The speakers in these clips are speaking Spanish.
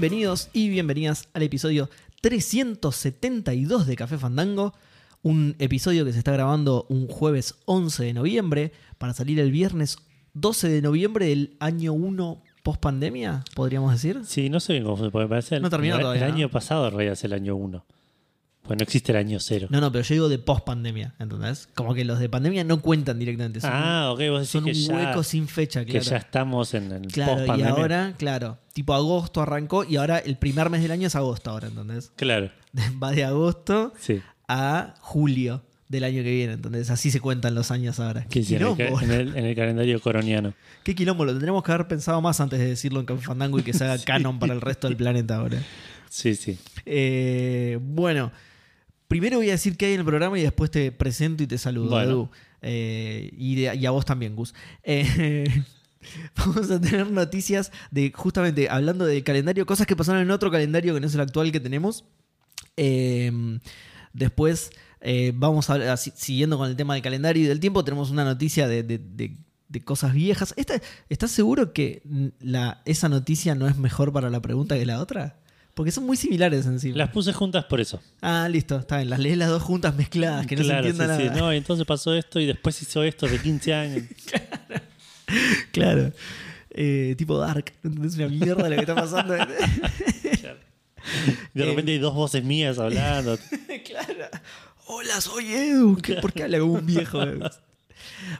Bienvenidos y bienvenidas al episodio 372 de Café Fandango. Un episodio que se está grabando un jueves 11 de noviembre para salir el viernes 12 de noviembre del año 1 post pandemia, podríamos decir. Sí, no sé bien cómo se puede parecer. No terminó el, todavía, El ¿no? año pasado en realidad es el año 1. Pues no existe el año 0. No, no, pero yo digo de post pandemia, ¿entendés? Como que los de pandemia no cuentan directamente. Son, ah, ok, vos decís son que un ya, hueco sin fecha, que claro. ya estamos en el Claro, post y pandemia. ahora, claro, tipo agosto arrancó y ahora el primer mes del año es agosto ahora, ¿entendés? Claro, Va de agosto sí. a julio del año que viene, entonces así se cuentan los años ahora. Que Qué sí, en, el, quilombo, en el- en el calendario coroniano. qué quilombo, lo tendremos que haber pensado más antes de decirlo en Café Fandango y que se haga canon para el resto del planeta ahora. Sí, sí. Eh, bueno, primero voy a decir qué hay en el programa y después te presento y te saludo, Bueno. Edu. Eh, y, de- y a vos también, Gus. Eh, vamos a tener noticias de, justamente, hablando del calendario, cosas que pasaron en otro calendario que no es el actual que tenemos. Eh, después, vamos a si- siguiendo con el tema del calendario y del tiempo, tenemos una noticia de, de- de- de cosas viejas. Esta- ¿Estás seguro que la, esa noticia no es mejor para la pregunta que la otra? Porque son muy similares encima. Las puse juntas por eso. Ah, listo, está bien. Las lees las dos juntas mezcladas, que no claro, se entienda sí, sí. nada. No, y entonces pasó esto y después hizo esto de 15 años. Claro. Eh, tipo Dark. Es una mierda lo que está pasando. De repente hay dos voces mías hablando. claro. Hola, soy Edu. ¿Qué- ¿Por qué habla como un viejo?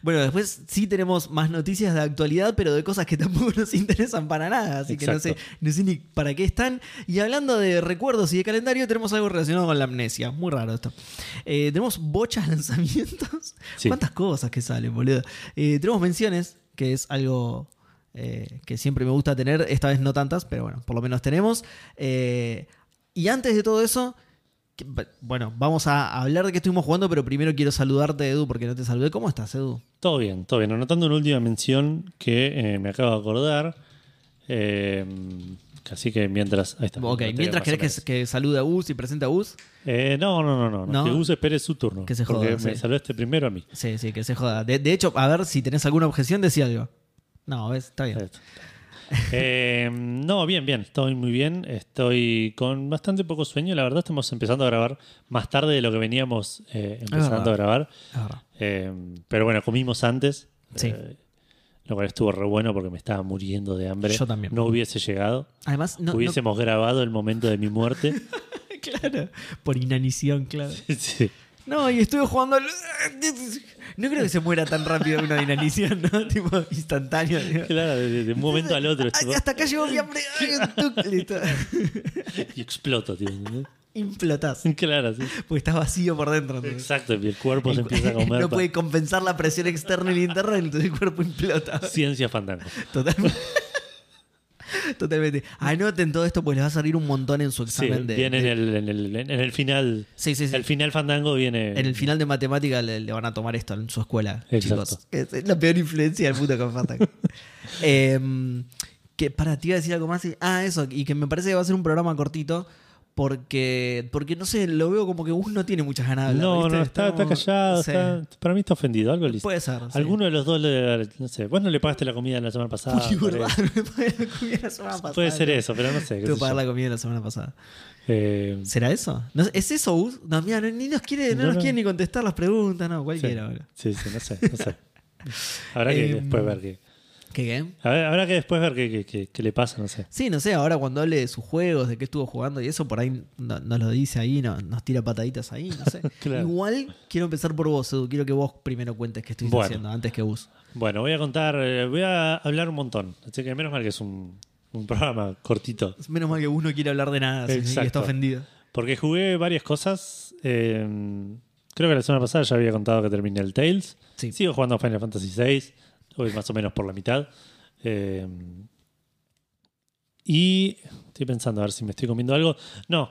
Bueno, después sí tenemos más noticias de actualidad, pero de cosas que tampoco nos interesan para nada. Así que no sé, Exacto. no sé ni para qué están. Y hablando de recuerdos y de calendario, tenemos algo relacionado con la amnesia. Muy raro esto. Eh, tenemos bochas lanzamientos. Sí. ¿Cuántas cosas que salen, boludo? Eh, tenemos menciones, que es algo eh, que siempre me gusta tener. Esta vez no tantas, pero bueno, por lo menos tenemos. Y antes de todo eso, bueno, vamos a hablar de qué estuvimos jugando, pero primero quiero saludarte, Edu, porque no te saludé. ¿Cómo estás, Edu? Todo bien, todo bien. Anotando una última mención que eh, me acabo de acordar. Eh, así que mientras. Ahí está. Ok, mientras querés que, salude a Gus y presente a Gus. Eh, no, no, no, no, ¿No? Que Gus espere su turno. Que se porque joda, me sí. saludaste primero a mí. Sí, sí, que se joda. De, de hecho, a ver si tenés alguna objeción, decía algo. No, ves, está bien. Esto. Eh, no, bien, bien. Estoy muy bien. Estoy con bastante poco sueño. La verdad, estamos empezando a grabar más tarde de lo que veníamos eh, empezando a grabar. Eh, pero bueno, comimos antes. Sí. lo cual estuvo re bueno porque me estaba muriendo de hambre. Yo también. No hubiese llegado. Además, no, no- Hubiésemos grabado el momento de mi muerte. claro, por inanición, claro. sí. No, y estuve jugando al... No creo que se muera tan rápido una inanición, ¿no? Tipo instantáneo. digo. Claro, de, de un momento al otro. Ay, hasta acá llegó mi hambre. Listo. y exploto, tío. ¿entendés? Implotás. Claro, sí. Porque estás vacío por dentro. Exacto, y el cuerpo se empieza a comer. no puede compensar la presión externa y interna, entonces el cuerpo implota. Ciencia fandango. Totalmente. Totalmente. Anoten todo esto, pues les va a salir un montón en su Sí, examen de. viene de- en, el, en, el, en el final. Sí, sí, sí. El final fandango viene. En el final de matemática le, le van a tomar esto en su escuela, Exacto. chicos. Es, es la peor influencia del puto con Fandango. Em, que para ti iba a decir algo más. y- Ah, eso, y que me parece que va a ser un programa cortito. Porque, porque no sé, lo veo como que Gus no tiene muchas ganas de hablar. No, ¿viste? no, está, callado. sí. está- para mí está ofendido. Algo le Puede ser. sí. Alguno de los dos le No sé. Vos no le pagaste la comida la semana pasada. Uy, verdad, eso. me pagué la comida la semana pasada. Puede ser eso, pero no sé. Tuve que pagar yo. la comida la semana pasada. Eh, ¿Será eso? ¿No- ¿Es eso, Gus? No, mira, no- ni nos quiere, no No, nos no. quiere ni contestar las preguntas, no, sí, cualquiera. boludo. sí, sí, no sé. No sé. Habrá que Em, después ver qué. ¿Qué qué? Habrá, que después ver qué, qué- qué- qué le pasa, no sé. Sí, no sé, ahora cuando hable de sus juegos, de qué estuvo jugando y eso, por ahí no- nos lo dice ahí, no- nos tira pataditas ahí, no sé. Claro. Igual quiero empezar por vos, Edu. Quiero que vos primero cuentes qué estuviste Bueno. haciendo antes que vos. Bueno, voy a contar, eh, voy a hablar un montón. Así que menos mal que es un, un programa cortito. Menos mal que vos no quiere hablar de nada, sí, sí, y Exacto. está ofendido. Porque jugué varias cosas. eh, creo que la semana pasada ya había contado que terminé el Tales. Sí. Sigo jugando Final Fantasy VI. Más o menos por la mitad. Eh, y estoy pensando a ver si me estoy comiendo algo. No,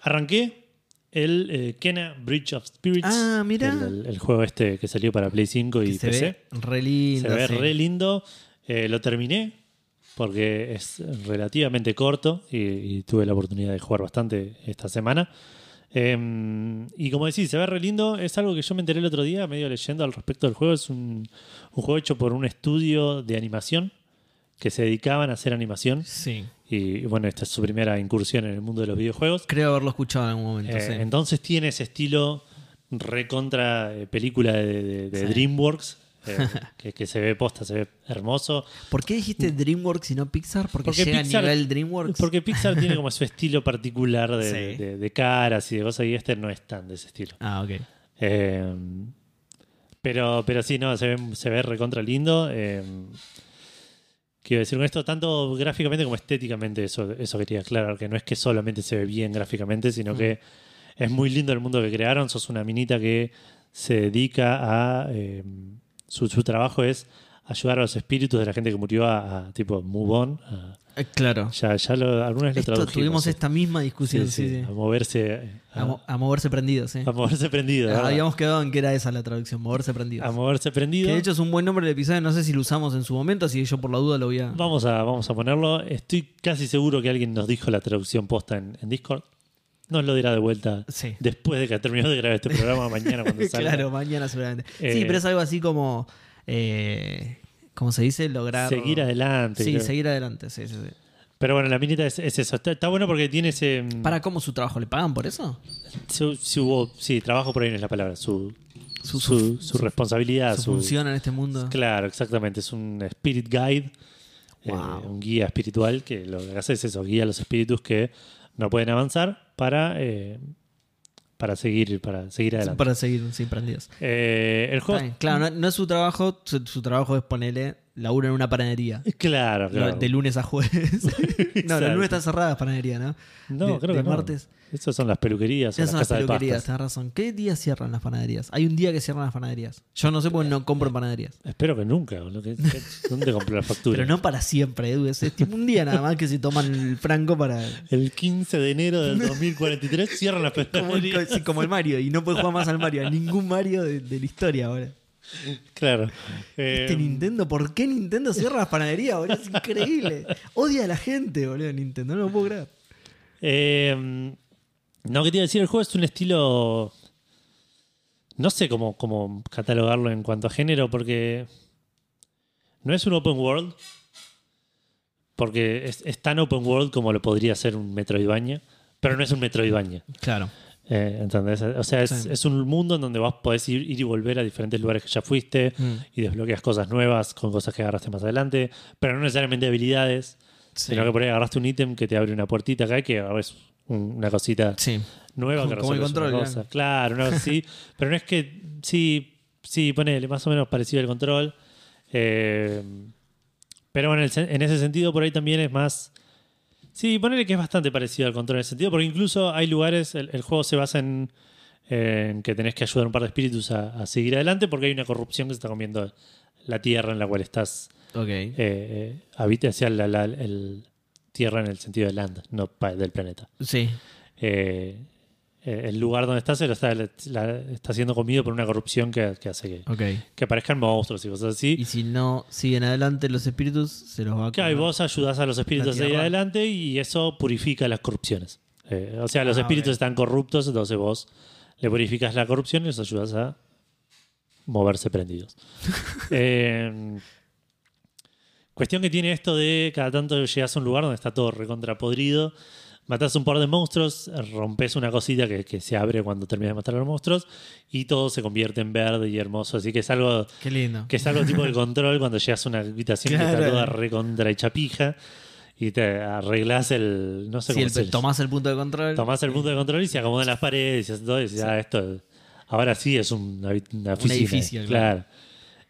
arranqué el eh, Kena Bridge of Spirits. Ah, mira. El, el- el juego este que salió para Play 5 y se PC. ve re lindo. Se ve sí. re lindo. Eh, lo terminé porque es relativamente corto y, y tuve la oportunidad de jugar bastante esta semana. Eh, y como decís, se ve re lindo. Es algo que yo me enteré el otro día, medio leyendo al respecto del juego. Es un, un juego hecho por un estudio de animación que se dedicaban a hacer animación Sí. Y bueno, esta es su primera incursión en el mundo de los videojuegos. Creo haberlo escuchado en algún momento. Eh, sí. Entonces tiene ese estilo recontra eh, película de, de- de Sí. DreamWorks, eh, que, que se ve posta, se ve hermoso. ¿Por qué dijiste DreamWorks y no Pixar? Porque, Porque llega Pixar- a nivel DreamWorks. Porque Pixar tiene como su estilo particular de, Sí. de- de caras y de cosas, y este no es tan de ese estilo. Ah, ok. Eh, pero, pero sí, no, se ve, se ve recontra lindo. Eh, quiero decir con esto, tanto gráficamente como estéticamente, eso, eso quería aclarar, que no es que solamente se ve bien gráficamente, sino Mm. que es muy lindo el mundo que crearon. Sos una minita que se dedica a. eh, su, su trabajo es ayudar a los espíritus de la gente que murió a, a, tipo move on. a- Eh, claro. ya, ya lo, algunas lo Esto, tradujimos. tuvimos esta misma discusión. Sí, sí, a moverse. A, A, mo- a moverse prendidos, sí. a moverse prendido. Ah. Habíamos quedado en que era esa la traducción, moverse prendidos. A moverse prendido. Que de hecho es un buen nombre del episodio, no sé si lo usamos en su momento, así que yo por la duda lo voy a... Vamos a, vamos a ponerlo. Estoy casi seguro que alguien nos dijo la traducción posta en, en Discord. Nos lo dirá de vuelta Sí. después de que terminó de grabar este programa mañana cuando salga. claro, mañana seguramente. Eh, sí, pero es algo así como... Eh, ¿Cómo se dice? Lograr... Seguir adelante. Sí, creo. seguir adelante, sí, sí, sí. Pero bueno, la minita es, es eso. Está, está bueno porque tiene ese. mm, ¿Para cómo su trabajo? ¿Le pagan por eso? Su, su- sí, trabajo por ahí no es la palabra. Su, Su- su, responsabilidad. Su función en este mundo. Claro, exactamente. Es un spirit guide. eh, Wow. un guía espiritual que lo que hace es eso, guía a los espíritus que no pueden avanzar para, eh, para seguir, para seguir adelante. Para seguir sin prendidos. Eh, el Está juego. bien. Claro, no, no es su trabajo, su, su trabajo es ponerle laburo en una panadería. Claro, claro. De lunes a jueves. no, los lunes están cerradas panadería, ¿no? No, de, creo de que no. martes. Esas son las peluquerías Esas las son las casas peluquerías, tenés razón. ¿Qué días cierran las panaderías? Hay un día que cierran las panaderías. Yo no sé porque no compro en panaderías. Espero que nunca. ¿Dónde compré la factura? Pero no para siempre, Edu. Es, es tipo un día nada más que se toman el franco para. El 15 de enero del 2043 cierran las Como el, como el Mario. Y no puedes jugar más al Mario. A ningún Mario de, de la historia ahora. Claro. Eh, Este Nintendo, ¿por qué Nintendo cierra las panaderías, boludo? Es increíble. Odia a la gente, boludo, Nintendo. No lo puedo creer. eh, no, que te iba a decir, el juego es un estilo. No sé cómo, cómo catalogarlo en cuanto a género, porque no es un open world. Porque es, es tan open world como lo podría ser un Metroidvania, pero no es un Metroidvania. Claro. Eh, ¿entendés? O sea, es, Sí. es un mundo en donde vos podés ir, ir y volver a diferentes lugares que ya fuiste Mm. y desbloqueas cosas nuevas con cosas que agarraste más adelante, pero no necesariamente habilidades, Sí. sino que por ahí agarraste un ítem que te abre una puertita acá que un- una cosita Sí. nueva que Como el control, una cosa. Claro, así. pero no es que. Sí, sí, ponele, más o menos parecido al control. Eh, pero bueno, en el en ese sentido, por ahí también es más. Sí, ponele que es bastante parecido al control en ese sentido, porque incluso hay lugares, el, el juego se basa en, en que tenés que ayudar a un par de espíritus a, a seguir adelante, porque hay una corrupción que se está comiendo la tierra en la cual estás Ok. eh, eh, habita hacia la, la- el tierra en el sentido de land, no pa- del planeta. Sí. Eh, eh, el lugar donde estás se lo está, la- está siendo comido por una corrupción que, que hace que, que aparezcan monstruos y cosas así. Y si no siguen adelante los espíritus, se los va a Claro, y vos ayudás a los espíritus a seguir adelante y eso purifica las corrupciones. Eh, o sea, los Ah, espíritus están corruptos, entonces vos le purificas la corrupción y los ayudas a moverse prendidos. Eh, cuestión que tiene esto de cada tanto llegas a un lugar donde está todo recontrapodrido, matás un par de monstruos, rompes una cosita que, que se abre cuando terminas de matar a los monstruos y todo se convierte en verde y hermoso. Así que es algo Qué lindo. que es algo tipo de control cuando llegas a una habitación que está Claro. toda recontra hecha pija y te arreglas el. No sé Sí, cómo el- se tomás el punto de control. Tomás el punto de control y se acomodan las paredes y todo y dices, ah, esto. Ahora sí es una, una oficina. edificio, claro.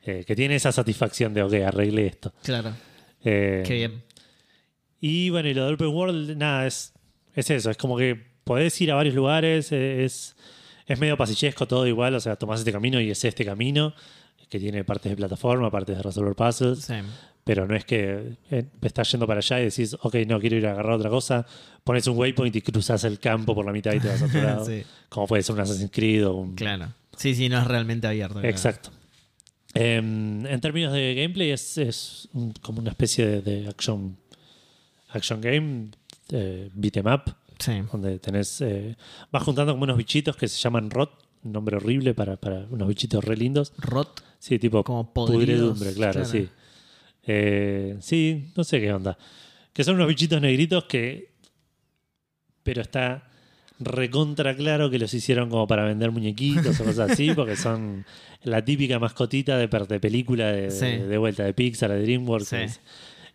Eh, que tiene esa satisfacción de, ok, arreglé esto. Claro. Eh, Qué bien. y bueno, y lo de Open World, nada, es, es eso. Es como que podés ir a varios lugares, eh, es, es medio pasillesco todo igual. O sea, tomás este camino y es este camino que tiene partes de plataforma, partes de resolver puzzles. Sí. Pero no es que eh, estás yendo para allá y decís, ok, no, quiero ir a agarrar otra cosa. Pones un waypoint y cruzas el campo por la mitad y te vas a otro lado. Sí. Como puede ser un Assassin's Creed o un. Claro. Sí, sí, no es realmente abierto. claro. Exacto. Em, en términos de gameplay, es, es un- como una especie de, de action, action game, eh, beat 'em up, Sí. donde tenés. eh, vas juntando como unos bichitos que se llaman Rot, un nombre horrible para, para unos bichitos re lindos. Rot. Sí, tipo Como pudredumbre, claro, claro. sí. Eh, sí, no sé qué onda. Que son unos bichitos negritos que. Pero está recontra claro que los hicieron como para vender muñequitos o cosas así, porque son la típica mascotita de, de película de, Sí. de vuelta de Pixar, de DreamWorks, Sí.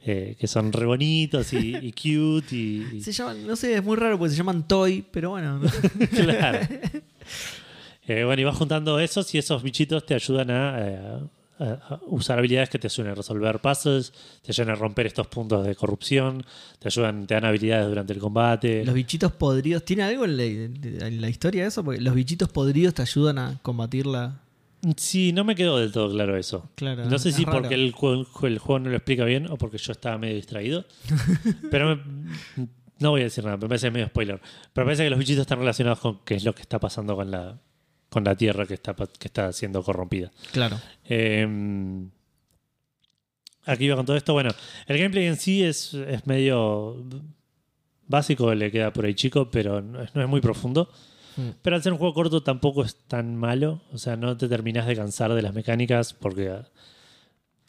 Eh, que son re bonitos y, y cute y, y- Se llaman, no sé, es muy raro porque se llaman Toy, pero bueno. ¿no? claro. Eh, bueno, y vas juntando esos y esos bichitos te ayudan a, eh, a usar habilidades que te ayudan a resolver puzzles, te ayudan a romper estos puntos de corrupción, te ayudan, te dan habilidades durante el combate. Los bichitos podridos, ¿tiene algo en la, en la historia eso? Porque los bichitos podridos te ayudan a combatir la. Sí, no me quedó del todo claro eso. Claro, No sé si raro. porque el juego, el juego no lo explica bien o porque yo estaba medio distraído. Pero me- no voy a decir nada, me parece medio spoiler. Pero me parece que los bichitos están relacionados con qué es lo que está pasando con la, con la tierra que está, que está siendo corrompida. Claro. Eh, aquí va con todo esto. Bueno, el gameplay en sí es, es medio básico, le queda por ahí chico, pero no es, no es muy profundo. Mm. Pero al ser un juego corto tampoco es tan malo. O sea, no te terminás de cansar de las mecánicas porque a,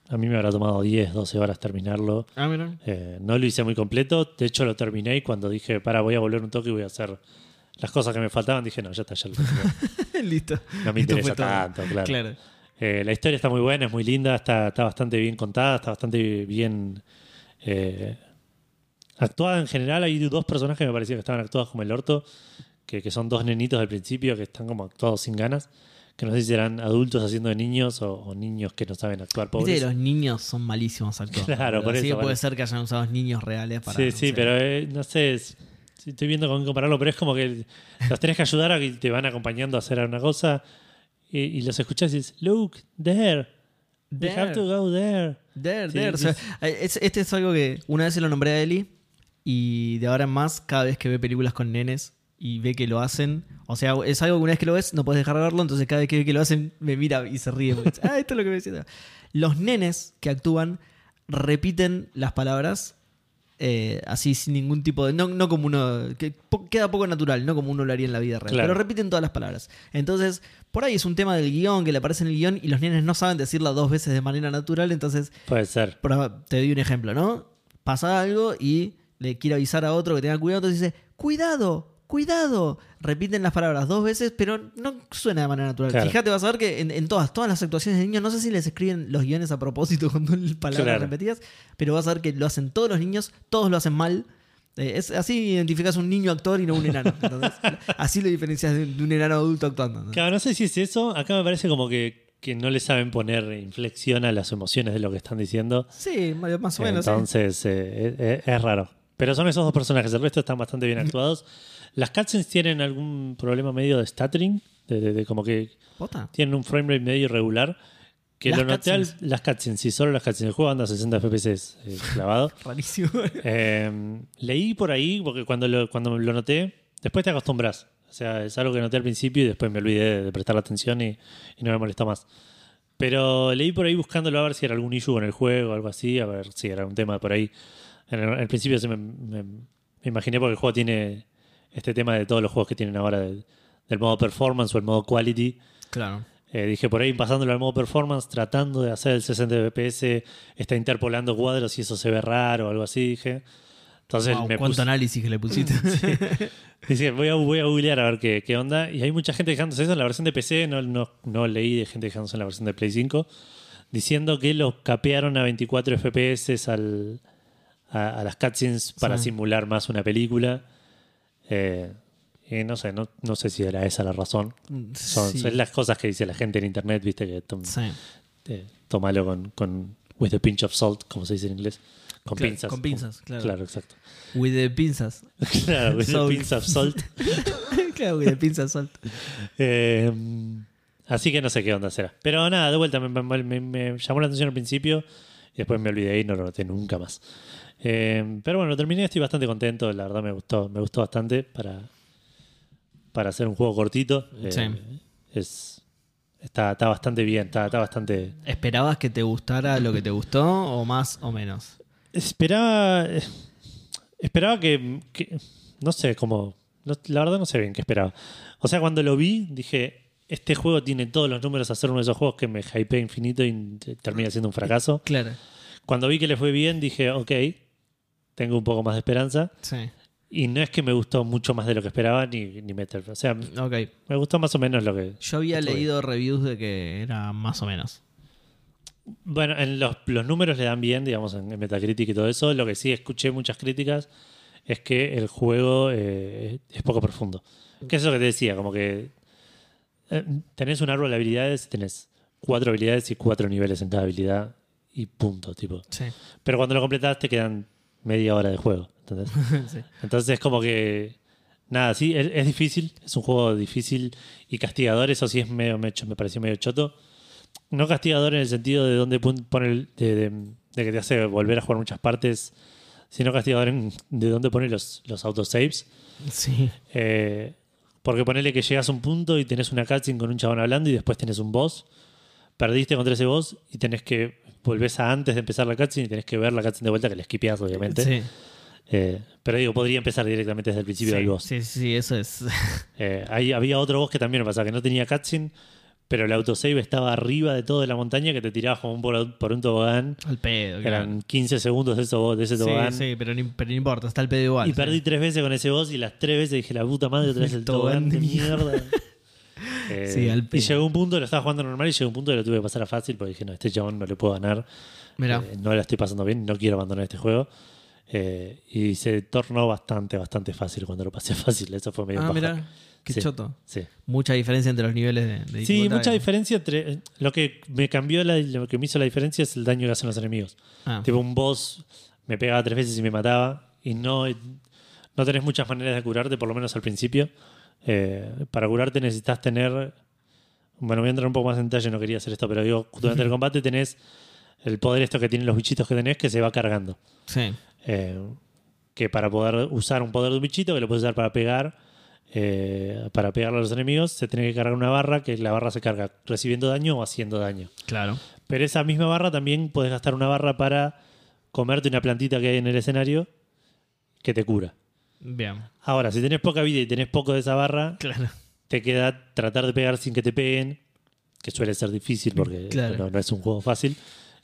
a mí me habrá tomado 10, 12 horas terminarlo. Ah, mira. Eh, no lo hice muy completo. De hecho, lo terminé y cuando dije, para, voy a volver un toque y voy a hacer las cosas que me faltaban, dije, no, ya está, ya lo terminé. Listo. No me interesa todo. tanto, claro. Claro. Eh, la historia está muy buena, es muy linda, está, está bastante bien contada, está bastante bien eh, actuada en general. Hay dos personajes que me parecía que estaban actuados como el orto, que, que son dos nenitos del principio que están como actuados sin ganas, que no sé si serán adultos haciendo de niños o, o niños que no saben actuar Viste pobres. que los niños son malísimos actuando. Claro, por eso, que puede vale. ser que hayan usado niños reales para. sí, no sí, sé. pero eh, no sé, es- sí, estoy viendo con qué compararlo, pero es como que los tenés que ayudar a que te van acompañando a hacer una cosa y, y los escuchás y dices, look, there, we There. have to go there. There, Sí, there. O sea, es- este es algo que una vez se lo nombré a Eli y de ahora en más, cada vez que ve películas con nenes y ve que lo hacen, o sea, es algo que una vez que lo ves no puedes dejar de verlo, entonces cada vez que ve que lo hacen me mira y se ríe. porque ah, esto es lo que me decía. Los nenes que actúan repiten las palabras eh, así sin ningún tipo de... No, no como uno... que po- queda poco natural, no como uno lo haría en la vida real. Claro. Pero repiten todas las palabras. Entonces, por ahí es un tema del guion que le aparece en el guion y los nenes no saben decirla dos veces de manera natural, entonces Puede ser. por- te doy un ejemplo, ¿no? Pasa algo y le quiere avisar a otro que tenga cuidado, entonces dice, cuidado, cuidado. Repiten las palabras dos veces, pero no suena de manera natural. Claro. Fíjate, vas a ver que en, en todas, todas las actuaciones de niños, no sé si les escriben los guiones a propósito con palabras Claro. repetidas, pero vas a ver que lo hacen todos los niños, todos lo hacen mal. Eh, es, así identificas un niño actor y no un enano. Entonces, así lo diferencias de, de un enano adulto actuando. ¿no? Claro, no sé si es eso. Acá me parece como que, que no le saben poner inflexión a las emociones de lo que están diciendo. Sí, más o menos. sí. Entonces, eh, es, es raro. Pero son esos dos personajes. El resto están bastante bien actuados. Las cutscenes tienen algún problema medio de stuttering. De, de- de como que ¿Posta? tienen un frame rate medio irregular. Que Las lo noté al- las cutscenes. Sí, solo las cutscenes. El juego anda a 60 FPS eh, clavado. Rarísimo. Eh, leí por ahí, porque cuando lo, cuando lo noté, después te acostumbras. O sea, es algo que noté al principio y después me olvidé de, prestar atención y, y no me molestó más. Pero leí por ahí buscándolo a ver si era algún issue con el juego o algo así, a ver si era un tema por ahí. En el, principio se me, me- me imaginé porque el juego tiene este tema de todos los juegos que tienen ahora del, del modo performance o el modo quality. Claro. Eh, dije por ahí pasándolo al modo performance, tratando de hacer el 60 FPS, está interpolando cuadros y eso se ve raro o algo así, dije. Entonces Wow, me ¿Cuánto puse, análisis que le pusiste? dije, voy a, voy a googlear a ver qué, qué onda. Y hay mucha gente quejándose de eso en la versión de PC, no, no, no leí de gente quejándose en la versión de Play 5, diciendo que lo capearon a 24 FPS al, a, a las cutscenes para Sí. simular más una película. Eh, y no sé, no, no sé si era esa la razón. Son, Sí. son las cosas que dice la gente en internet, viste, que tom- Sí. eh, tómalo con, con with a pinch of salt, como se dice en inglés. Con Claro, pinzas. con pinzas, claro. Claro, exacto. With the pinzas. claro, with a Salt. pinch of salt. claro, with the pinzas salt. Eh, así que no sé qué onda será. Pero nada, de vuelta, me- me llamó la atención al principio y después me olvidé y no lo noté nunca más. Eh, pero bueno, lo terminé, estoy bastante contento, la verdad me gustó, me gustó bastante para, para hacer un juego cortito. Eh, Sí. es, está, está bastante bien, está, está bastante... ¿Esperabas que te gustara lo que te gustó o más o menos? Esperaba. Esperaba que. que- no sé cómo. no- la verdad no sé bien qué esperaba. O sea, cuando lo vi, dije. Este juego tiene todos los números a ser uno de esos juegos que me hypea infinito y te- termina siendo un fracaso. Claro. Cuando vi que le fue bien, dije, ok. Tengo un poco más de esperanza. Sí. Y no es que me gustó mucho más de lo que esperaba ni, ni meter. O sea, Ok. me gustó más o menos lo que. Yo había leído reviews de que era más o menos. Bueno, en los, los números le dan bien, digamos, en, en Metacritic y todo eso. Lo que sí escuché muchas críticas es que el juego eh, es poco profundo. Que es lo que te decía, como que eh, tenés un árbol de habilidades, tenés cuatro habilidades y cuatro niveles en cada habilidad y punto, tipo. Sí. Pero cuando lo completas te quedan media hora de juego. ¿entendés? sí. Entonces es como que. Nada, sí, es, es difícil. Es un juego difícil y castigador. Eso sí es medio, me, me pareció medio choto. No castigador en el sentido de donde pon- pone el- de, de- de que te hace volver a jugar muchas partes, sino castigador en de dónde pone los, los autosaves. Sí. Eh, porque ponele que llegas a un punto y tenés una cutscene con un chabón hablando y después tenés un boss. Perdiste contra ese boss y tenés que. Volvés a antes de empezar la cutscene y tenés que ver la cutscene de vuelta que le skipeás, obviamente. Sí. Eh, pero digo, podría empezar directamente desde el principio sí, del boss. sí, sí, eso es. Eh, ahí había otro boss que también me pasaba, que no tenía cutscene, pero el autosave estaba arriba de todo de la montaña que te tiraba como un por, por un tobogán. Al pedo. claro. Eran 15 segundos de, eso, de ese Sí, tobogán. sí, pero no, pero no importa, está el pedo igual. y perdí tres veces con ese boss y las tres veces dije, la puta madre, otra vez el tobogán de mierda. Eh, Sí, al y llegó un punto, lo estaba jugando normal y llegó un punto que lo tuve que pasar a fácil porque dije, no, este chabón no le puedo ganar. Eh, no la estoy pasando bien, no quiero abandonar este juego. Eh, y se tornó bastante, bastante fácil cuando lo pasé fácil. Eso fue medio ah, mira, qué Sí. choto. Sí. Mucha diferencia entre los niveles de, de Sí, mucha diferencia entre. Lo que me cambió, la- lo que me hizo la diferencia es el daño que hacen los enemigos. Ah, Tipo, un boss me pegaba tres veces y me mataba. Y no, no tenés muchas maneras de curarte, por lo menos al principio. Eh, para curarte necesitas tener. Bueno, voy a entrar un poco más en detalle, no quería hacer esto, pero digo, durante el combate tenés el poder esto que tienen los bichitos que tenés que se va cargando. sí. Eh, que para poder usar un poder de un bichito, que lo puedes usar para pegar, eh, para pegarle a los enemigos, se tiene que cargar una barra, que la barra se carga recibiendo daño o haciendo daño. Claro. Pero esa misma barra también puedes gastar una barra para comerte una plantita que hay en el escenario que te cura. Bien. Ahora, si tenés poca vida y tenés poco de esa barra, Claro. te queda tratar de pegar sin que te peguen, que suele ser difícil porque Claro. no, no es un juego fácil.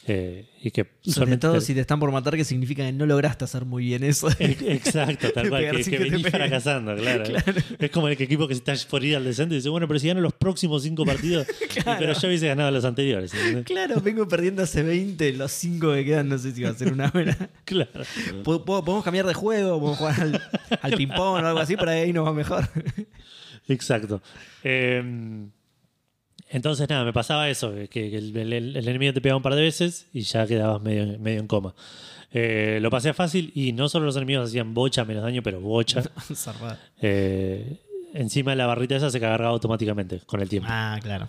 Eh, y que Sobre todo si te están por matar, que significa que no lograste hacer muy bien eso. Exacto, tal cual, que, venís fracasando, claro. Es como el equipo que está por ir al descenso y dice, bueno, pero si gano los próximos cinco partidos, pero yo hubiese ganado los anteriores. ¿entendés? Claro, vengo perdiendo hace 20, los 5 que quedan, no sé si va a ser una buena. Claro. Po- po- Podemos cambiar de juego, podemos jugar al, al ping-pong o algo así, por ahí nos va mejor. Exacto. Eh, entonces, nada, me pasaba eso, que, que el, el- el enemigo te pegaba un par de veces y ya quedabas medio, medio en coma. Eh, lo pasé fácil y no solo los enemigos hacían bocha menos daño, pero bocha. Eh, encima la barrita esa se cargaba automáticamente con el tiempo. Ah, claro.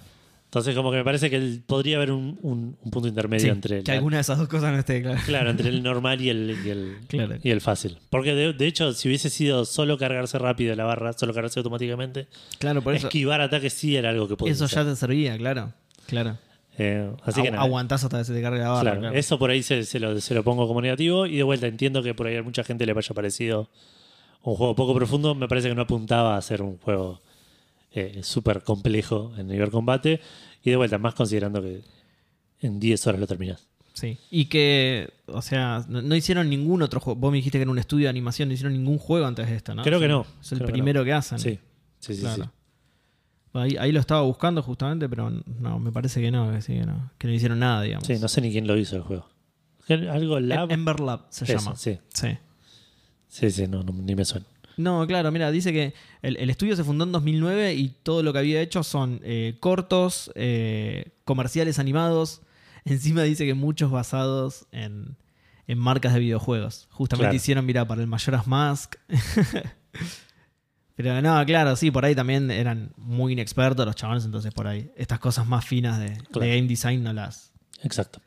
Entonces, como que me parece que podría haber un, un- un punto intermedio Sí, entre que la- alguna de esas dos cosas no esté claro. Claro, entre el normal y el, y el, Claro. y el fácil. Porque de, de hecho, si hubiese sido solo cargarse rápido la barra, solo cargarse automáticamente, Claro, por eso. esquivar ataques sí era algo que podía Eso ya te servía, claro. Claro. así que nada. Aguantás hasta que se te cargue la barra. Claro, claro. Eso por ahí se, se lo, se lo pongo como negativo. Y de vuelta entiendo que por ahí a mucha gente le haya parecido un juego poco profundo. Me parece que no apuntaba a ser un juego eh, súper complejo en nivel combate. Y de vuelta, más considerando que en 10 horas lo terminas. Sí. Y que, o sea, no, no hicieron ningún otro juego. Vos me dijiste que era un estudio de animación, no hicieron ningún juego antes de esto, ¿no? Creo que no, Es el que primero que, hacen. Sí, sí, sí. Claro. sí. Ahí, ahí lo estaba buscando justamente, pero no, me parece que no, que, sí, que no, que no hicieron nada, digamos. Sí, no sé ni quién lo hizo el juego. Algo Lab. Em- Ember Lab se Eso, llama. Sí, Sí. sí, sí, no, no, ni me suena. No, claro, mira, dice que el, el estudio se fundó en 2009 y todo lo que había hecho son eh, cortos, eh, comerciales animados. Encima dice que muchos basados en, en marcas de videojuegos. Justamente Claro. hicieron, mira, para el Majora's Mask. Pero no, claro, sí, por ahí también eran muy inexpertos los chavales, entonces por ahí estas cosas más finas de, game design no las... Exacto.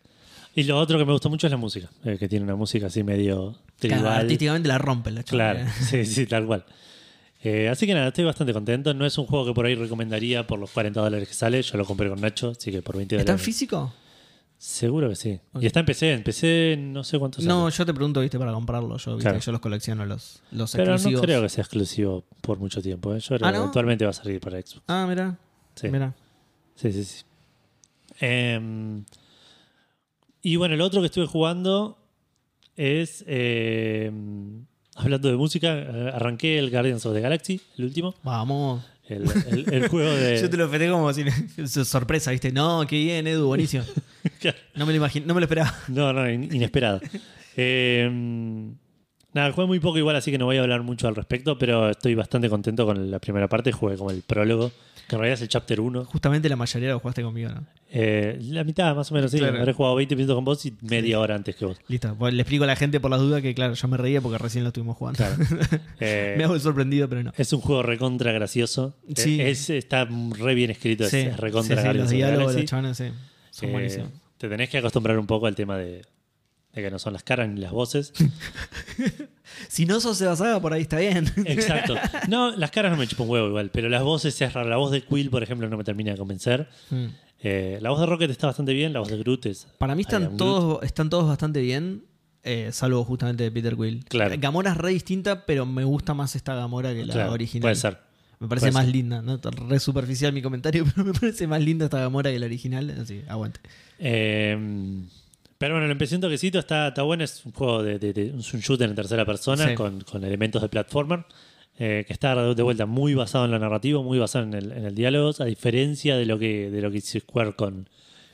Y lo otro que me gustó mucho es la música, eh, que tiene una música así medio Claro, artísticamente la rompen la Claro, chavala. sí, sí, tal cual. Eh, así que nada, estoy bastante contento. No es un juego que por ahí recomendaría por los 40 dólares que sale. Yo lo compré con Nacho, así que por 20 ¿Está en dólares. físico? Seguro que sí. Y está en PC. En PC no sé cuánto sale. No, yo te pregunto, viste, para comprarlo. Yo, viste, Claro. que yo los colecciono los, los Pero exclusivos. no creo que sea exclusivo por mucho tiempo. ¿eh? Yo creo ¿Ah, que eventualmente va a salir para Xbox. Ah, mira, Sí, mira. sí, sí. sí. Em, y bueno, el otro que estuve jugando es. eh, hablando de música, eh, arranqué el Guardians of the Galaxy, el último. Vamos. El, el- el juego de. Yo te lo esperé como si sorpresa, ¿viste? No, qué bien, Edu, buenísimo. No me lo imagino, no me lo esperaba. No, no, in- inesperado. Eh, nada, jugué muy poco igual, así que no voy a hablar mucho al respecto, pero estoy bastante contento con la primera parte. Jugué como el prólogo, que en realidad es el chapter 1. Justamente la mayoría lo jugaste conmigo, ¿no? Eh, la mitad, más o menos, sí. Claro. Habré jugado 20 minutos con vos y media hora antes que vos. Listo. Pues le explico a la gente por las dudas que, claro, yo me reía porque recién lo estuvimos jugando. Claro. Eh, me hago el sorprendido, pero no. es un juego recontra gracioso. Eh, Sí. Es, está re bien escrito, es- Sí, es, sí, recontra sí, Guardians los diálogos, los chavales, sí, son Eh, buenísimos. Te tenés que acostumbrar un poco al tema de, de que no son las caras ni las voces. Si no sos Seba Saga, por ahí está bien. Exacto. No, las caras no me chupan huevo igual, pero las voces es rara. La voz de Quill, por ejemplo, no me termina de convencer. Mm. Eh, la voz de Rocket está bastante bien, la voz de Groot es. Para mí están todos, están todos bastante bien, eh, salvo justamente de Peter Quill. Claro. Gamora es re distinta, pero me gusta más esta Gamora que la Claro, original. Puede ser. Me parece más ser. linda, ¿no? Re superficial mi comentario, pero me parece más linda esta Gamora que la original. Así, aguante. Eh, pero bueno, lo empecé un toquecito, está, está bueno. Es un juego de, de- de- es un shooter en tercera persona Sí. con, con elementos de platformer. eh, que está de vuelta muy basado en la narrativa, muy basado en el, en el diálogo, a diferencia de lo que, de lo que hizo Square con,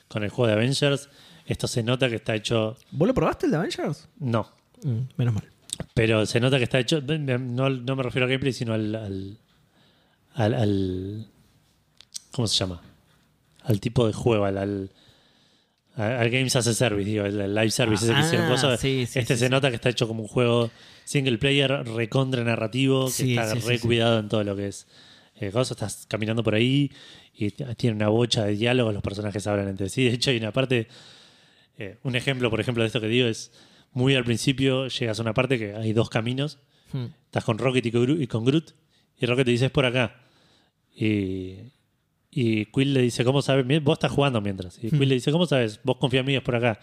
con el juego de Avengers. Esto se nota que está hecho. ¿Vos lo probaste el de Avengers? No, Mm, menos mal. Pero se nota que está hecho. No, no me refiero al gameplay, sino al. al, al- al- ¿Cómo se llama? Al tipo de juego, al. Al, Games as a Service, digo, el, live service ese que Ah, hicieron cosas. sí, sí, este sí, se nota que está hecho como un juego single player, recontra narrativo, que está re cuidado en todo lo que es. Eh, cosas, estás caminando por ahí y tiene una bocha de diálogos, los personajes hablan entre sí. De hecho, hay una parte. eh, un ejemplo, por ejemplo, de esto que digo es. Muy al principio llegas a una parte que hay dos caminos Mm. Estás con Rocket y con Groot, y con Groot, y Rocket te dice es por acá. Y, y Quill le dice, ¿cómo sabes? Vos estás jugando mientras. Y Quill le dice, ¿cómo sabes? Vos confía en mí, es por acá.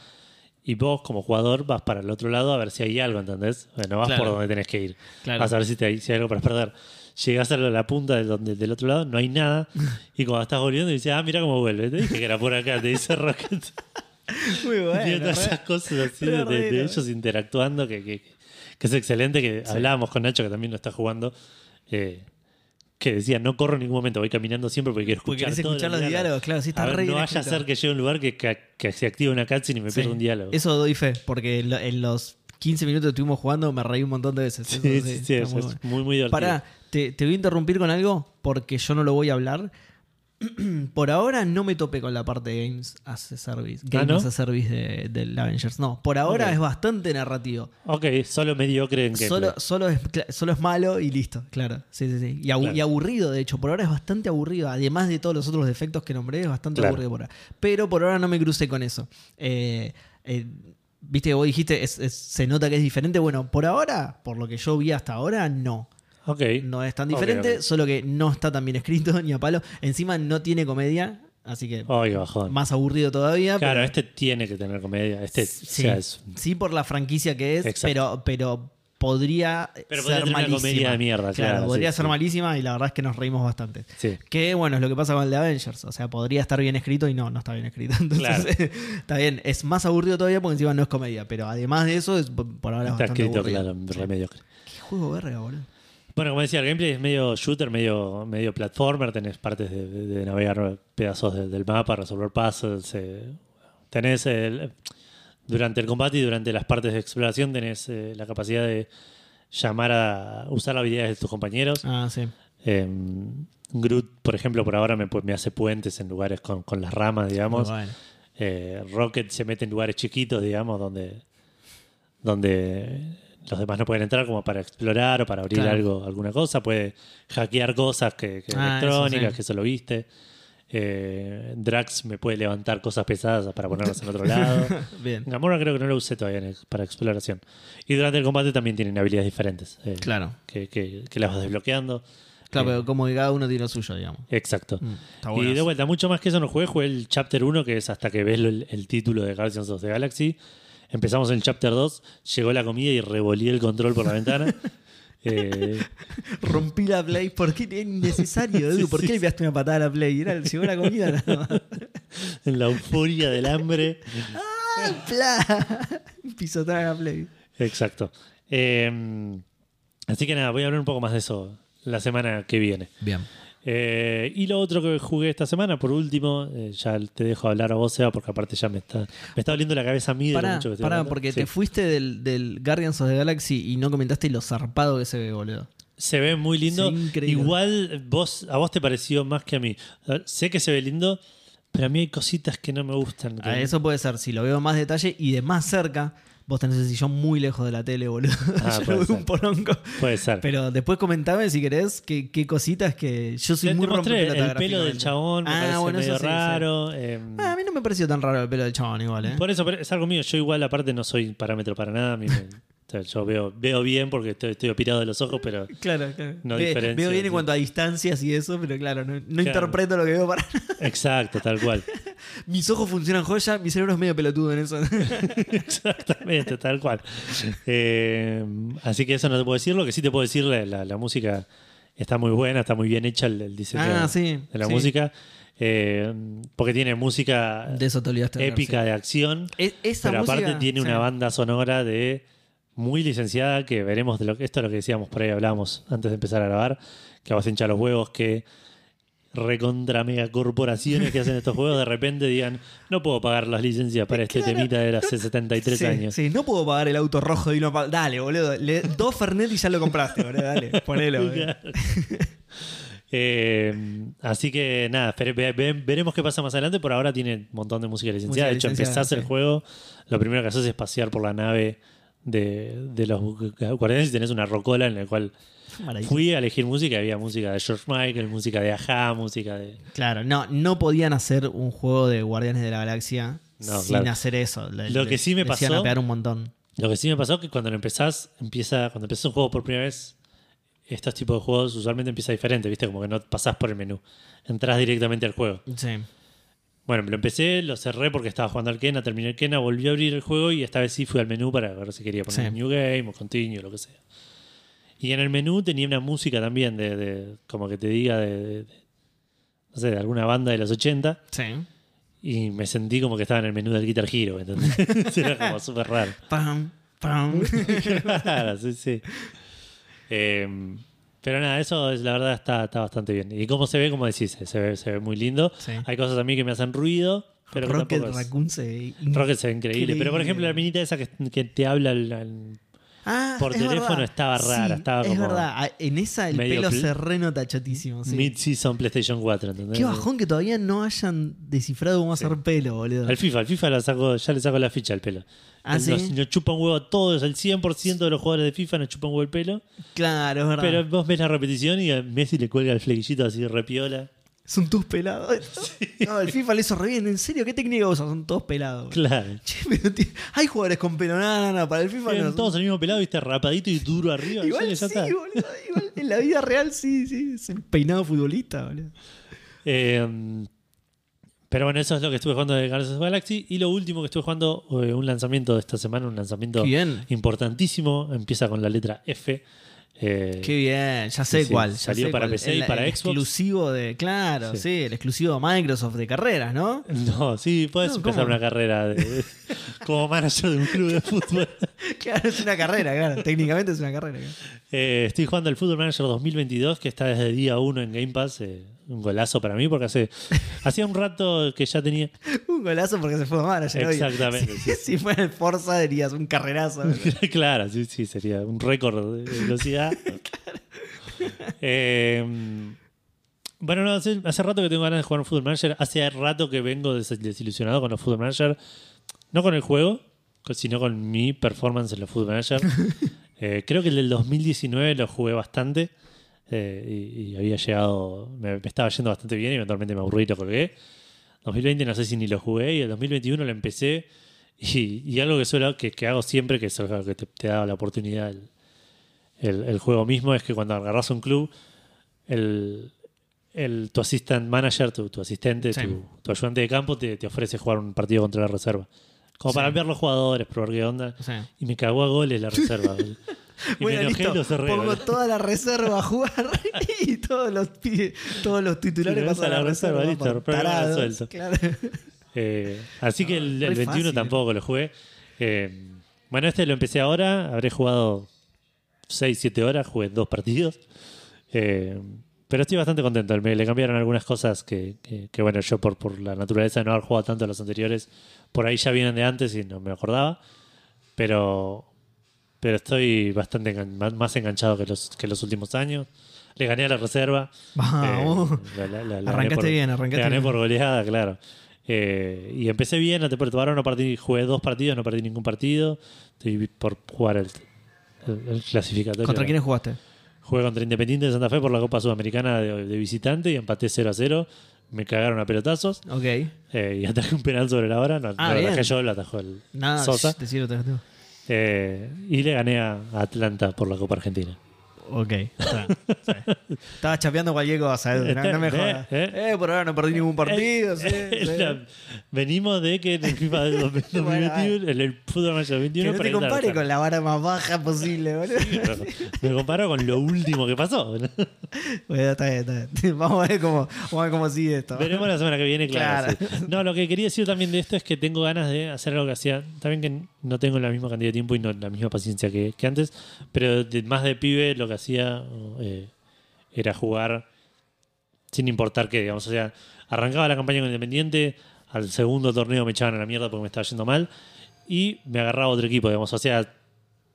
Y vos, como jugador, vas para el otro lado a ver si hay algo, ¿entendés? Bueno, vas Claro. por donde tenés que ir. Claro. Vas a ver si, te hay, si hay algo para perder. Llegás a la punta del, donde, del otro lado, no hay nada. Y cuando estás volviendo, dices, ah, mira cómo vuelve. Te dije que era por acá, te dice Rocket. Muy bueno. Todas re- esas cosas así de, de- ellos interactuando que, que- que es excelente. Que hablábamos con Nacho, que también lo está jugando. eh, que decía, no corro en ningún momento, voy caminando siempre porque quiero Porque escuchar, todos escuchar los diálogos, claro, sí, está A ver, re no vaya a ser que llegue a un lugar que, que- que se active una cutscene y me Sí. pierda un diálogo. Eso doy fe, porque en lo- en los 15 minutos que estuvimos jugando me reí un montón de veces. Eso sí, sí, sí, es, muy bueno. muy, muy divertido. Pará, te, te voy a interrumpir con algo porque yo no lo voy a hablar. por ahora no me topé con la parte de Games as a Service. Games ¿no? as a Service de- del Avengers. No, por ahora es bastante narrativo. Ok, solo mediocre en. Solo, solo, es, solo es malo y listo, claro. Sí, sí, sí. Y, abu- Claro. y aburrido, de hecho. Por ahora es bastante aburrido. Además de todos los otros defectos que nombré, es bastante Claro. aburrido por ahora. Pero por ahora no me crucé con eso. Eh, eh, Viste que vos dijiste, es- es- se nota que es diferente. Bueno, por ahora, por lo que yo vi hasta ahora, no. Ok. No es tan diferente, solo que no está tan bien escrito ni a palo. Encima no tiene comedia, así que más aburrido todavía. Claro, pero- este tiene que tener comedia. Este, sí, o sea, es- sí por la franquicia que es, Exacto. pero, pero podría Pero ser una malísima. comedia de mierda, claro, podría sí, ser sí. malísima y la verdad es que nos reímos bastante. sí. Que bueno, es lo que pasa con el de Avengers. O sea, podría estar bien escrito y no, no está bien escrito. Entonces, Claro. está bien. Es más aburrido todavía porque encima no es comedia. Pero además de eso, es por por ahora Está bastante escrito, aburrido. claro, re mediocre. Qué juego verga, boludo. Bueno, como decía, el gameplay es medio shooter, medio, medio platformer. Tenés partes de, navegar pedazos de- del mapa, resolver puzzles. eh, tenés el- durante el combate y durante las partes de exploración tenés eh, la capacidad de llamar a usar las habilidades de tus compañeros. Ah, sí. Eh, Groot, por ejemplo, por ahora me, hace puentes en lugares con, con las ramas, digamos. Bueno. Eh, Rocket se mete en lugares chiquitos, digamos, donde, donde los demás no pueden entrar como para explorar o para abrir Claro. algo, alguna cosa. Puede hackear cosas que, que Ah, eso electrónicas, sí. que eso lo viste. Eh, Drax me puede levantar cosas pesadas para ponerlas en otro lado. Bien. Gamora creo que no lo usé todavía en para exploración. Y durante el combate también tienen habilidades diferentes eh, Claro. que, que- que las vas desbloqueando. Claro, Eh, pero como que cada uno tiene lo suyo, digamos. Exacto. Mm, está Y de vuelta, mucho más que eso no jugué, jugué el Chapter 1, que es hasta que ves el, el título de Guardians of the Galaxy. Empezamos en el Chapter 2, llegó la comida y revolí el control por la ventana. Eh, Rompí la Play porque era innecesario, Edu. ¿Por qué le pegaste una patada a la Play? Era, llegó la comida nada más. en la euforia del hambre. ¡Pla! Pisotear la Play. Exacto. Eh, así que nada, voy a hablar un poco más de eso la semana que viene. Bien. Eh, y lo otro que jugué esta semana, por último, eh, ya te dejo hablar a vos, Seba, porque aparte ya me está, me está doliendo la cabeza a mí de lo mucho que estoy pará, porque Sí. te fuiste del, del Guardians of the Galaxy y no comentaste lo zarpado que se ve, boludo. Se ve muy lindo. Igual vos, a vos te pareció más que a mí. A- Sé que se ve lindo, pero a mí hay cositas que no me gustan. Ah, eso puede ser, si lo veo más detalle y de más cerca, vos tenés el sillón muy lejos de la tele, boludo. Ah, yo puede lo veo ser. un porongo. Puede ser. Pero después comentame si querés qué, qué cositas que yo soy Te- muy te mostré el pelo del chabón, me Ah, parece bueno, medio eso sí, sí. raro. Ah, a mí no me pareció tan raro el pelo del chabón igual, ¿eh? Por eso, pero es algo mío. Yo igual aparte no soy parámetro para nada. A mí me- o sea, yo veo, veo bien porque estoy, estoy de los ojos, pero Claro, claro. No Ve- veo bien en cuanto a distancias y eso, pero claro, no, no Claro. interpreto lo que veo para exacto, tal cual. Mis ojos funcionan joya, mi cerebro es medio pelotudo en eso. Exactamente, tal cual. Eh, así que eso no te puedo decir. Lo que sí te puedo decir, la, la- la música está muy buena, está muy bien hecha el, el diseño ah, sí. de la sí. música. eh, porque tiene música De eso te épica sí. de acción, Es- esa pero aparte tiene una banda sonora de muy licenciada que veremos de lo que esto es lo que decíamos por ahí hablábamos antes de empezar a grabar, que a vos te hincha los huevos que recontra mega corporaciones que hacen estos juegos de repente digan no puedo pagar las licencias para este Claro. temita de hace 73 sí, años. Sí, no puedo pagar el auto rojo y no Dale, boludo. Le, dos Fernet y ya lo compraste, boludo. Dale, ponelo. Claro. Eh, así que nada, veremos qué pasa más adelante. Por ahora tiene un montón de música licenciada. Música de hecho, licenciada, empezás el sí. juego, lo primero que haces es pasear por la nave de, de los guardianes y tenés una rocola en la cual fui a elegir música. Había música de George Michael, música de Aja, música de. Claro, no, no podían hacer un juego de Guardianes de la Galaxia No, sin claro. hacer eso. Le- Lo que sí me pasó- a pegar un montón. Lo que sí me pasó es que cuando lo empezás, empieza, cuando empezás un juego por primera vez, estos tipos de juegos usualmente empieza diferente, ¿viste? Como que no pasás por el menú. Entrás directamente al juego. Sí. Bueno, lo empecé, lo cerré porque estaba jugando al Kena, terminé el Kena, volví a abrir el juego y esta vez sí fui al menú para ver si quería poner Sí. New Game o Continue, lo que sea. Y en el menú tenía una música también de, de- como que te diga, de, de- de- no sé, de alguna banda de los 80 Sí. y me sentí como que estaba en el menú del Guitar Hero, ¿entendés? Era como súper raro. Pam, pam. Claro, sí, sí. Eh, pero nada, eso es, la verdad está, está bastante bien. Y cómo se ve, como decís, se ve, se ve muy lindo. Sí. Hay cosas a mí que me hacen ruido, pero que Rocket Raccoon se ve Rocket se ve increíble. Pero por ejemplo, la minita esa que, que te habla al- al- Ah, por es teléfono verdad. estaba rara, estaba es como verdad. Ah, En esa el pelo se renota chotísimo. Sí. mid-season PlayStation 4, ¿entendés? Qué bajón que todavía no hayan descifrado cómo hacer pelo, boludo. Al FIFA, al FIFA la saco, ya le saco la ficha al pelo. Ah, nos, ¿sí? nos chupan huevo a todos, el 100% de los jugadores de FIFA nos chupan huevo el pelo. Claro, es verdad. Pero vos ves la repetición y a Messi le cuelga el flequillito así repiola. Son todos pelados. No, el FIFA le hizo re bien. ¿En serio? ¿Qué técnica usa? Son todos pelados. Claro. Che, pero tío, hay jugadores con pelo. No, no, no. Para el FIFA Tienen no. todos el mismo pelado, viste, rapadito y duro arriba. Igual sí, está. boludo. Igual en la vida real sí, sí. Es el peinado futbolista, boludo. Eh, pero bueno, eso es lo que estuve jugando de Guardians of the Galaxy. Y lo último que estuve jugando, eh, un lanzamiento de esta semana, un lanzamiento bien. importantísimo. Empieza con la letra F. Eh, Qué bien, ya sé sí, cuál. ya salió sé para cuál. PC y El- para el Xbox. exclusivo de. Claro, Sí. sí. el exclusivo de Microsoft de carreras, ¿no? No, sí, puedes No, empezar ¿cómo? una carrera de- como manager de un club de fútbol. Claro, es una carrera, claro. Técnicamente es una carrera. claro. Eh, estoy jugando al Football Manager 2022, que está desde día 1 en Game Pass. eh, un golazo para mí, porque hace hacía un rato que ya tenía. Un golazo porque se fue a. Exactamente, Si, si fuera el Forza, dirías un carrerazo. claro, sí, sí, sería un récord de velocidad. Eh, bueno, no, hace, hace rato que tengo ganas de jugar un Football Manager. Hace rato que vengo des- desilusionado con los Football Manager. No con el juego, sino con mi performance en los Football Manager. Eh, creo que el del 2019 lo jugué bastante. Eh, y, y había llegado. Me, me estaba yendo bastante bien y eventualmente me aburrí y lo colgué. 2020 no sé si ni lo jugué y el 2021 lo empecé. Y, y algo que suelo que, que hago siempre, que es algo que te, te da la oportunidad el, el- el juego mismo, es que cuando agarras un club, el, el- tu assistant manager, tu, tu asistente, Sí. tu, tu ayudante de campo, te, te ofrece jugar un partido contra la reserva. Como Sí. para ver los jugadores, probar qué onda. Y me cagó a goles la reserva. y bueno, me enojé listo. y lo cerré. Pongo toda la reserva a jugar y todos los, todos los titulares pasan a la reserva. listo. Claro. Eh, así que el, Ah, el re 21 fácil. tampoco lo jugué. Eh, Bueno, este lo empecé ahora, habré jugado 6, 7 horas, jugué dos partidos. Eh, pero estoy bastante contento. Me, le cambiaron algunas cosas que, que- que, bueno, yo por, por la naturaleza de no haber jugado tanto a los anteriores, por ahí ya vienen de antes y no me acordaba. Pero, pero estoy bastante engan- más, enganchado que los, que los últimos años. Le gané a la reserva. Vamos. Eh, la- la- Arrancaste por- bien, arrancaste le gané bien. por goleada, claro. Eh, y empecé bien, la temporada ahora no partí, jugué dos partidos, no perdí ningún partido. Estoy por jugar el, el- el clasificatorio. ¿Contra quiénes jugaste? Jugué contra Independiente de Santa Fe por la Copa Sudamericana de, de visitante y empaté 0 a 0. Me cagaron a pelotazos Ok. eh, y atajé un penal sobre la hora. No, Ah, no lo atajé yo, lo atajó el Nada, Sosa. te sirve, te. Eh, y le gané a Atlanta por la Copa Argentina. Ok. sí. Estaba chapeando cualquier cosa, Edu, no, no me Eh, jodas. eh. Eh, por ahora no perdí ningún partido. sí, Eh, la- venimos de que en el FIFA de 2021, en el fútbol Que 21, no te compare con la vara más baja posible, boludo. Me comparo con lo último que pasó. Bueno, está bien, está bien. Vamos a ver cómo, vamos a ver cómo sigue esto. Veremos la semana que viene, claro. No, lo que quería decir también de esto es que tengo ganas de hacer algo que hacía. También que no tengo la misma cantidad de tiempo y no la misma paciencia que, que antes, pero de- más de pibe lo que hacía eh, era jugar sin importar qué, digamos. O sea, arrancaba la campaña con Independiente, al segundo torneo me echaban a la mierda porque me estaba yendo mal y me agarraba otro equipo, digamos. O sea,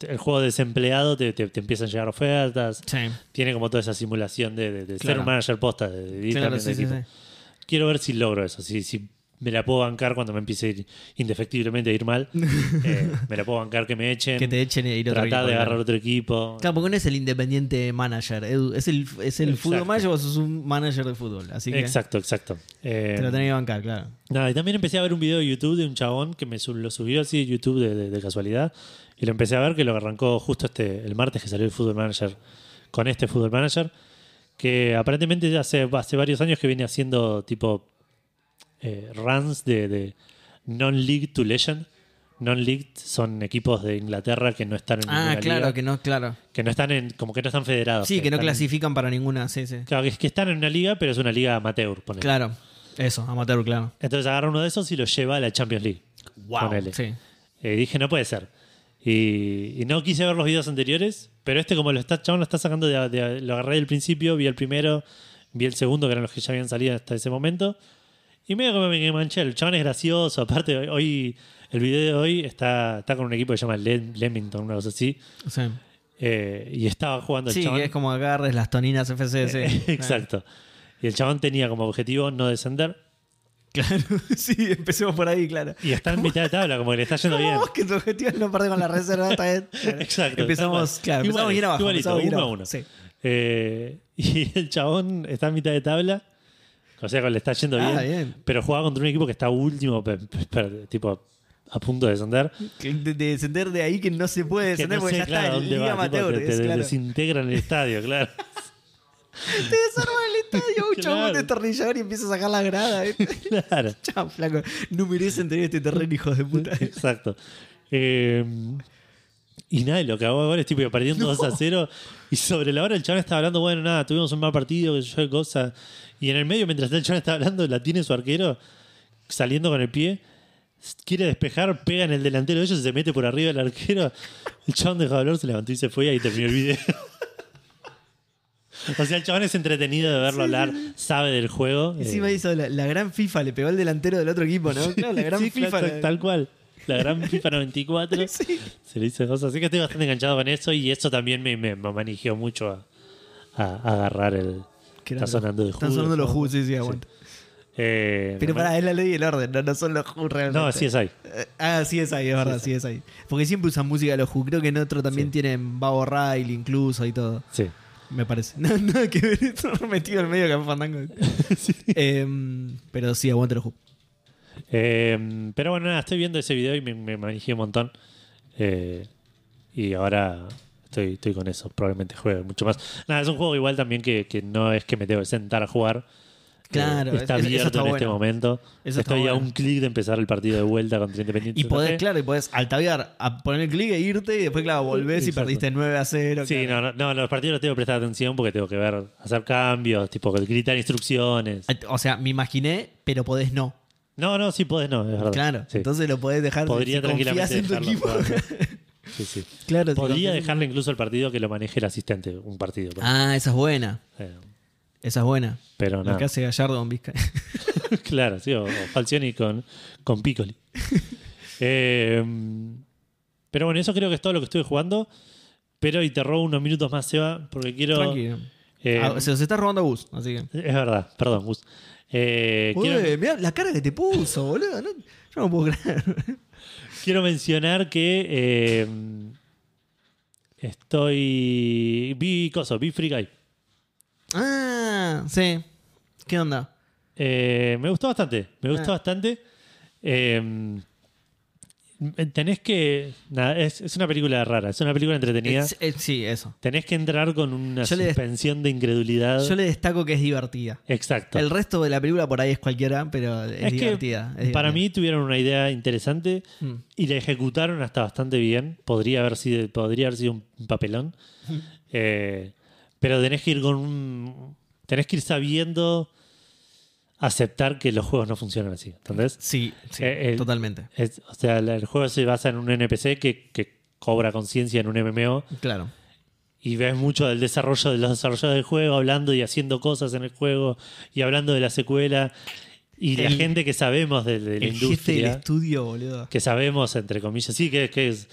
el juego desempleado te, te, te empiezan a llegar ofertas. Sí, Tiene como toda esa simulación de, de- de ser un manager posta, de, ir claro, sí, sí. Quiero ver si logro eso, si, si me la puedo bancar cuando me empiece a ir indefectiblemente a ir mal. Eh, me la puedo bancar que me echen, Que te echen e ir a otro tratar de agarrar otro equipo. Claro, porque no es el independiente manager. Es el, es el fútbol manager o sos un manager de fútbol. Así que Exacto, exacto. Eh, te lo tenés que bancar, claro. Nada, y también empecé a ver un video de YouTube de un chabón que me sub- lo subió así de YouTube de, de- de casualidad. Y lo empecé a ver que lo arrancó justo este el martes que salió el Football Manager con este Football Manager. Que aparentemente ya hace, hace varios años que viene haciendo tipo eh, runs de, de non-league to legend. Non-league son equipos de Inglaterra que no están en Ah, ninguna claro, liga, que no, claro. que no están en, como que no están federados. Sí, que no están en- clasifican para ninguna, sí, sí. claro, que, es que están en una liga, pero es una liga amateur. ponele. Claro, eso, amateur, claro. Entonces agarra uno de esos y lo lleva a la Champions League. Ponele. Sí. Eh, dije, no puede ser. Y, y no quise ver los videos anteriores, pero este como lo está, chabón lo está sacando de, de- lo agarré del principio, vi el primero, vi el segundo, que eran los que ya habían salido hasta ese momento. Y medio como me manché, el chabón es gracioso, aparte hoy, hoy- el video de hoy está, está con un equipo que se llama Lem- Leamington, una cosa así, Sí, eh, y estaba jugando el Sí, chabón. que es como agarres las toninas FC, sí. Exacto. Y el chabón tenía como objetivo no descender. Claro, sí, empecemos por ahí, claro. Y está en mitad de tabla, como que le está yendo bien. Que tu objetivo es no perder con la reserva, bien. Claro. Exacto. Empezamos, claro, empezamos Igual, bien abajo. igualito, uno a uno. Sí. Eh, y el chabón está en mitad de tabla. O sea, que le está yendo bien, Ah, bien. Pero juega contra un equipo que está último, tipo a punto de descender. De, de descender de ahí que no se puede descender no porque sé, ya claro, está en Liga tipo, Amateur. te, es te claro. desintegran el estadio, claro. Te desarma el estadio, un chabón Claro. destornillador y empieza a sacar la grada. ¿eh? claro. Chao, flaco. No merecen tener este terreno, hijos de puta. Exacto. Eh, y nada, y lo que hago ahora es tipo perdiendo 2 a 0. Y sobre la hora el chabón está hablando, bueno, nada, tuvimos un mal partido, que yo de cosa. Y en el medio, mientras el chabón está hablando, la tiene su arquero saliendo con el pie. Quiere despejar, pega en el delantero de ellos y se mete por arriba del arquero. El chabón dejó de hablar, se levantó y se fue y ahí terminó el video. o sea, el chabón es entretenido de verlo hablar, sabe del juego. Encima eh, hizo la, la gran FIFA, le pegó al delantero del otro equipo, ¿no? Claro, la gran Sí, FIFA. claro, la- tal cual. La gran FIFA 94. Sí. Se le hizo cosas. Así que estoy bastante enganchado con eso y eso también me, me, me manejó mucho a, a- a agarrar el. Está sonando de Están Who, sonando los ¿no? Who, sí, sí, aguanta. Eh, Pero pará, es la ley y el orden, no, no son los Who realmente. No, sí es ahí. Eh, Ah, sí es ahí, es verdad, sí es ahí. Porque siempre usan música de los Who. Creo que en otro también Sí. tienen Babo Riley incluso y todo. Sí. Me parece. No, nada que ver, metido en medio de Fandango. Em, pero sí, aguante los Who. Eh, pero bueno, nada, estoy viendo ese video y me, me manejé un montón. Eh, y ahora estoy, estoy con eso. Probablemente juegue mucho más. Nada, es un juego igual también que, que no es que me tengo que sentar a jugar. Claro, Eh, está es- eso abierto está en este momento. Eso Estoy a un clic de empezar el partido de vuelta contra Independiente. Y podés, claro, y podés altavear, a poner el clic e irte y después, claro, volvés y perdiste 9 a 0. Sí, claro. no, no, no, los partidos los tengo que prestar atención porque tengo que ver, hacer cambios, tipo gritar instrucciones. O sea, me imaginé, pero podés no. No, no, sí podés, no, es verdad. Claro, Sí. entonces lo podés dejar Podría si tranquilamente en tu dejarlo equipo. jugar. Sí, sí. Claro, si Podría dejarle incluso el partido que lo maneje el asistente, un partido. Ah, esa es buena. eh, Esa es buena. pero Lo nada. que hace Gallardo con Vizca. claro, sí, o, o Falcioni con, con Piccoli. Eh, pero bueno, eso creo que es todo lo que estuve jugando. Pero y te robo unos minutos más, Seba, porque quiero. Tranquilo. eh, Ah, se los está robando a Gus, así que. es verdad, perdón, Gus. Eh, quiero, mirá la cara que te puso, boludo. No, yo no puedo creer. quiero mencionar que eh, estoy. Vi cosas, vi Free Guy. Ah, sí. ¿Qué onda? Eh, me gustó bastante, me gustó Ah. bastante. Eh, tenés que. Nada, es, es una película rara, es una película entretenida. Es- es- sí, eso. Tenés que entrar con una Yo suspensión de incredulidad. Yo le destaco que es divertida. Exacto. El resto de la película por ahí es cualquiera, pero es, divertida. para mí tuvieron una idea interesante Mm. y la ejecutaron hasta bastante bien. Podría haber sido, podría haber sido un papelón. Eh, pero tenés que ir con un. Tenés que ir sabiendo aceptar que los juegos no funcionan así. ¿Entendés? Sí, sí, Eh, el- totalmente. Es- o sea, la- el juego se basa en un NPC que, que cobra conciencia en un MMO Claro. y ves mucho del desarrollo de los desarrolladores del juego, hablando y haciendo cosas en el juego y hablando de la secuela y la El- gente que sabemos de, de la El jefe del industria, estudio, boludo. que sabemos, entre comillas, sí, que, que es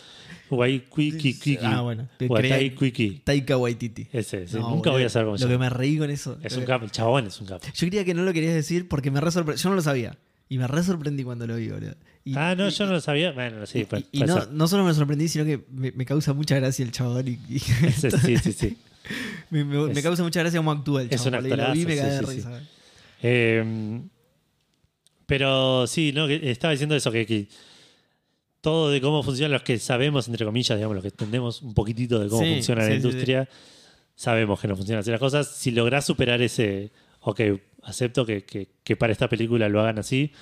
Waikiki Kiki. Ah, bueno. Quiki. Taika Waititi. Ese, ese. No, Nunca boludo, voy a saber cómo se Lo que me reí con eso. Es un capo, el chabón es un capo. Yo creía que no lo querías decir porque me re sorpre- Yo no lo sabía. Y me re sorprendí cuando lo vi, boludo. Y- ah, no, y- yo no lo sabía. Bueno, sí, y- puede- y, no, no solo me sorprendí, sino que me, me causa mucha gracia el chabón. Y, y- Ese, sí, sí, sí. me, me- me Es- causa mucha gracia cómo actúa el es chabón. un boludo, y lo vi y me actorazo, cagué de sí, sí, risa. Eh, pero sí, no, que estaba diciendo eso, que, que todo de cómo funcionan los que sabemos, entre comillas, digamos, los que entendemos un poquitito de cómo Sí, funciona sí, la sí, industria, sabemos que no funcionan así las cosas. Si lográs superar ese, ok, acepto que, que- que para esta película lo hagan así,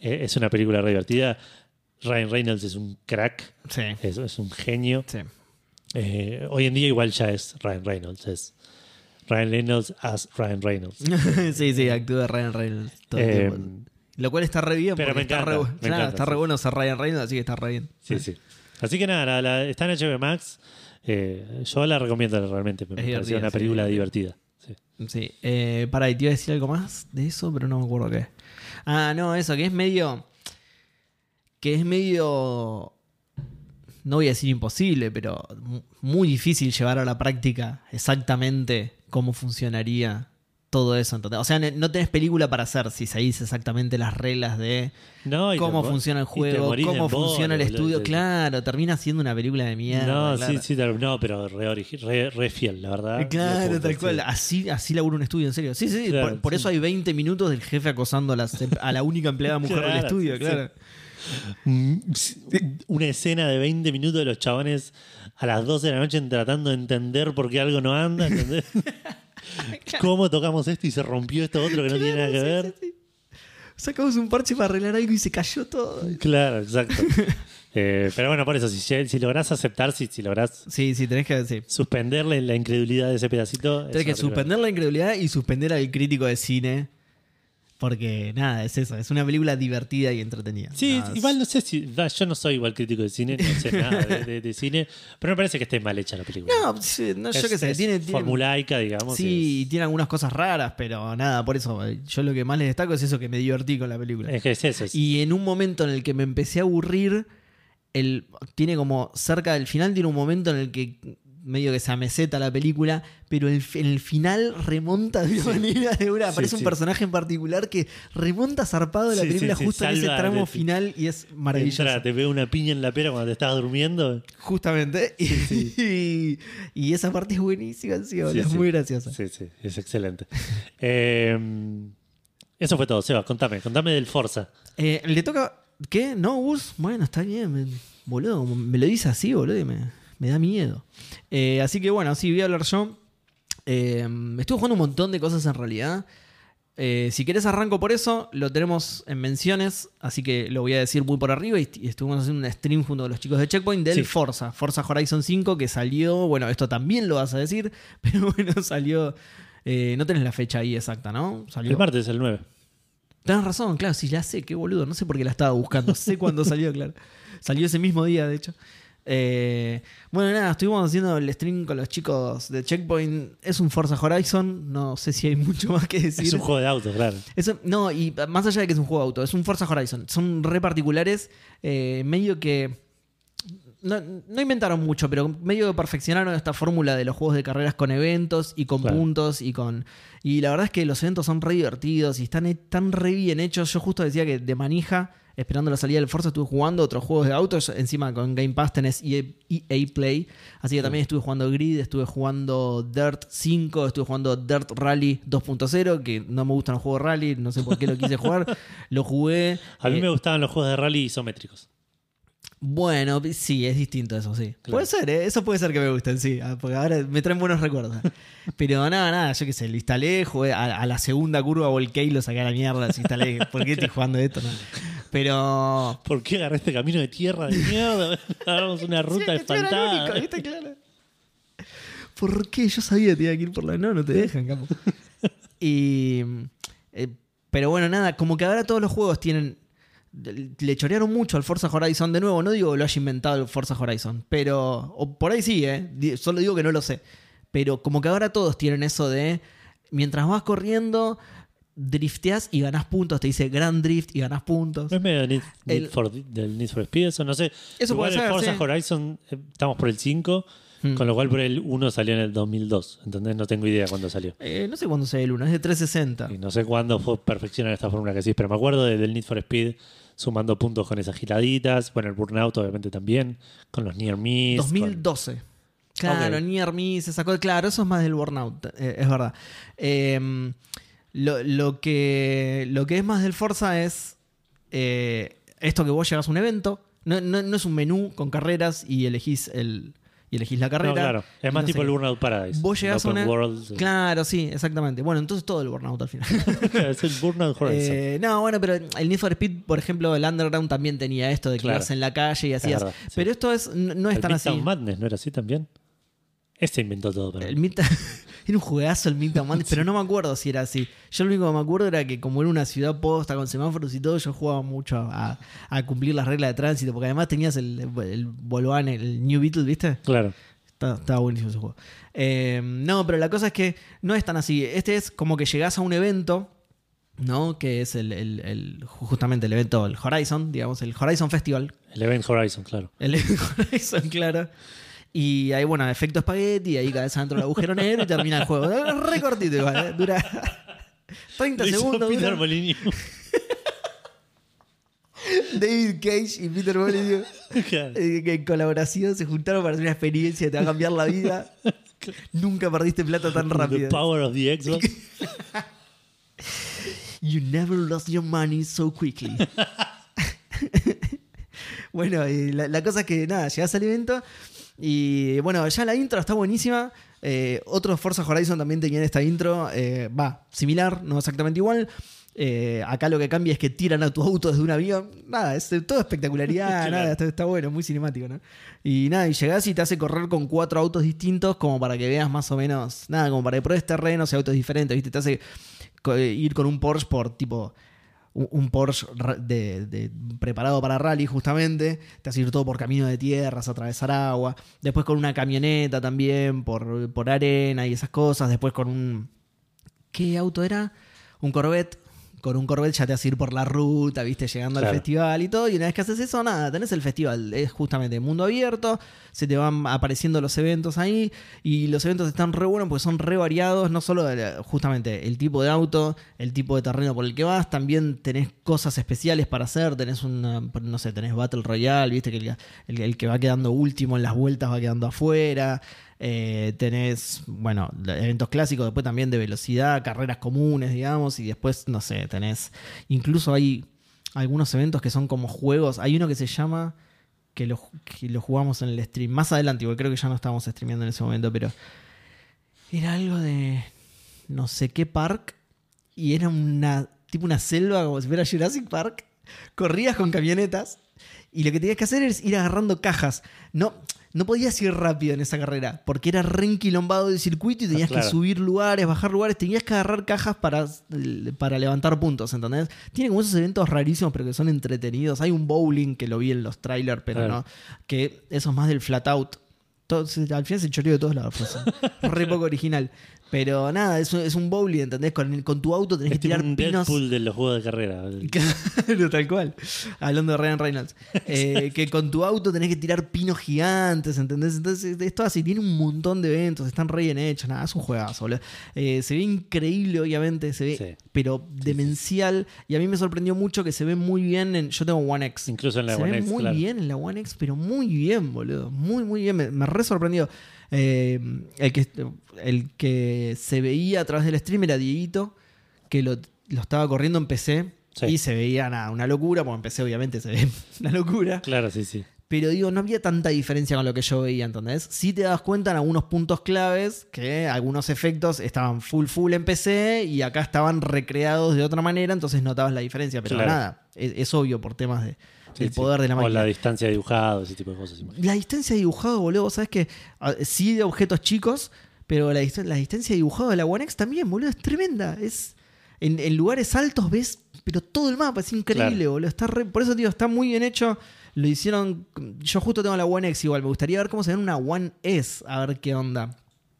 eh, es una película re divertida. Ryan Reynolds es un crack, Sí, es, es un genio. sí. Eh, hoy en día igual ya es Ryan Reynolds, es Ryan Reynolds as Ryan Reynolds. sí, sí, actúa Ryan Reynolds todo el Eh, tiempo. Lo cual está re bien. pero porque me está encanta, re, me encanta, está sí. re bueno ser Ryan Reynolds, así que está re bien. Sí, sí. Así que nada, la- la- está en HBO Max. Eh, yo la recomiendo realmente. Me Es pareció divertida, una sí, película es divertida. Sí. Sí, eh, para, y te iba a decir algo más de eso, pero no me acuerdo qué. Ah, no, eso, que es medio. Que es medio. No voy a decir imposible, pero mu- muy difícil llevar a la práctica exactamente cómo funcionaría todo eso. ¿entendés? O sea, no tenés película para hacer si seguís exactamente las reglas de No, cómo te- funciona el juego, cómo funciona el boludo. estudio. Claro, termina siendo una película de mierda. No, claro. sí, sí, no, pero re, origi- re- re fiel, la verdad. Eh, Claro, tal cual. Así, así labura un estudio, en serio. Sí, sí. Claro, por, por sí. eso hay 20 minutos del jefe acosando a, las- a la única empleada mujer del estudio, claro. Mm, Una escena de 20 minutos de los chabones a las 12 de la noche tratando de entender por qué algo no anda. ¿entendés? ¿Cómo tocamos esto y se rompió esto otro que no tiene nada que Sí, ver? sí, sí. Sacamos un parche para arreglar algo y se cayó todo. Claro, exacto. Eh, pero bueno, por eso, si, si lográs aceptar, si, si lográs Sí, sí, tenés que, suspenderle la incredulidad de ese pedacito. Tenés que suspender la incredulidad y suspender al crítico de cine. Porque nada, es eso. Es una película divertida y entretenida. Sí, Nada, igual no sé si. Yo no soy igual crítico de cine, no sé nada de, de- de cine, pero me parece que esté mal hecha la película. No, no, yo qué sé. es Tiene, formulaica, digamos. Sí, tiene algunas cosas raras, pero nada, por eso. eh, Yo lo que más les destaco es eso que me divertí con la película. Es, es que es eso. es- Y en un momento en el que me empecé a aburrir, el, tiene como cerca del final, tiene un momento en el que medio que se ameseta la película, pero el, en el final remonta de una manera de una. Sí, Aparece un sí. personaje en particular que remonta zarpado de la Sí, sí, película sí, justo en ese tramo de- final y es maravilloso. entra, te ve una piña en la pera cuando te estás durmiendo. Justamente. Y, y esa parte es buenísima, sí, Sí, es sí. muy graciosa. Sí, sí, es excelente. Eh, eso fue todo, Seba. Contame, contame del Forza. Eh, ¿Le toca qué? ¿No, Gus? Bueno, está bien. me- boludo, me lo dice así, boludo, y me, me da miedo. Eh, así que bueno, sí, voy a hablar yo. Eh, estuve jugando un montón de cosas en realidad. Eh, si querés arranco por eso, lo tenemos en menciones, así que lo voy a decir muy por arriba. Y, y estuvimos haciendo un stream junto con los chicos de Checkpoint del Sí. Forza, Forza Horizon 5, que salió, bueno, esto también lo vas a decir, pero bueno, salió, eh, no tenés la fecha ahí exacta, ¿no? Salió. El martes, el 9. Tenés razón, claro, sí, ya sé, qué boludo. No sé por qué la estaba buscando. Sé cuándo salió, claro. Salió ese mismo día, de hecho. Eh, bueno, nada, estuvimos haciendo el stream con los chicos de Checkpoint. Es un Forza Horizon, no sé si hay mucho más que decir. Es un juego de autos, claro. No, y más allá de que es un juego de auto, es un Forza Horizon. Son re particulares, eh, medio que. No, no inventaron mucho, pero medio que perfeccionaron esta fórmula de los juegos de carreras con eventos y con Claro. puntos y con. Y la verdad es que los eventos son re divertidos y están tan re bien hechos. Yo justo decía que de manija, esperando la salida del Forza, estuve jugando otros juegos de autos. Encima con Game Pass tenés EA, EA Play. Así que también estuve jugando Grid, estuve jugando Dirt 5, estuve jugando Dirt Rally 2.0, que no me gustan los juegos de rally, no sé por qué lo quise jugar. Lo jugué. A mí eh, me gustaban los juegos de rally isométricos. bueno, sí, es distinto eso, sí. Claro. Puede ser, ¿eh? eso puede ser que me gusten, sí, ah, porque ahora me traen buenos recuerdos. Pero nada, nada, yo qué sé, lo instalé, jugué a, a la segunda curva, volqué y lo saqué a la mierda, lo instalé. ¿Por qué estoy jugando esto? no? Pero... ¿Por qué agarré este camino de tierra de mierda? Hagamos una ruta Sí, el único. ¿viste? Claro. ¿Por qué? Yo sabía que tenía que ir por la... No, no te dejan, capo. Y... eh, pero bueno, nada, como que ahora todos los juegos tienen... Le chorearon mucho al Forza Horizon de nuevo. No digo que lo haya inventado el Forza Horizon, pero... O por ahí sí, ¿eh? Solo digo que no lo sé. Pero como que ahora todos tienen eso de... Mientras vas corriendo, drifteas y ganás puntos. Te dice Grand Drift y ganás puntos. ¿No es medio Need, Need for- del Need for Speed eso? No sé. Eso Igual puede el ser, Forza sí. Horizon, eh, estamos por el 5, Hmm. con lo cual por el 1 salió en el 2002. ¿Entendés? No tengo idea cuándo salió. Eh, no sé cuándo sea el 1, es de 360. Y no sé cuándo fue perfeccionar esta fórmula que sí, pero me acuerdo de- del Need for Speed sumando puntos con esas giraditas. Bueno, el Burnout obviamente también, con los Near Miss. con- 2012. Claro, Ok. Near Me se sacó. Claro, eso es más del Burnout, eh, es verdad. Eh, lo, lo que, lo que es más del Forza es eh, esto que vos llegas a un evento. No, no- no es un menú con carreras y elegís, el, y elegís la carrera. No, claro. Es más tipo el. Burnout Paradise. Vos llegás a una. World. Claro, sí, exactamente. Bueno, entonces todo el Burnout al final. es el Burnout Horizon. Eh, no, bueno, pero el Need for Speed, por ejemplo, el Underground también tenía esto de Claro. quedarse en la calle y hacías. verdad, sí. Pero esto es, no, es el tan así. Madness, ¿no era así también? Este inventó todo para El. Midtown- era un juegazo el Midtown Madness, pero no me acuerdo si era así. Yo lo único que me acuerdo era que como era una ciudad posta con semáforos y todo, yo jugaba mucho a, a cumplir las reglas de tránsito, porque además tenías el, el Volkswagen, el New Beetle, ¿viste? Claro. Está- Estaba buenísimo ese juego. Eh, no, pero la cosa es que no es tan así. Este es como que llegás a un evento, ¿no? Que es el, el- el- justamente el evento, el Horizon, digamos, el Horizon Festival, El Event Horizon, claro. el Horizon, claro. Y ahí, bueno, efecto espagueti, ahí caes adentro del agujero negro y termina el juego. Es Re cortito igual, ¿eh? Dura 30 Lo hizo segundos. Peter dura. Molyneux. David Cage y Peter Molyneux Claro. eh, que en colaboración se juntaron para hacer una experiencia que te va a cambiar la vida. Nunca perdiste plata tan The rápido. power of the Xbox. You never lost your money so quickly. bueno, y la, la cosa es que nada, llegás al evento y bueno, ya la intro está buenísima. Eh, otros Forza Horizon también tenían esta intro. eh, Va, similar, no exactamente igual. Eh, acá lo que cambia es que tiran a tu auto desde un avión. Nada, es todo espectacularidad, Claro. nada, está, está bueno, muy cinemático, ¿no? Y nada, y llegás y te hace correr con cuatro autos distintos como para que veas más o menos, nada, como para que pruebes terrenos y autos diferentes, ¿viste? Te hace ir con un Porsche por tipo un, Porsche de- preparado para rally justamente, te hace ir todo por camino de tierras, atravesar agua, después con una camioneta también por, por arena y esas cosas, después con un ¿qué auto era? Un Corvette. Con un Corvette ya te hace ir por la ruta, viste, llegando al festival y todo. Y una vez que haces eso, nada, tenés el festival. Es justamente mundo abierto, se te van apareciendo los eventos ahí. Y los eventos están re buenos porque son re variados. No solo justamente el tipo de auto, el tipo de terreno por el que vas, también tenés cosas especiales para hacer. Tenés una, no sé, tenés Battle Royale, viste, que el, el- el que va quedando último en las vueltas va quedando afuera. Eh, tenés, bueno, eventos clásicos, después también de velocidad, carreras comunes, digamos, y después, no sé, tenés, incluso hay algunos eventos que son como juegos, hay uno que se llama, que lo, que lo jugamos en el stream, más adelante, porque creo que ya no estábamos streameando en ese momento, pero era algo de no sé qué park, y era una, tipo una selva, como si fuera Jurassic Park, corrías con camionetas y lo que tenías que hacer es ir agarrando cajas. No, no podías ir rápido en esa carrera porque era re enquilombado el circuito y tenías Claro. que subir lugares, bajar lugares, tenías que agarrar cajas para, para levantar puntos, ¿entendés? Tiene como esos eventos rarísimos pero que son entretenidos. Hay un bowling que lo vi en los trailers, pero Claro. no, que eso es más del flat out. Todo- al final se choreó de todos lados. Frozen. Re poco original. Pero nada, es, un- es un bowling, ¿entendés? Con, el- con tu auto tenés Es que tirar un pinos. Deadpool de los juegos de carrera. Claro, tal cual. Hablando de Ryan Reynolds. Eh, que con tu auto tenés que tirar pinos gigantes, ¿entendés? Entonces, esto así, tiene un montón de eventos, están re bien hechos, nada, es un juegazo, boludo. Eh, se ve increíble, obviamente, se ve, Sí. pero demencial. Y a mí me sorprendió mucho que se ve muy bien en. Yo tengo One X. Incluso en la se One ve X, muy claro. bien en la One X, pero muy bien, boludo. Muy, muy bien. Me, me re sorprendió. Eh, el, que, el que se veía a través del stream era Dieguito, que lo, lo estaba corriendo en PC. Sí. Y se veía nada, una locura, porque en PC obviamente se ve una locura. Claro, sí, sí. Pero digo, no había tanta diferencia con lo que yo veía, ¿entendés? Sí te das cuenta en algunos puntos claves que algunos efectos estaban full full en PC y acá estaban recreados de otra manera, entonces notabas la diferencia. Pero Claro. nada, es, es obvio por temas de, Sí, sí. poder de la O máquina. la distancia de dibujado, ese tipo de cosas. imagino. La distancia de dibujado, boludo, vos sabés que ah, sí de objetos chicos, pero la, dist- la distancia de dibujado de la One X también, boludo, es tremenda. Es, en, en lugares altos ves, pero todo el mapa es increíble, Claro. boludo. Está re- por eso, tío, está muy bien hecho. Lo hicieron. Yo justo tengo la One X igual. Me gustaría ver cómo se ve en una One S, a ver qué onda.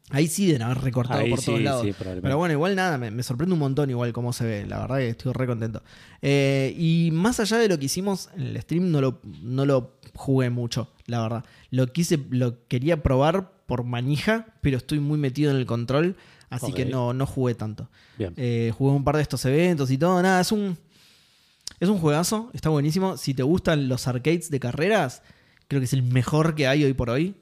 Ahí sí deben haber recortado Ahí por sí, todos lados. sí. Pero bueno, igual nada, me, me sorprende un montón igual cómo se ve. La verdad que estoy re contento. Eh, y más allá de lo que hicimos en el stream, no lo, no lo jugué mucho, la verdad. Lo quise, lo quería probar por manija, pero estoy muy metido en el control, así que no, no jugué tanto. Bien. Eh, jugué un par de estos eventos y todo. Nada, es un. Es un juegazo, está buenísimo. Si te gustan los arcades de carreras, creo que es el mejor que hay hoy por hoy.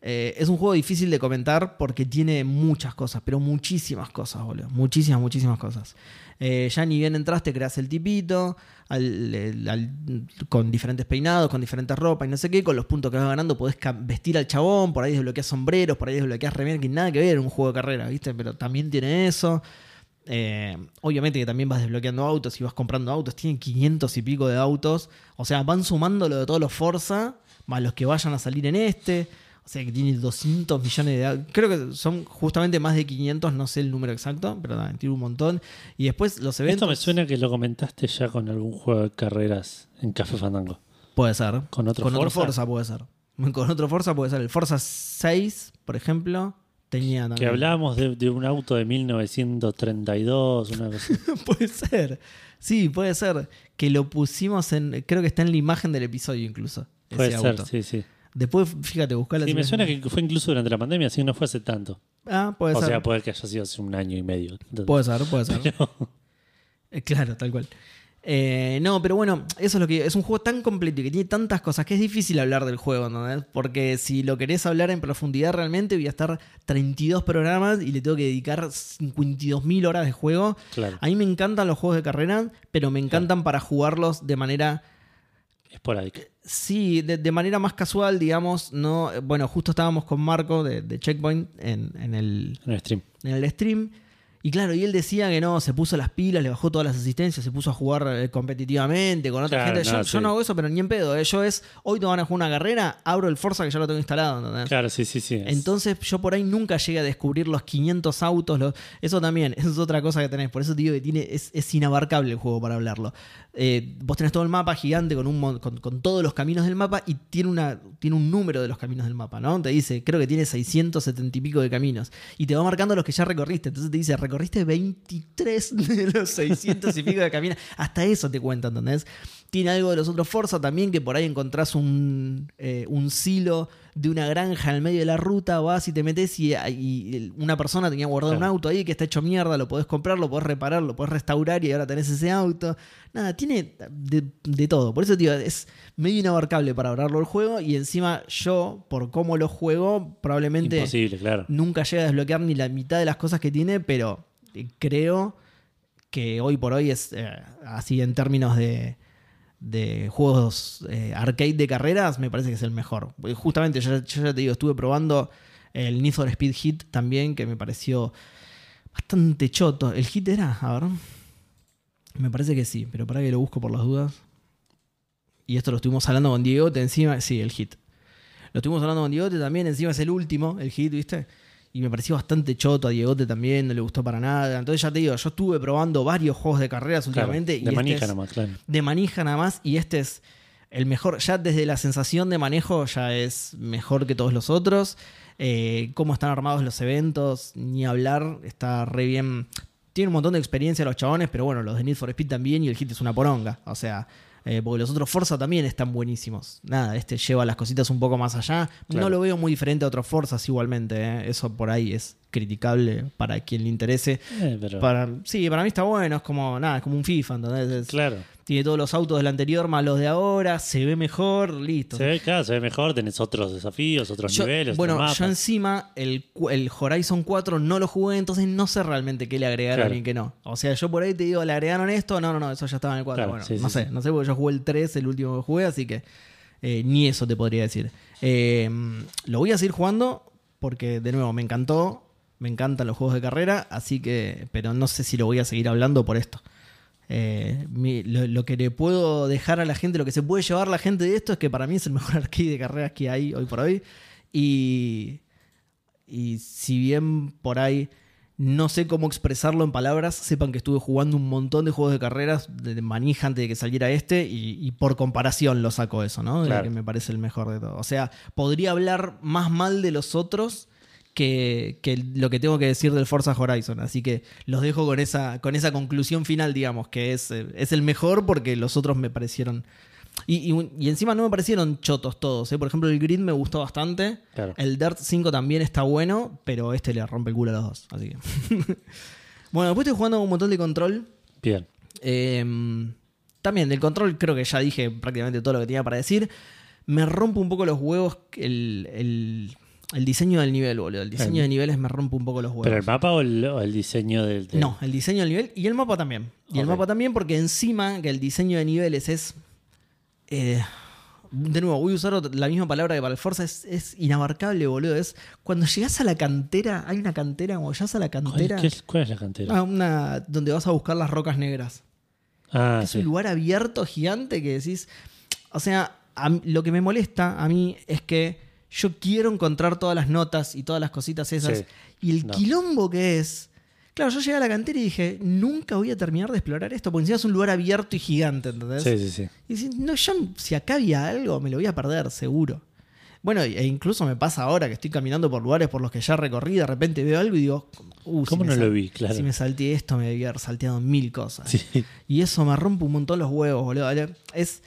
Eh, es un juego difícil de comentar porque tiene muchas cosas, pero muchísimas cosas, boludo. Muchísimas, muchísimas cosas. Eh, ya ni bien entraste, creas el tipito, con diferentes peinados, con diferentes ropas y no sé qué. Con los puntos que vas ganando podés vestir al chabón, por ahí desbloqueas sombreros, por ahí desbloqueas remera, que nada que ver en un juego de carrera, ¿viste? Pero también tiene eso. Eh, obviamente que también vas desbloqueando autos y vas comprando autos. Tienen 500 y pico de autos. O sea, van sumando lo de todos los Forza, más los que vayan a salir en este. O sea, que tiene 200 millones de. Creo que son justamente más de 500, no sé el número exacto, pero nada, tiene un montón. Y después los eventos. Esto me suena que lo comentaste ya con algún juego de carreras en Café Fandango. Puede ser. ¿Con otro Con otro Forza? Forza puede ser. Con otro Forza puede ser. El Forza 6, por ejemplo, tenía también. Que hablábamos de, de un auto de 1932, una cosa. puede ser. Sí, puede ser. Que lo pusimos en. Creo que está en la imagen del episodio incluso. Puede ese ser, auto. sí, sí. Después, fíjate, buscar la Sí, me suena que fue incluso durante la pandemia, así que no fue hace tanto. Ah, puede o ser. sea, puede que haya sido hace un año y medio. Entonces, Puede ser, puede ser. pero- Eh, Claro, tal cual. Eh, no, pero bueno, eso es lo que es un juego tan completo y que tiene tantas cosas que es difícil hablar del juego, ¿entendés? Porque si lo querés hablar en profundidad realmente, voy a estar 32 programas y le tengo que dedicar 52.000 horas de juego. claro, A mí me encantan los juegos de carrera, pero me encantan para jugarlos de manera esporádica. Sí, de, de manera más casual, digamos, no. Bueno, justo estábamos con Marco de, de Checkpoint en, en el, En el stream. en el stream. Y claro, y él decía que no, se puso las pilas, le bajó todas las asistencias, se puso a jugar eh, competitivamente con otra Claro, gente. Yo, no, yo sí. no hago eso, pero ni en pedo. eh. Yo es, hoy te van a jugar una carrera, abro el Forza que ya lo tengo instalado. ¿entendés? Claro, sí, sí, sí. es- Entonces yo por ahí nunca llegué a descubrir los 500 autos. los- Eso también es otra cosa que tenés. Por eso te digo que tiene, es, es inabarcable el juego para hablarlo. Eh, vos tenés todo el mapa gigante con, un, con, con todos los caminos del mapa y tiene, una, tiene un número de los caminos del mapa, ¿no? Te dice, creo que tiene 670 y pico de caminos. Y te va marcando los que ya recorriste. Entonces te dice, recorriste 23 de los 600 y pico de caminos. Hasta eso te cuenta, ¿entendés? Tiene algo de los otros Forza también, que por ahí encontrás un, eh, un silo de una granja en el medio de la ruta, vas y te metes y, y una persona tenía guardado un auto ahí que está hecho mierda, lo podés comprar, lo podés reparar, lo podés restaurar y ahora tenés ese auto. Nada, tiene de, de todo. Por eso, tío, es medio inabarcable para hablarlo el juego y encima yo, por cómo lo juego, probablemente Imposible, claro. nunca llega a desbloquear ni la mitad de las cosas que tiene, pero eh, creo que hoy por hoy es eh, así en términos de, de juegos eh, arcade de carreras, me parece que es el mejor. Porque Justamente, yo, ya te digo, estuve probando el Need for Speed Hit también, que me pareció bastante choto. ¿El Hit era? A ver. Me parece que sí, pero para que lo busco por las dudas. y esto lo estuvimos hablando con Diego, encima, sí, el hit. Lo estuvimos hablando con Diegote también, encima es el último, el hit, ¿viste? Y me pareció bastante choto a Diegote también, no le gustó para nada. Entonces ya te digo, yo estuve probando varios juegos de carreras Claro, últimamente. y de este manija es- nada más, claro. de manija nada más y este es el mejor, ya desde la sensación de manejo ya es mejor que todos los otros. Eh, cómo están armados los eventos, ni hablar, está re bien. Tiene un montón de experiencia los chabones, pero bueno, los de Need for Speed también y el hit es una poronga. O sea, eh, porque los otros Forza también están buenísimos. Nada, este lleva las cositas un poco más allá. Claro. No lo veo muy diferente a otros Forzas igualmente. eh. Eso por ahí es criticable para quien le interese. Eh, pero, Para, sí, para mí está bueno, es como, nada, es como un FIFA, ¿entendés? Es- claro. tiene todos los autos del anterior más los de ahora, se ve mejor, listo. Se ve, claro, se ve mejor, tenés otros desafíos, otros Yo- niveles, bueno, otros yo encima el, el Horizon 4 no lo jugué, entonces no sé realmente qué le agregaron Claro. y qué no. O sea, yo por ahí te digo, ¿le agregaron esto? No, no, no, eso ya estaba en el 4. Claro, bueno, sí, no sí, sé, sí. no sé, porque yo jugué el 3, el último que jugué, así que eh, ni eso te podría decir. Eh, lo voy a seguir jugando porque, de nuevo, me encantó, me encantan los juegos de carrera, así que, pero no sé si lo voy a seguir hablando por esto. Eh, mi- lo, lo que le puedo dejar a la gente, lo que se puede llevar la gente de esto es que para mí es el mejor arcade de carreras que hay hoy por hoy. Y, y si bien por ahí no sé cómo expresarlo en palabras, sepan que estuve jugando un montón de juegos de carreras de manija antes de que saliera este y, y por comparación lo saco eso, ¿no? Claro. que me parece el mejor de todo. O sea, podría hablar más mal de los otros que, que lo que tengo que decir del Forza Horizon. Así que los dejo con esa, con esa conclusión final, digamos, que es, eh, es el mejor porque los otros me parecieron... Y, y- y encima no me parecieron chotos todos. ¿eh? Por ejemplo, el Grid me gustó bastante. Claro. El Dirt 5 también está bueno, pero este le rompe el culo a los dos. Así que. bueno, después estoy jugando un montón de control. Bien. Eh, también del control creo que ya dije prácticamente todo lo que tenía para decir. Me rompe un poco los huevos el, el- el diseño del nivel, boludo. El diseño El- de niveles me rompe un poco los huevos. ¿Pero el mapa o el, o el diseño del, del- No, el diseño del nivel y el mapa también. Y el mapa también porque encima que el diseño de niveles es... eh, de nuevo, voy a usar la misma palabra que para el Forza, es, es inabarcable, boludo. Es cuando llegas a la cantera, hay una cantera, cuando llegas a la ¿Cuál, cantera, qué es, cuál es la cantera? ah, una, donde vas a buscar las rocas negras. Ah, es sí. un lugar abierto, gigante, que decís. O sea, a lo que me molesta a mí es que yo quiero encontrar todas las notas y todas las cositas esas. Sí. Y el No. quilombo que es. Claro, yo llegué a la cantera y dije, nunca voy a terminar de explorar esto, porque encima es un lugar abierto y gigante, ¿entendés? Sí, sí, sí. Y decís, no, yo, si acá había algo, me lo voy a perder, seguro. Bueno, e incluso me pasa ahora que estoy caminando por lugares por los que ya recorrí, de repente veo algo y digo, uh, si ¿Cómo me no lo vi? Claro. Si me salté esto, me haber salteado mil cosas. Sí. Y eso me rompe un montón los huevos, boludo. Es,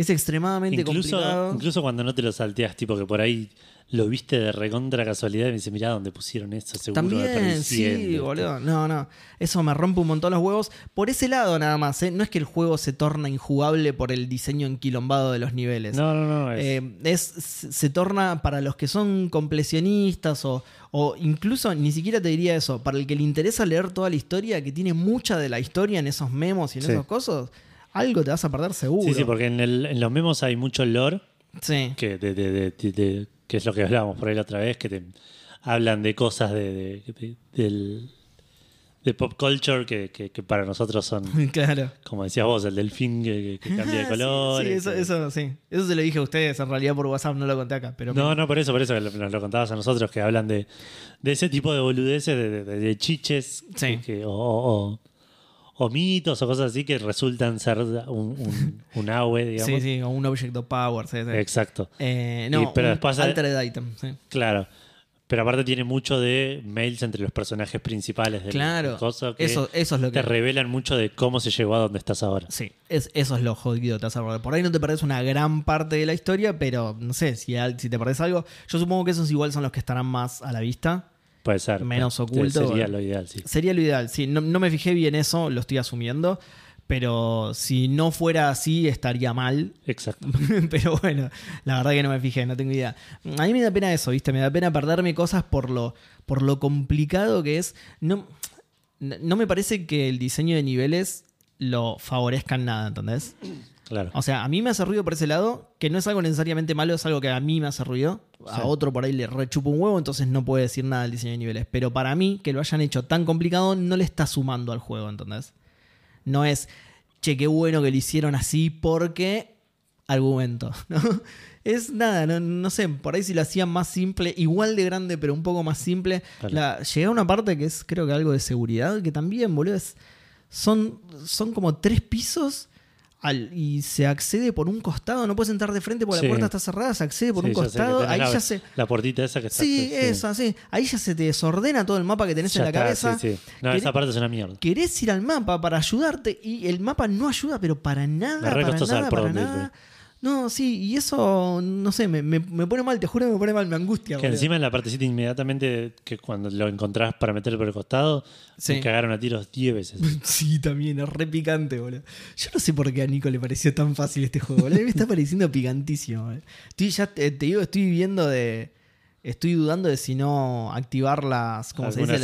es extremadamente Incluso, complicado. incluso cuando no te lo salteas, tipo que por ahí lo viste de recontra casualidad y me dice, mirá dónde pusieron eso, seguro de También, sí, esto". boludo. No, no. Eso me rompe un montón los huevos. Por ese lado nada más, ¿eh? No es que el juego se torna injugable por el diseño enquilombado de los niveles. No, no, no. es- Eh, es, se torna para los que son completionistas o, o incluso ni siquiera te diría eso, para el que le interesa leer toda la historia, que tiene mucha de la historia en esos memos y en Sí. esos cosas, algo te vas a perder seguro. sí, sí, porque en, el- en los memos hay mucho lore, Sí. que, de, de- de- de- de- que es lo que hablábamos por ahí la otra vez, que te hablan de cosas de, de- de- del, de pop culture que, que- que para nosotros son, claro. como decías vos, el delfín que, que cambia de Ah, color. Sí, sí, eso, eso sí. Eso se lo dije a ustedes, en realidad por WhatsApp no lo conté acá. Pero No, no, por eso, por eso que nos lo contabas a nosotros, que hablan de, de ese tipo de boludeces, de, de- de chiches Sí. o, o- o mitos o cosas así que resultan ser un, un, un digamos. Sí, sí, o un Object of Power. Sí, sí. Exacto, Eh, no, Y- pero un después- Altered Item. Sí. claro. Pero aparte tiene mucho de mails entre los personajes principales del Claro, coso que eso, eso es lo te que. revelan mucho de cómo se llegó a donde estás ahora. Sí, es, eso es lo jodido. Te. Por ahí no te perdés una gran parte de la historia, pero no sé, si, si te perdés algo. Yo supongo que esos igual son los que estarán más a la vista. Puede ser. Menos pero oculto, Sería bueno. lo ideal, sí. Sería lo ideal. Sí, no, no me fijé bien eso, lo estoy asumiendo. Pero si no fuera así, estaría mal. Exacto. Pero bueno, la verdad que no me fijé, no tengo idea. A mí me da pena eso, ¿viste? Me da pena perderme cosas por lo, por lo complicado que es. No, no me parece que el diseño de niveles lo favorezca en nada, ¿entendés? Claro. O sea, a mí me hace ruido por ese lado, que no es algo necesariamente malo, es algo que a mí me hace ruido. A Sí. otro por ahí le rechupa un huevo, entonces no puede decir nada del diseño de niveles. Pero para mí, que lo hayan hecho tan complicado, no le está sumando al juego, ¿entendés? No es, che, qué bueno que lo hicieron así porque argumento, ¿no? Es nada, no, no sé, por ahí si lo hacían más simple, igual de grande, pero un poco más simple. Claro. La, llega una parte que es, creo que algo de seguridad, que también, boludo, es- son, son como tres pisos al- y se accede por un costado, no puedes entrar de frente porque Sí. la puerta está cerrada, se accede por Sí, un costado, ahí la, ya se... La puertita esa que está. Sí, esa, sí. Ahí ya se te desordena todo el mapa que tenés Ya en la está, cabeza. sí. No, Querés- esa parte es una mierda. Querés ir al mapa para ayudarte y el mapa no ayuda, pero para nada, Me para nada, para nada. No, sí, y eso, no sé, me, me- me pone mal, te juro que me pone mal, me angustia. Que boludo. encima en la partecita inmediatamente que cuando lo encontrás para meterlo por el costado, Sí. me cagaron a tiros 10 veces. Sí, también, es re picante, boludo. Yo no sé por qué a Nico le pareció tan fácil este juego, boludo. Me está pareciendo picantísimo, boludo. Estoy, ya te, te digo, estoy viendo de. Estoy dudando de si no activar las, ¿cómo se dice?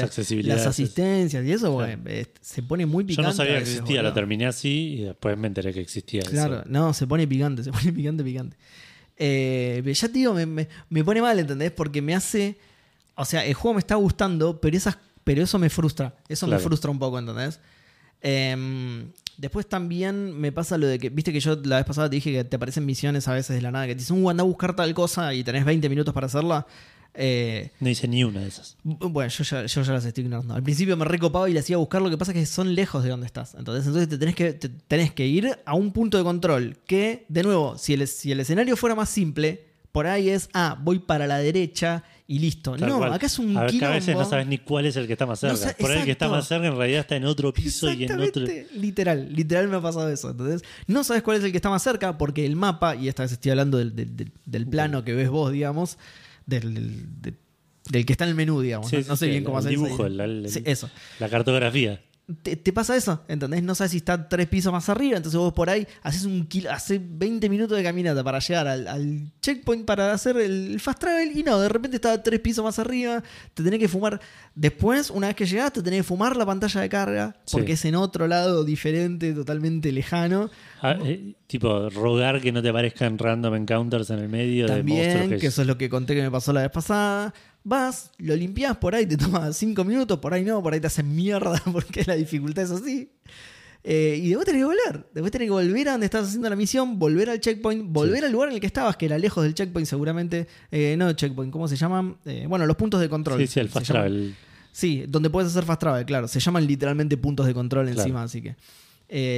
Las asistencias y eso, Claro. se pone muy Yo picante. no sabía que existía, boludo. la terminé así y después me enteré que existía Claro, eso. no, se pone picante, se pone picante, picante. Eh, ya te digo, me, me- me pone mal, ¿entendés? Porque me hace. O sea, el juego me está gustando, pero, esas, pero eso me frustra. Eso me frustra un poco, ¿entendés? Em, después también me pasa lo de que, viste que yo la vez pasada te dije que te aparecen misiones a veces de la nada, que te dicen, uh, anda a buscar tal cosa y tenés 20 minutos para hacerla. Eh, No hice ni una de esas. Bu- Bueno, yo ya, yo ya las estoy ignorando. Al principio me recopaba y las iba a buscar, lo que pasa es que son lejos de donde estás. Entonces, entonces te tenés que, te tenés que ir a un punto de control que, de nuevo, si el, si el escenario fuera más simple, por ahí es, ah, voy para la derecha y listo. Tal no, cual. acá es un a, ver, que a veces no sabes ni cuál es el que está más No cerca. Por ahí el que está más cerca en realidad está en otro piso y en otro. Literal, literal me ha pasado eso. Entonces, no sabes cuál es el que está más cerca porque el mapa, y esta vez estoy hablando del- del plano que ves vos, digamos, del, del- de- del que está en el menú, digamos. Sí, no, sé sí, bien cómo el hacer dibujo, el- el- Sí, eso. La cartografía. Te, te pasa eso, ¿entendés? No sabes si está tres pisos más arriba, entonces vos por ahí haces un kil- haces 20 minutos de caminata para llegar al, al checkpoint para hacer el fast travel y no, de repente está tres pisos más arriba, te tenés que fumar. Después, una vez que llegás, te tenés que fumar la pantalla de carga porque Sí. es en otro lado diferente, totalmente lejano. Ah, eh, tipo, rogar que no te aparezcan random encounters en el medio de monstruos que... que, eso es lo que conté que me pasó la vez pasada. Vas, lo limpias por ahí, te toma 5 minutos, por ahí no, por ahí te hacen mierda porque la dificultad es así. Eh, y después tenés que volver. Después tenés que volver a donde estás haciendo la misión, volver al checkpoint, volver Sí. al lugar en el que estabas, que era lejos del checkpoint seguramente. Eh, no checkpoint, ¿cómo se llaman? Eh, bueno, los puntos de control. Sí, sí, el fast travel. Sí, donde puedes hacer fast travel, claro. Se llaman literalmente puntos de control Claro. encima, así que.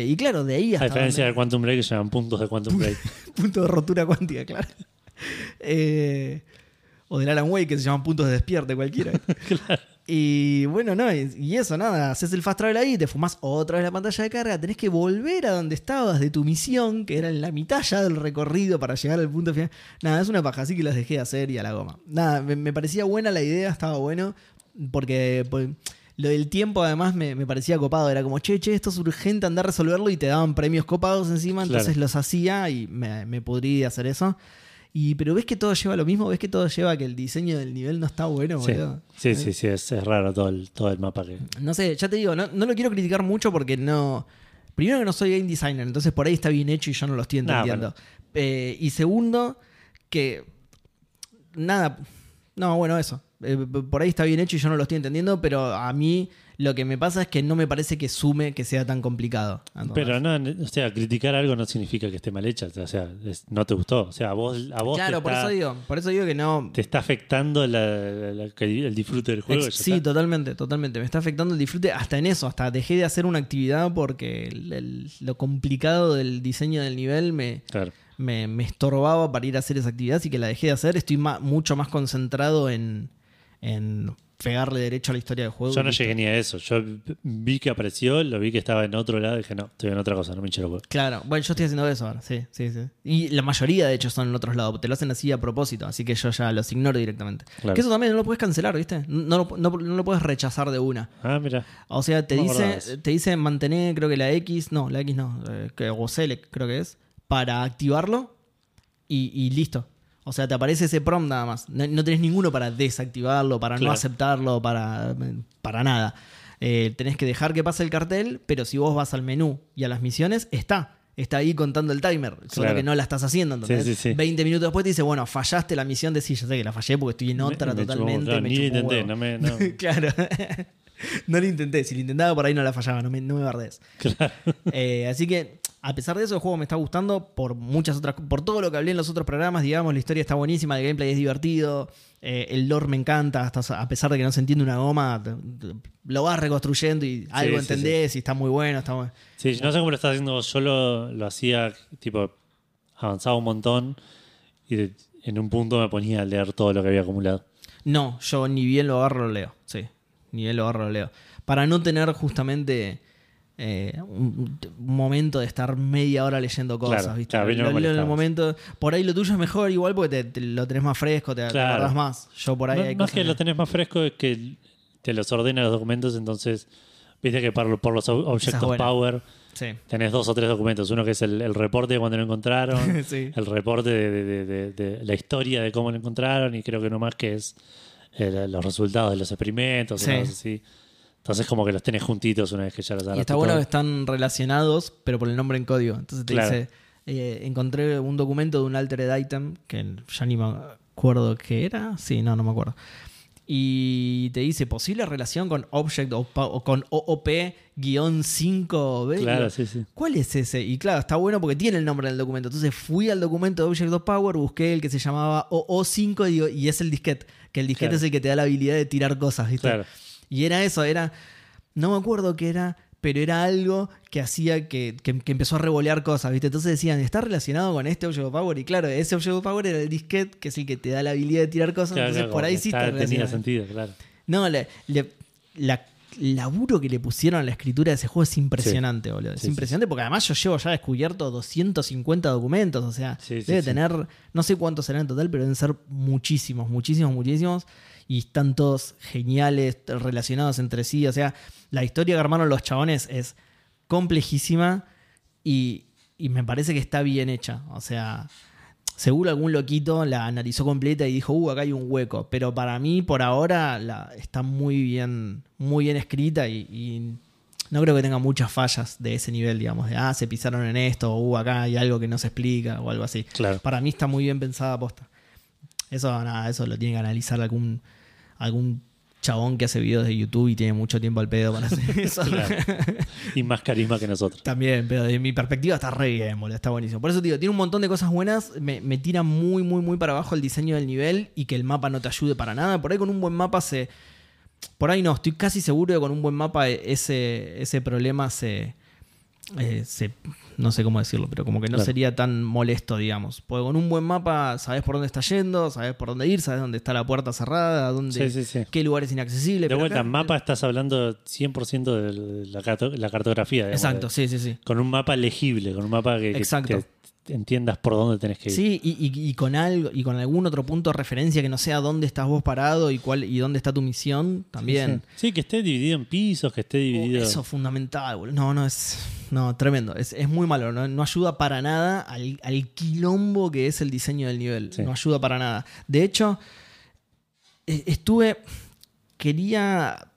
Y claro, de ahí A hasta. diferencia donde- del Quantum Break, que se llaman puntos de Quantum Break. punto de rotura cuántica, claro. Eh, o del Alan Wake, que se llaman puntos de despierte cualquiera. claro. Y bueno, no, y, y eso, nada, haces el fast travel ahí, te fumas otra vez la pantalla de carga, tenés que volver a donde estabas de tu misión, que era en la mitad ya del recorrido para llegar al punto final. Nada, es una paja, así que las dejé de hacer y a la goma. Nada, me, me parecía buena la idea, estaba bueno, porque pues, lo del tiempo además me, me parecía copado, era como, che, che, esto es urgente, andar a resolverlo y te daban premios copados encima, Claro. entonces los hacía y me, me podría hacer eso. Y, pero ves que todo lleva lo mismo, ves que todo lleva a que el diseño del nivel no está bueno, Sí, boludo. sí, sí, sí, es, es raro todo el, todo el mapa que. No sé, ya te digo, no, no lo quiero criticar mucho porque no. Primero que no soy game designer, entonces por ahí está bien hecho y yo no lo estoy Nah, entendiendo. Eh, y segundo, que. Nada. No, bueno, eso. Eh, por ahí está bien hecho y yo no lo estoy entendiendo, pero a mí lo que me pasa es que no me parece que sume que sea tan complicado. Entonces, Pero no, o sea, criticar algo no significa que esté mal hecha. O sea, es- no te gustó. O sea, a vos, a vos claro, te, por está, eso digo, por eso digo que no. te está afectando la- la- la- que el disfrute del juego. Ex- sí, está. totalmente, totalmente. Me está afectando el disfrute hasta en eso, hasta dejé de hacer una actividad porque el- el- lo complicado del diseño del nivel me, Claro. me, me estorbaba para ir a hacer esa actividad, así que la dejé de hacer. Estoy mucho más concentrado en, en pegarle derecho a la historia del juego. Yo no llegué ni a eso. Yo vi que apareció, lo vi que estaba en otro lado y dije, no, estoy en otra cosa, no me hinché. Claro, bueno, yo estoy haciendo eso ahora, sí, sí, sí. Y la mayoría, de hecho, son en otros lados. Te lo hacen así a propósito, así que yo ya los ignoro directamente. Claro. Que eso también no lo puedes cancelar, ¿viste? No, lo- no- no lo puedes rechazar de una. Ah, mira. O sea, te No dice, te dice mantener, creo que la X, no, la X no, eh, que, o Select creo que es, para activarlo y, y listo. O sea, te aparece ese prompt nada más. No, no tenés ninguno para desactivarlo, para no aceptarlo, para, para nada. Eh, tenés que dejar que pase el cartel, pero si vos vas al menú y a las misiones, está. Está ahí contando el timer, solo que no la estás haciendo. ¿entendés? Sí, sí, sí. 20 minutos después te dice, bueno, fallaste la misión de sí, ya sé que la fallé porque estoy en otra Me- me chupó, totalmente. claro, me ni intenté, huevo". no me- no. claro. no lo intenté. Si lo intentaba por ahí no la fallaba, no me, no me bardes. Claro. Eh, así que, a pesar de eso, el juego me está gustando por muchas otras por todo lo que hablé en los otros programas, digamos, la historia está buenísima, el gameplay es divertido, eh, el lore me encanta, hasta a pesar de que no se entiende una goma, lo vas reconstruyendo y algo sí, entendés y está muy bueno, está bueno. Sí, no sé cómo lo estás haciendo. Yo lo, lo hacía, tipo, avanzaba un montón y en un punto me ponía a leer todo lo que había acumulado. No, yo ni bien lo agarro lo leo, sí, ni bien lo agarro lo leo. Para no tener justamente eh, un, un momento de estar media hora leyendo cosas, Claro, ¿viste? claro, lo en el momento. Por ahí lo tuyo es mejor igual porque te, te lo tenés más fresco, te, Claro. acordás más. Yo por ahí No, hay más que lo tenés más fresco es que te los ordena los documentos, entonces, viste que por, por los Object of. Power Sí. tenés dos o tres documentos. Uno que es el, el reporte de cuando lo encontraron, Sí. el reporte de, de- de- de- de la historia de cómo lo encontraron y creo que no más que es eh, los resultados de los experimentos Sí. y cosas así. Entonces como que los tenés juntitos una vez que ya los Y agarraste está bueno que están relacionados, pero por el nombre en código. Entonces te Claro. dice, eh, encontré un documento de un altered item, que ya ni me acuerdo qué era. Sí, no, no me acuerdo. Y te dice posible relación con Object o, o con OOP-5. Claro, sí, sí. ¿Cuál es ese? Y claro, está bueno porque tiene el nombre del documento. Entonces fui al documento de Object of Power, busqué el que se llamaba OO5 y, digo, y es el disquete. Que el disquete Claro. es el que te da la habilidad de tirar cosas, ¿viste? Claro. Y era eso, era. No me acuerdo qué era, pero era algo que hacía que, que- que empezó a revolear cosas, ¿viste? Entonces decían, ¿está relacionado con este Object of Power? Y claro, ese Object of Power era el disquete, que es el que te da la habilidad de tirar cosas. Claro, entonces claro, por ahí sí está- tenía sentido, claro. No, le, le- la laburo que le pusieron a la escritura de ese juego es impresionante, boludo. Es Sí, sí, impresionante porque además yo llevo ya descubierto 250 documentos, o sea, Sí, sí, debe sí. tener, no sé cuántos serán en total, pero deben ser muchísimos, muchísimos, muchísimos. Y están todos geniales, relacionados entre sí. O sea, la historia que armaron los chabones es complejísima y, y me parece que está bien hecha. O sea, seguro algún loquito la analizó completa y dijo, uh, acá hay un hueco. Pero para mí, por ahora, la, está muy bien, muy bien escrita y, y no creo que tenga muchas fallas de ese nivel, digamos, de, ah, se pisaron en esto, o uh, acá hay algo que no se explica o algo así. Claro. Para mí está muy bien pensada posta. Eso, nada, eso lo tiene que analizar algún, algún chabón que hace videos de YouTube y tiene mucho tiempo al pedo para hacer eso. Claro. Y más carisma que nosotros. También, pero desde mi perspectiva está re bien, boludo, está buenísimo. Por eso digo, tiene un montón de cosas buenas, me, me tira muy, muy, muy para abajo el diseño del nivel y que el mapa no te ayude para nada. Por ahí con un buen mapa se... Por ahí no, estoy casi seguro que con un buen mapa ese, ese problema se, eh, se... No sé cómo decirlo, pero como que no Claro. sería tan molesto, digamos. Porque con un buen mapa sabes por dónde está yendo, sabes por dónde ir, sabes dónde está la puerta cerrada, dónde, Sí, sí, sí. qué lugar es inaccesible. De pero vuelta, acá- mapa estás hablando 100% de la, carto- la cartografía. digamos, Exacto, de- sí, sí, sí. Con un mapa legible, con un mapa que, Exacto. Entiendas por dónde tenés que ir. Sí, y, y- y con algo, y con algún otro punto de referencia que no sea dónde estás vos parado y cuál, y dónde está tu misión, también. Sí, que esté dividido en pisos, que esté Oh, dividido. eso es fundamental, boludo. No, no, es. No, tremendo. Es, es muy malo. No, no ayuda para nada al, al quilombo que es el diseño del nivel. Sí. No ayuda para nada. De hecho, eh, estuve. Quería.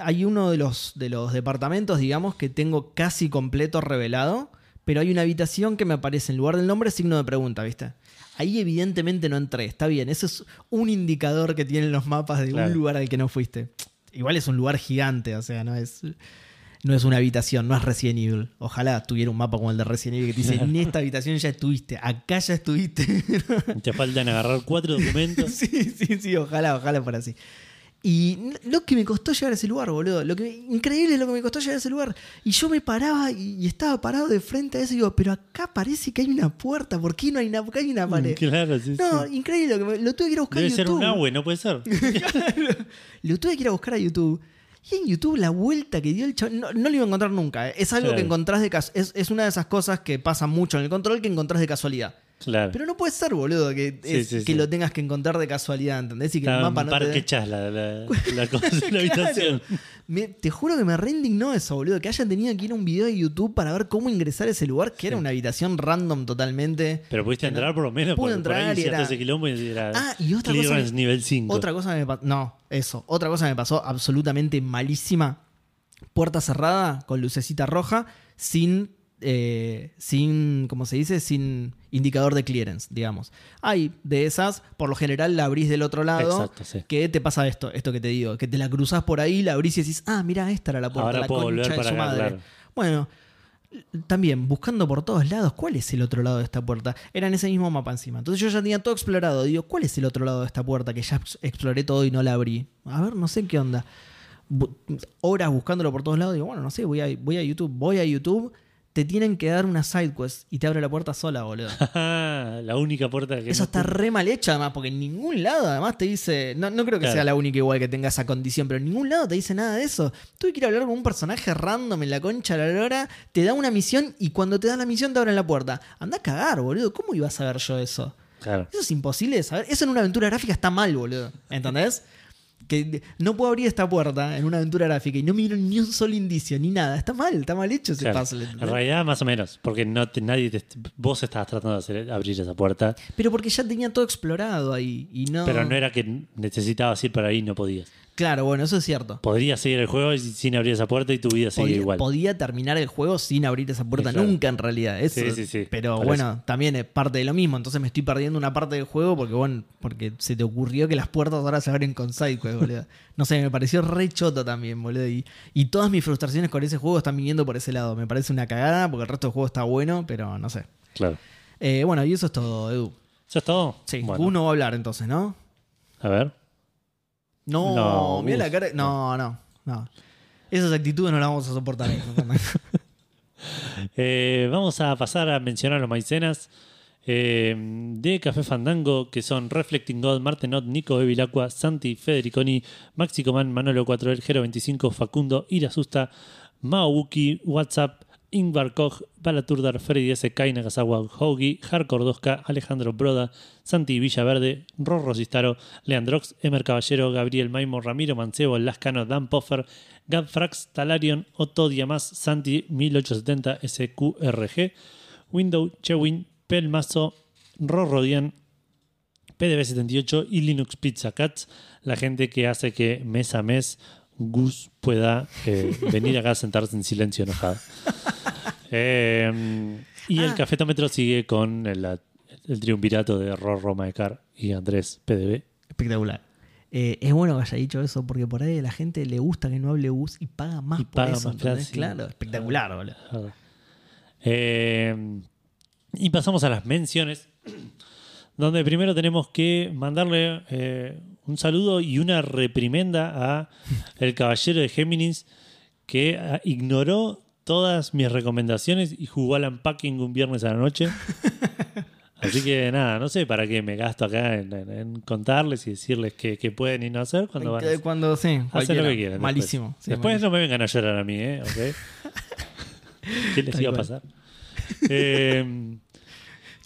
Hay uno de los, de los departamentos, digamos, que tengo casi completo revelado. Pero hay una habitación que me aparece en lugar del nombre signo de pregunta, ¿viste? Ahí evidentemente no entré. Está bien. Ese es un indicador que tienen los mapas de Claro. un lugar al que no fuiste. Igual es un lugar gigante, o sea, no es. No es una habitación, no es Resident Evil. Ojalá tuviera un mapa como el de Resident Evil que te dice, en esta habitación ya estuviste, acá ya estuviste. Te faltan agarrar cuatro documentos. sí, sí, sí, ojalá, ojalá fuera así. Y lo que me costó llegar a ese lugar, boludo. Lo que, increíble lo que me costó llegar a ese lugar. Y yo me paraba y, y estaba parado de frente a eso y digo, pero acá parece que hay una puerta. ¿Por qué no hay una, hay una pared? Claro, sí, No, sí. increíble. Lo, que me- lo tuve que ir a buscar Debe en ser YouTube. un agua, no puede ser. Lo tuve que ir a buscar a YouTube. Y en YouTube la vuelta que dio el chaval. No, no lo iba a encontrar nunca. ¿eh? Es algo Claro. que encontrás de cas- es, es una de esas cosas que pasa mucho en el control que encontrás de casualidad. Claro. Pero no puede ser, boludo, que, Sí, es- sí, que sí. lo tengas que encontrar de casualidad, ¿entendés? Y que el mapa no te Parque Chas, la, la, la cosa, la Claro. habitación. Me- te juro que me reindignó eso, boludo. Que hayan tenido que ir a un video de YouTube para ver cómo ingresar a ese lugar, que era una habitación random totalmente. Pero pudiste entrar por lo menos. Pude porque por entrar ahí y era- ese quilombo y era Ah, y otra cosa que- nivel 5. Otra cosa me pasó. No, eso. Otra cosa me pasó absolutamente malísima. Puerta cerrada con lucecita roja, sin. eh, sin. ¿Cómo se dice? Sin indicador de clearance, digamos. Hay de esas, por lo general la abrís del otro lado, Exacto, sí. que te pasa esto, esto que te digo, que te la cruzás por ahí, la abrís y decís, ah, mira, esta era la puerta, Ahora la puedo concha volver de para su acá, madre. claro. Bueno, también buscando por todos lados, ¿cuál es el otro lado de esta puerta? Era en ese mismo mapa encima. Entonces yo ya tenía todo explorado. Digo, ¿cuál es el otro lado de esta puerta que ya ex- exploré todo y no la abrí? A ver, no sé qué onda. Bu- Horas buscándolo por todos lados. Digo, bueno, no sé, voy a, voy a YouTube. Voy a YouTube. Te tienen que dar una side quest y te abre la puerta sola, boludo. la única puerta que. Eso no está re mal hecho, además, porque en ningún lado, además, te dice. No, no creo que Claro. sea la única igual que tenga esa condición, pero en ningún lado te dice nada de eso. Tuve que ir a hablar con un personaje random en la concha de la lora, te da una misión y cuando te da la misión te abren la puerta. Anda a cagar, boludo. ¿Cómo iba a saber yo eso? Claro. Eso es imposible de saber. Eso en una aventura gráfica está mal, boludo. ¿Entendés? Que no puedo abrir esta puerta en una aventura gráfica y no me dieron ni un solo indicio, ni nada. Está mal, está mal hecho ese Claro. puzzle. En realidad, más o menos, porque no te- nadie te- vos estabas tratando de hacer- abrir esa puerta, Pero porque ya tenía todo explorado ahí y no. pero no era que necesitabas ir para ahí y no podías. Claro, bueno, eso es cierto. Podrías seguir el juego sin abrir esa puerta y tu vida podía, igual. podía terminar el juego sin abrir esa puerta claro. nunca en realidad. Eso, Sí, sí, sí. Pero Por bueno, también es parte de lo mismo. Entonces me estoy perdiendo una parte del juego porque bueno, porque se te ocurrió que las puertas ahora se abren con sidequest, boludo. No sé, me pareció re choto también, boludo. Y, y todas mis frustraciones con ese juego están viniendo por ese lado. Me parece una cagada porque el resto del juego está bueno, pero no sé. Claro. Eh, bueno, y eso es todo, Edu. ¿Ya es todo? Sí, Bueno, uno va a hablar entonces, ¿no? A ver. No, No, mira la cara. No, no, no. Esas actitudes no las vamos a soportar. Eh, vamos a pasar a mencionar los maicenas eh, de Café Fandango, que son Reflecting God, Martenot, Nico Bevilacqua, Santi, Federiconi, Maxi Coman, Manolo 4L, Gero 25, Facundo, Irasusta, Maobuki, WhatsApp, Ingvar Koch, Balaturdar, Freddy S. Kai Nagasawa, Hoagie, Hardcore 2K, Alejandro Broda, Santi Villaverde, Rorro Sistaro, Leandrox, Emer Caballero, Gabriel Maimo, Ramiro Mancebo, Lascano, Dan Poffer, Gadfrax, Talarion, Otto Diamás, Santi 1870 SQRG, Window, Chewin, Pelmazo, Rorrodian, PDB78 y Linux Pizza Cats, la gente que hace que mes a mes Gus pueda eh, venir acá a sentarse en silencio enojado. Eh, y el Ah. cafetómetro sigue con el, el triunvirato de Rorro Maecar y Andrés PDB. Espectacular. Eh, es bueno que haya dicho eso porque por ahí a la gente le gusta que no hable bus y paga más Y por paga eso. más, ¿entendés? claro, espectacular, boludo. Eh, y pasamos a las menciones, donde primero tenemos que mandarle eh, un saludo y una reprimenda a el caballero de Géminis que ah, ignoró todas mis recomendaciones y jugó al unpacking un viernes a la noche. Así que nada, no sé para qué me gasto acá en, en- en contarles y decirles qué, qué pueden y no hacer cuando van a Eh, Cuando sí, Hacen lo que quieran. después. Malísimo. sí, después malísimo. no me vengan a llorar a mí, ¿eh? ¿Ok? ¿Qué les Tal iba a pasar? Eh,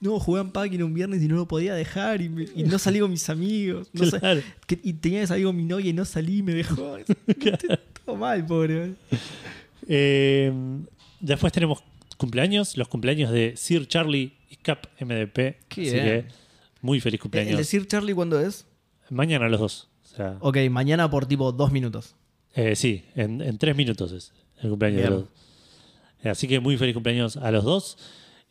No, jugué en packing un viernes y no lo podía dejar y, me- y no salí con mis amigos. No claro. que- y tenía que salir con mi novia y no salí y me dejó. Todo mal, pobre. Eh, después tenemos cumpleaños, los cumpleaños de Sir Charlie y Cap MDP. Qué así bien. que muy feliz ¿El cumpleaños. decir Charlie cuándo es? Mañana los dos. O sea, Ok, mañana por tipo dos minutos. eh, sí, en, en tres minutos es el cumpleaños Bien. de los dos. Eh, Así que muy feliz cumpleaños a los dos.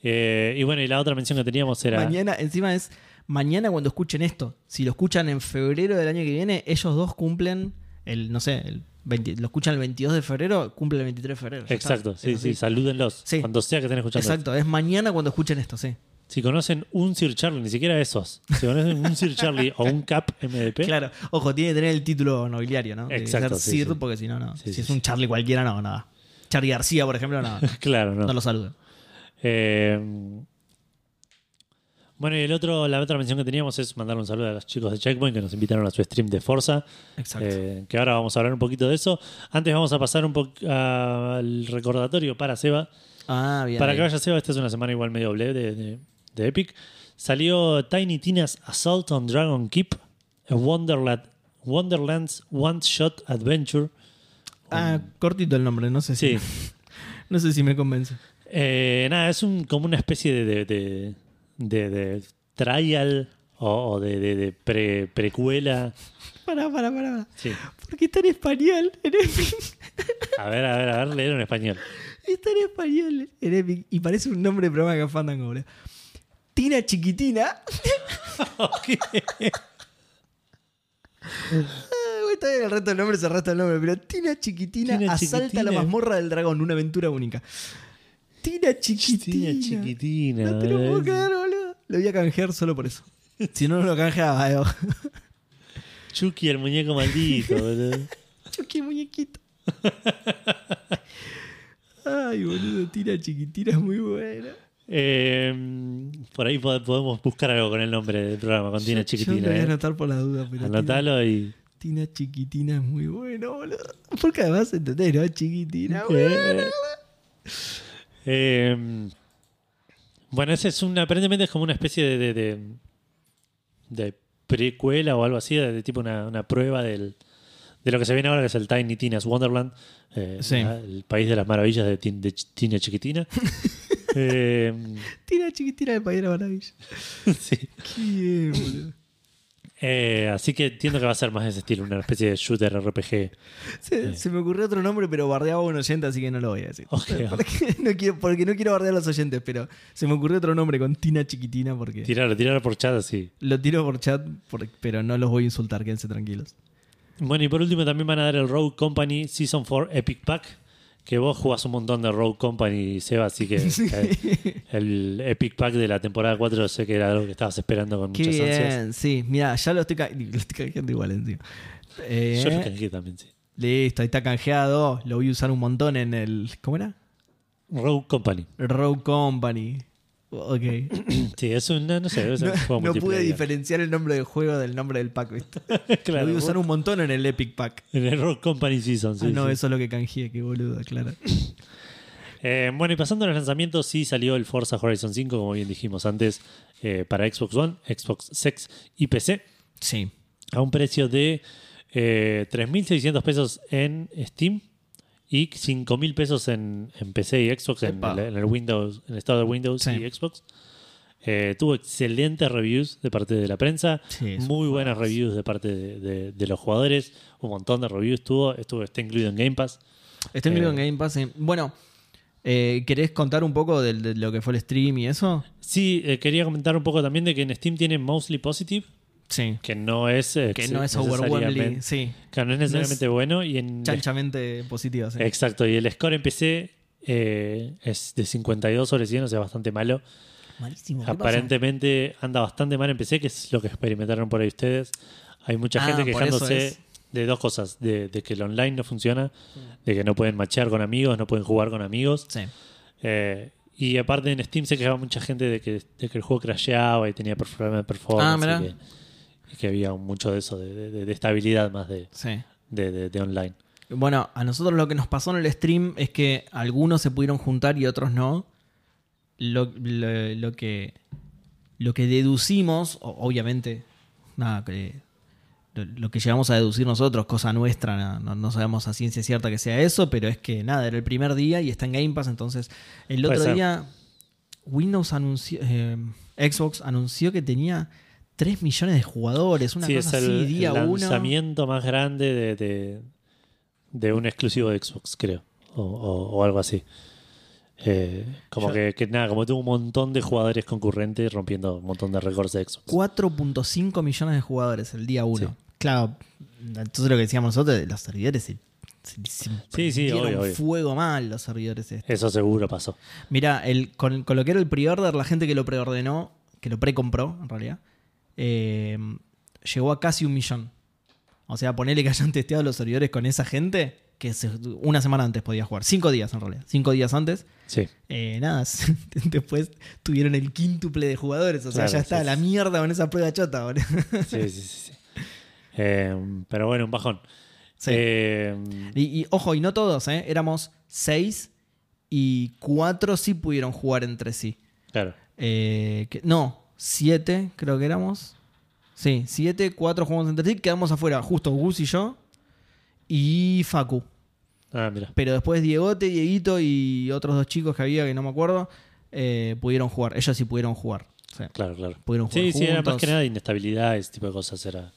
Eh, y bueno, y la otra mención que teníamos era. Mañana, encima es mañana cuando escuchen esto. Si lo escuchan en febrero del año que viene, ellos dos cumplen el, no sé, el 20 lo escuchan el 22 de febrero, cumplen el 23 de febrero. Está. Exacto, sí, sí, salúdenlos. Sí. Cuando sea que estén escuchando. Exacto, es mañana cuando escuchen esto, sí. Si conocen un Sir Charlie, ni siquiera esos. Si conocen un Sir Charlie o un Cap MDP, Claro, ojo, tiene que tener el título nobiliario, ¿no? Exacto, ser sí, Sir, sí. porque si no, no. Sí, si es un Charlie cualquiera, no, nada. Charlie García, por ejemplo, no, claro, no. no lo saluden. Eh, bueno, y el otro, la otra mención que teníamos es mandar un saludo a los chicos de Checkpoint que nos invitaron a su stream de Forza. Exacto. eh, que ahora vamos a hablar un poquito de eso. Antes vamos a pasar un poco al recordatorio para Seba. ah, bien. Para que vaya Seba, esta es una semana igual medio doble de, de- de Epic. Salió Tiny Tina's Assault on Dragon Keep, a Wonderland, Wonderland's One Shot Adventure. Ah, cortito el nombre, no sé si. Sí. No sé si me convence. Eh, nada, es un, como una especie de, de, de- de- trial o, o de, de- de pre- precuela. Pará, pará, pará. Sí. Porque está en español en Epic. A ver, a ver, a ver, leer en español. Está en español en Epic. Y parece un nombre de programa de Fandango, boludo. Tina Chiquitina. Ah, Está bien, el resto del nombre es el resto del nombre, pero Tina Chiquitina Tina asalta Chiquitina. la mazmorra del dragón, una aventura única. Tina Chiquitina. Tina chiquitina. No te lo puedo creer, boludo. Lo voy a canjear solo por eso. Si no, no lo canjeaba. eh. Chucky, el muñeco maldito, boludo. Chucky muñequito. Ay, boludo, Tina Chiquitina es muy buena. Eh, por ahí pod- podemos buscar algo con el nombre del programa, con Tina Yo- Yo Chiquitina. lo voy a eh. anotar por la duda, pero Anotalo y. Tina, Tina Chiquitina es muy bueno, boludo. Porque además entendés, ¿no? Chiquitina, Eh, bueno. Eh, bueno, ese es un. Aparentemente es como una especie de. de, de- de precuela o algo así, de, tipo una, una prueba del, de lo que se viene ahora, que es el Tiny Tina's Wonderland, eh, Sí. el país de las maravillas de, Tin- de Ch- Tina Chiquitina. Eh, Tina Chiquitina de País de la Maravilla. sí. Qué. Eh, así que entiendo que va a ser más de ese estilo, una especie de shooter RPG. Se, se me ocurrió otro nombre, pero bardeaba a un oyente, así que no lo voy a decir. Porque, no quiero, porque no quiero bardear a los oyentes, pero se me ocurrió otro nombre con Tina Chiquitina porque Tirarlo, tirarlo por chat así. lo tiro por chat, por- pero no los voy a insultar, quédense tranquilos. Bueno, y por último también van a dar el Rogue Company Season 4 Epic Pack. Que vos jugás un montón de Rogue Company, Seba, así que eh, el Epic Pack de la temporada 4 sé que era algo que estabas esperando con Qué muchas ansias. bien, sí. Mira, ya lo estoy, ca- lo estoy canjeando igual encima. Eh, Yo lo canjeé también, sí. listo, ahí está canjeado. Lo voy a usar un montón en el. ¿Cómo era? Rogue Company. Rogue Company. Ok. Sí, es un, no, no sé, es un No, juego no pude diferenciar el nombre del juego del nombre del pack, ¿viste? Claro, lo voy a usar un montón en el Epic Pack. En el Rogue Company Season, sí. ah, no, sí. eso es lo que canjeé, qué boludo, claro. Eh, bueno, y pasando a los lanzamientos, sí salió el Forza Horizon 5, como bien dijimos antes, eh, para Xbox One, Xbox Sex y PC, Sí. a un precio de eh, 3.600 pesos en Steam y 5.000 pesos en, en PC y Xbox, en el, en el Windows, en el estado de Windows Sí. y Xbox. Eh, tuvo excelentes reviews de parte de la prensa, Sí, muy buenas reviews de parte de, de- de los jugadores, un montón de reviews tuvo, estuvo, está incluido en Game Pass. Está incluido en Eh. Game Pass. Bueno, eh, ¿querés contar un poco del- de, lo que fue el stream y eso? Sí, eh, quería comentar un poco también de que en Steam tiene Mostly Positive, Sí. que no es, eh, Que no es overwhelmingly, sí. que no es necesariamente bueno y en Chanchamente positiva, sí. exacto y el score en PC eh, es de 52 sobre 100 o sea bastante malo Malísimo. aparentemente anda bastante mal en PC que es lo que experimentaron por ahí ustedes hay mucha Ah, gente quejándose es. de dos cosas de, de que el online no funciona de que no pueden machear con amigos no pueden jugar con amigos Sí. eh, y aparte en Steam se quejaba mucha gente de que, de que el juego crasheaba y tenía problemas de performance Ah, y que, había mucho de eso, de, de- de estabilidad más de, Sí. de, online. Bueno, a nosotros lo que nos pasó en el stream es que algunos se pudieron juntar y otros no. Lo, lo- lo que, lo que deducimos, obviamente, nada, que, lo, lo que llegamos a deducir nosotros, cosa nuestra, no, sabemos a ciencia cierta que sea eso, pero es que nada, era el primer día y está en Game Pass, entonces el otro día Windows anunció, eh, Xbox anunció que tenía 3 millones de jugadores, una sí, cosa es el, así, día el uno. lanzamiento más grande de, de, de un exclusivo de Xbox, creo. O, o- o algo así. Eh, como que, que nada, como tuvo un montón de jugadores concurrentes rompiendo un montón de récords de Xbox. 4.5 millones de jugadores el día 1. Sí. Claro, entonces lo que decíamos nosotros, los servidores se, se, se Sí, sí, obvio, obvio. fuego mal los servidores. estos. Eso seguro pasó. Mira, el, con, con lo que era el pre-order, la gente que lo preordenó, que lo precompró en realidad, eh, llegó a casi un millón. O sea, ponele que hayan testeado los servidores con esa gente, que una semana antes podía jugar. Cinco días en realidad. Cinco días antes. Sí. Eh, nada, después tuvieron el quíntuple de jugadores. O sea, Claro, ya está sí, la mierda con esa prueba chota, boludo. Sí, sí, sí. Eh, pero bueno, un bajón. Sí. Eh, Y, y, ojo, y no todos, ¿eh? Éramos seis y cuatro sí pudieron jugar entre sí. claro. Que- no, siete creo que éramos. Sí, siete, cuatro jugamos entre sí, quedamos afuera, justo Gus y yo y Facu. Ah, mira. Pero después Diegote, Dieguito y otros dos chicos que había que no me acuerdo, eh, pudieron jugar. Ellos sí pudieron jugar. Sí. Claro, claro. Pudieron jugar Sí, sí, era más que nada inestabilidad, ese tipo de cosas era,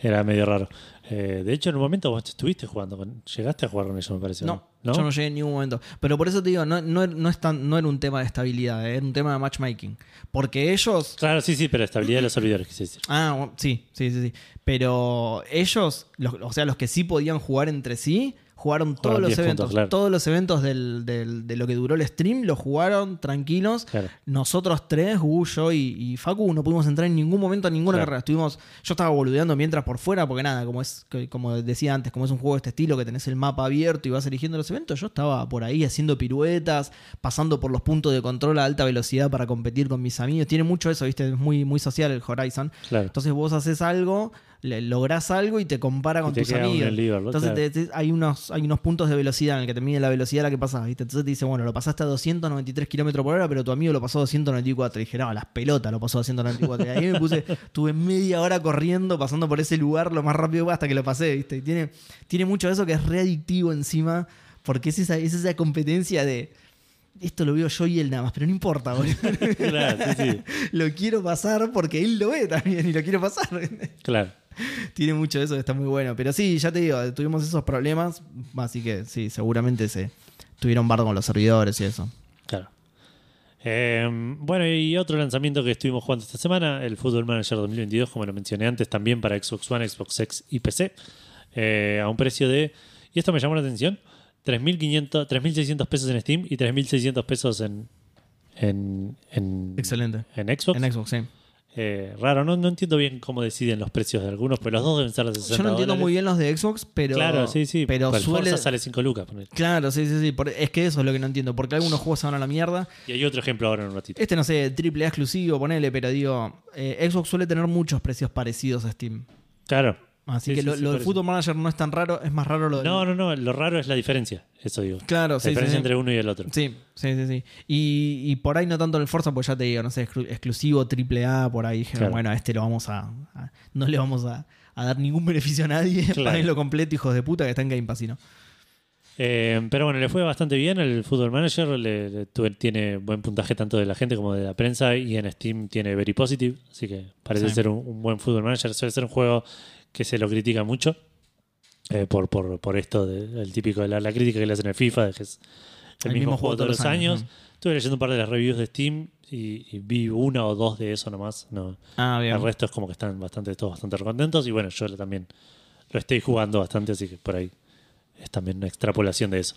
Era medio raro. Eh, de hecho, en un momento vos estuviste jugando con. Llegaste a jugar con ellos, me parece. No, yo no llegué en ningún momento. Pero por eso te digo, no, no, no, es tan- no era un tema de estabilidad, eh, era un tema de matchmaking. Porque ellos. Claro, sí, sí, pero estabilidad de los servidores, quise decir. Ah, bueno, sí, sí, sí, sí. Pero ellos, los- o sea, los que sí podían jugar entre sí, jugaron todos Jugaron los 10 eventos. puntos, claro. Todos los eventos del- del- de lo que duró el stream los jugaron tranquilos. Claro. Nosotros tres, Gu, yo y, y Facu, no pudimos entrar en ningún momento a ninguna Claro. carrera. Estuvimos, yo estaba boludeando mientras por fuera, porque nada, como es, como decía antes, como es un juego de este estilo que tenés el mapa abierto y vas eligiendo los eventos, yo estaba por ahí haciendo piruetas, pasando por los puntos de control a alta velocidad para competir con mis amigos. Tiene mucho eso, viste, es muy, muy social el Horizon. Claro. Entonces vos haces algo, le- lográs algo y te compara con te tus amigos. Entonces claro. te- te- hay, unos, hay unos puntos de velocidad en el que te mide la velocidad a la que pasás, ¿viste? Entonces te dice, bueno, lo pasaste a 293 kilómetros por hora, pero tu amigo lo pasó a 294. Y dije, no, las pelotas lo pasó a 294. Y ahí me puse, tuve media hora corriendo, pasando por ese lugar lo más rápido hasta que lo pasé, ¿viste? Y tiene, tiene mucho de eso que es readictivo encima, porque es esa, es esa competencia de. Esto lo veo yo y él nada más, pero no importa, boludo. Claro, sí, sí. lo quiero pasar porque él lo ve también y lo quiero pasar. Claro. Tiene mucho de eso, está muy bueno. Pero sí, ya te digo, tuvimos esos problemas, así que sí, seguramente se tuvieron bardo con los servidores y eso. Claro. Eh, bueno, y otro lanzamiento que estuvimos jugando esta semana, el Football Manager 2022, como lo mencioné antes, también para Xbox One, Xbox X y PC, eh, a un precio de, y esto me llamó la atención, 3.500, 3.600 pesos en Steam y 3.600 pesos en, en, en, Excelente. en Xbox. En Xbox, sí. Eh, raro, no, no entiendo bien cómo deciden los precios de algunos, pero los dos deben ser de 60 Yo no entiendo dólares. muy bien los de Xbox, pero. Claro, sí, sí. Pero el suele. Forza sale 5 lucas. ponele. Claro, sí, sí, sí. por- Es que eso es lo que no entiendo. Porque algunos juegos se van a la mierda. Y hay otro ejemplo ahora en un ratito. Este, no sé, triple A exclusivo, ponele, pero digo, eh, Xbox suele tener muchos precios parecidos a Steam. Claro. Así Sí, que sí, lo, sí, lo del. Football Manager no es tan raro, es más raro lo del. No, no, no. Lo raro es la diferencia. Eso digo. Claro, La sí, sí, diferencia entre uno y el otro. Sí, sí, sí, sí. Y, y por ahí no tanto en el Forza, pues ya te digo, no sé, exclu- exclusivo triple A, por ahí dijeron, Claro. bueno, a este lo vamos a, a- no le vamos a, a dar ningún beneficio a nadie, Claro. páguenlo completo, hijos de puta, que está en Game Pass, ¿sí, ¿no? Eh, pero bueno, le fue bastante bien. El Football Manager le- tiene buen puntaje tanto de la gente como de la prensa. Y en Steam tiene Very Positive. Así que parece Sí. ser un, un buen Football Manager. Suele ser un juego que se lo critica mucho. eh, por, por, por esto, de- el típico de la, la crítica que le hacen al FIFA, de que es el, mismo, juego todos los años. Estuve leyendo un par de las reviews de Steam y, y vi una o dos de eso nomás. No, Ah, bien. el resto es como que están bastante, todos bastante contentos. Y bueno, yo también lo estoy jugando bastante, así que por ahí es también una extrapolación de eso.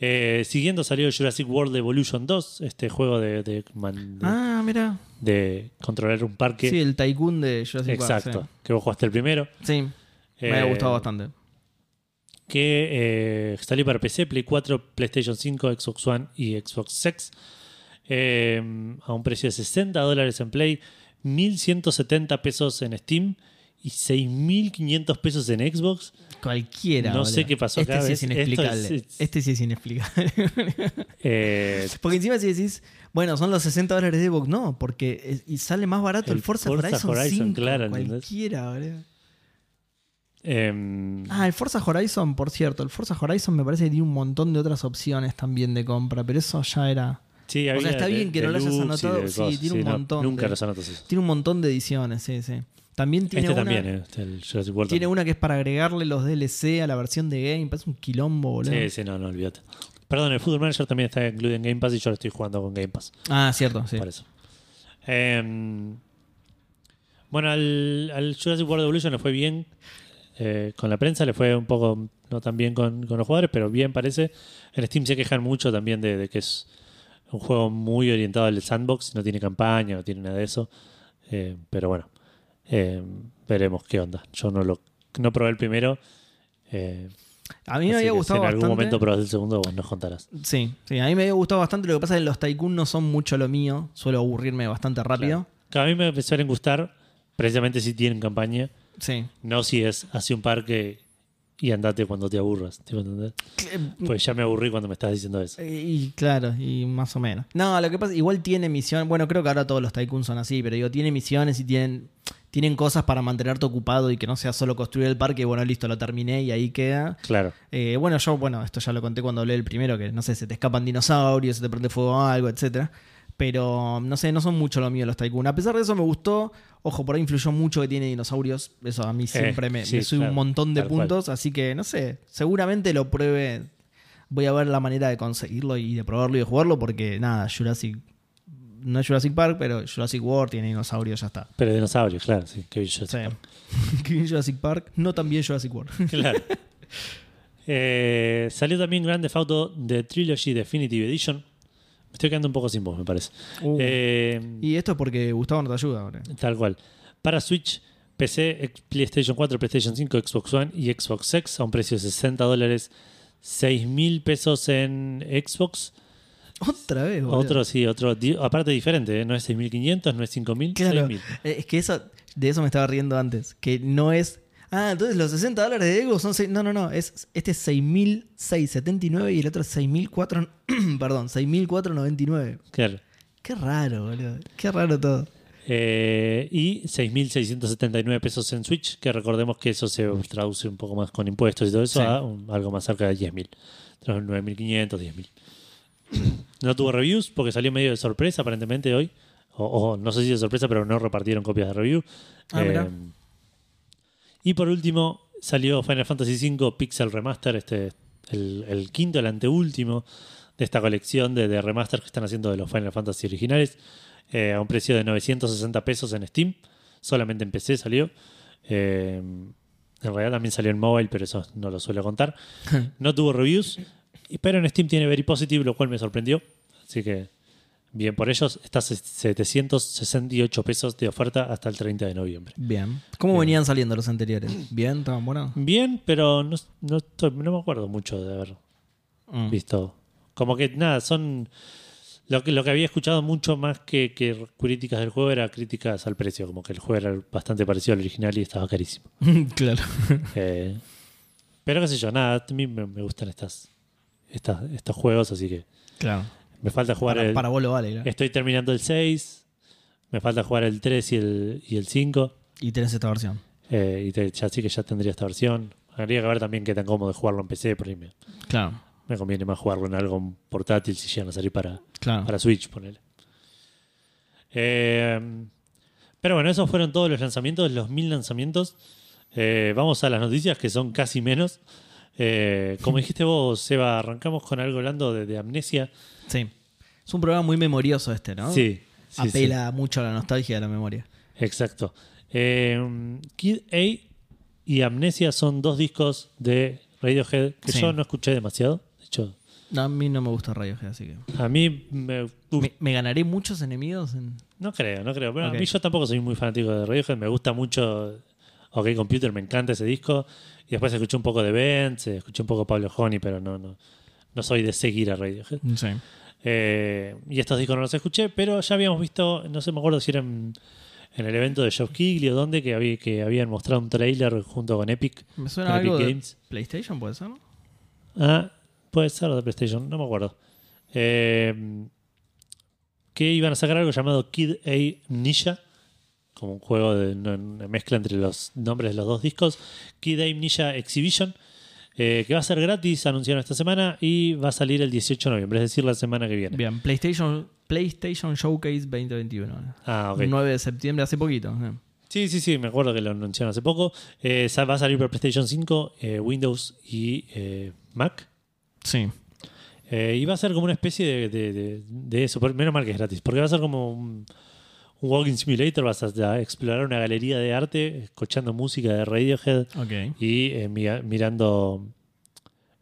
Eh, siguiendo salió Jurassic World Evolution 2, este juego de, de, man- de- Ah, mira. De controlar un parque. Sí, el Tycoon de Jurassic Park, Exacto, que vos jugaste el primero. Sí, Sí, me ha Eh, gustado bastante. Que eh, salió para PC, Play 4, PlayStation 5, Xbox One y Xbox X. eh, a un precio de 60 dólares en Play, 1170 pesos en Steam y 6500 pesos en Xbox. Cualquiera. no boludo. sé qué pasó Este acá, sí es inexplicable. es- es- Este sí es inexplicable. Eh, porque encima si decís, bueno, son los 60 dólares de Xbox, no, porque es- y sale más barato el, El Forza, Forza Horizon, Horizon, 5. claro, ¿entendés? Cualquiera, boludo. em, Ah, el Forza Horizon, por cierto, el Forza Horizon me parece que tiene un montón de otras opciones también de compra, pero eso ya era. sí, o sea, había está bien que no lo hayas anotado, sí, tiene un no, montón nunca de- los anotas. Tiene un montón de ediciones, sí, sí. También tiene Este una. también, eh, este, el Jurassic World Tiene también. una que es para agregarle los DLC a la versión de Game Pass, un quilombo, boludo. Sí, sí, no, no, olvídate. Perdón, el Football Manager también está incluido en Game Pass y yo lo estoy jugando con Game Pass. Ah, cierto, sí. Por eso. Em, bueno, al, al Jurassic World Evolution le fue bien eh, con la prensa, le fue un poco no tan bien con, con los jugadores, pero bien parece. En Steam se quejan mucho también de, de que es un juego muy orientado al sandbox, no tiene campaña, no tiene nada de eso. Eh, pero bueno, eh, veremos qué onda. Yo no lo no probé el primero. eh, A mí me había gustado si en algún momento probás el segundo, vos nos contarás. Sí, sí, a mí me había gustado bastante. Lo que pasa es que los Tycoon no son mucho lo mío. Suelo aburrirme bastante rápido. Claro. A mí me suelen gustar precisamente si tienen campaña. Sí. No si es hacia un parque y andate cuando te aburras. ¿tipo, entendés? Pues ya me aburrí cuando me estás diciendo eso. Y claro, y más o menos. No, lo que pasa, igual tiene misiones. Bueno, creo que ahora todos los Tycoon son así, pero digo, tiene misiones y tienen, tienen cosas para mantenerte ocupado y que no sea solo construir el parque y bueno, listo, lo terminé y ahí queda. Claro. Eh, bueno, yo, bueno, esto ya lo conté cuando hablé del primero, que no sé, se te escapan dinosaurios, se te prende fuego algo, etcétera. Pero no sé, no son mucho lo mío los Tycoon. A pesar de eso me gustó. Ojo, por ahí influyó mucho que tiene dinosaurios. Eso a mí siempre me, sí, me sube claro, un montón de cual. puntos. Así que no sé, seguramente lo pruebe. Voy a ver la manera de conseguirlo y de probarlo y de jugarlo. Porque nada, Jurassic. No es Jurassic Park, pero Jurassic World tiene dinosaurios, ya está. Pero dinosaurios, claro, sí. Que yo Sí. Que bien Jurassic Park, no tan bien Jurassic World. Claro. Eh, salió también Grand Theft Auto The Trilogy Definitive Edition. Me estoy quedando un poco sin voz, me parece. Eh, y esto es porque Gustavo no te ayuda ahora. Tal cual. Para Switch, PC, PlayStation 4, PlayStation 5, Xbox One y Xbox X a un precio de 60 dólares, 6 mil pesos en Xbox. Otra vez, boludo. Otro, sí, otro. di- Aparte diferente, ¿eh? no es 6.500, no es 5.000, Claro. 6.000. Eh, Es que eso, de eso me estaba riendo antes. Que no es. Ah, entonces los 60 dólares de Ego son. seis- no, no, no. Es, este es 6.679 y el otro es 6.004. perdón, 6.499. Claro. Qué raro, boludo. Qué raro todo. Eh, y 6.679 pesos en Switch, que recordemos que eso se traduce un poco más con impuestos y todo eso Sí. a un- algo más cerca de 10.000. Entonces, 9.500, 10.000. No tuvo reviews porque salió medio de sorpresa aparentemente hoy. O, o no sé si de sorpresa, pero no repartieron copias de review. Ah, Eh, y por último, salió Final Fantasy V Pixel Remaster, este, el, el quinto, el anteúltimo de esta colección de, de remaster que están haciendo de los Final Fantasy originales, eh, a un precio de 960 pesos en Steam. Solamente en PC salió. Eh, en realidad también salió en mobile, pero eso no lo suelo contar. No tuvo reviews, pero en Steam tiene Very Positive, lo cual me sorprendió. Así que, bien por ellos. Está a 768 pesos de oferta hasta el 30 de noviembre. Bien. ¿Cómo Bien. venían saliendo los anteriores? ¿Bien? ¿Estaban buenos? Bien, pero no, no, estoy- no me acuerdo mucho de haber Mm. visto. Como que nada, son. Lo que, lo que había escuchado mucho más que, que críticas del juego era críticas al precio. Como que el juego era bastante parecido al original y estaba carísimo. claro. Eh, pero qué sé yo, nada, a mí me, me gustan estas, estas, estos juegos, así que Claro. me falta jugar Para, el. para vos lo vale, claro. Estoy terminando el 6. Me falta jugar el 3 y el, y el 5. Y tenés esta versión. eh, y te- ya sí que ya tendría esta versión. Habría que ver también qué tan cómodo es jugarlo en PC, por ahí me, Claro. me conviene más jugarlo en algo portátil si llegan a salir para, Claro. para Switch, ponele. Eh, pero bueno, esos fueron todos los lanzamientos, los mil lanzamientos. Eh, vamos a las noticias que son casi menos. Eh, como dijiste vos, Seba, arrancamos con algo hablando de, de amnesia. Sí. Es un programa muy memorioso este, ¿no? Sí, sí, sí. Apela mucho a la nostalgia de la memoria. Exacto. Eh, Kid A y Amnesia son dos discos de Radiohead que Sí. yo no escuché demasiado. De hecho, No, a mí no me gusta Radiohead, así que. a mí me, ¿Me, me ganaré muchos enemigos? En... No creo, no creo. Ok. a mí yo tampoco soy muy fanático de Radiohead. Me gusta mucho OK Computer, me encanta ese disco. Y después escuché un poco de Benz, escuché un poco Pablo Honey, pero no, no, no soy de seguir a Radiohead. Sí. Eh, y estos discos no los escuché, pero ya habíamos visto, no sé, me acuerdo si era en, en el evento de Geoff Keighley o dónde, que, había, que habían mostrado un trailer junto con Epic. Me suena con Epic algo de Games. PlayStation, ¿puede ser? Ah, puede ser de PlayStation, no me acuerdo. Eh, que iban a sacar algo llamado Kid A Ninja, como un juego de una, mezcla entre los nombres de los dos discos. A Ninja Exhibition, eh, que va a ser gratis, anunciaron esta semana y va a salir el 18 de noviembre, es decir, la semana que viene. Bien, PlayStation, PlayStation Showcase 2021. Ah, ok. 9 de septiembre, hace poquito. eh. Sí, sí, sí, me acuerdo que lo anunciaron hace poco. Eh, va a salir para PlayStation 5, eh, Windows y Mac. Sí. Y va a ser como una especie de, de- de- de eso. Menos mal que es gratis. Porque va a ser como un, un walking simulator. Vas a, explorar una galería de arte, escuchando música de Radiohead y eh, mi- mirando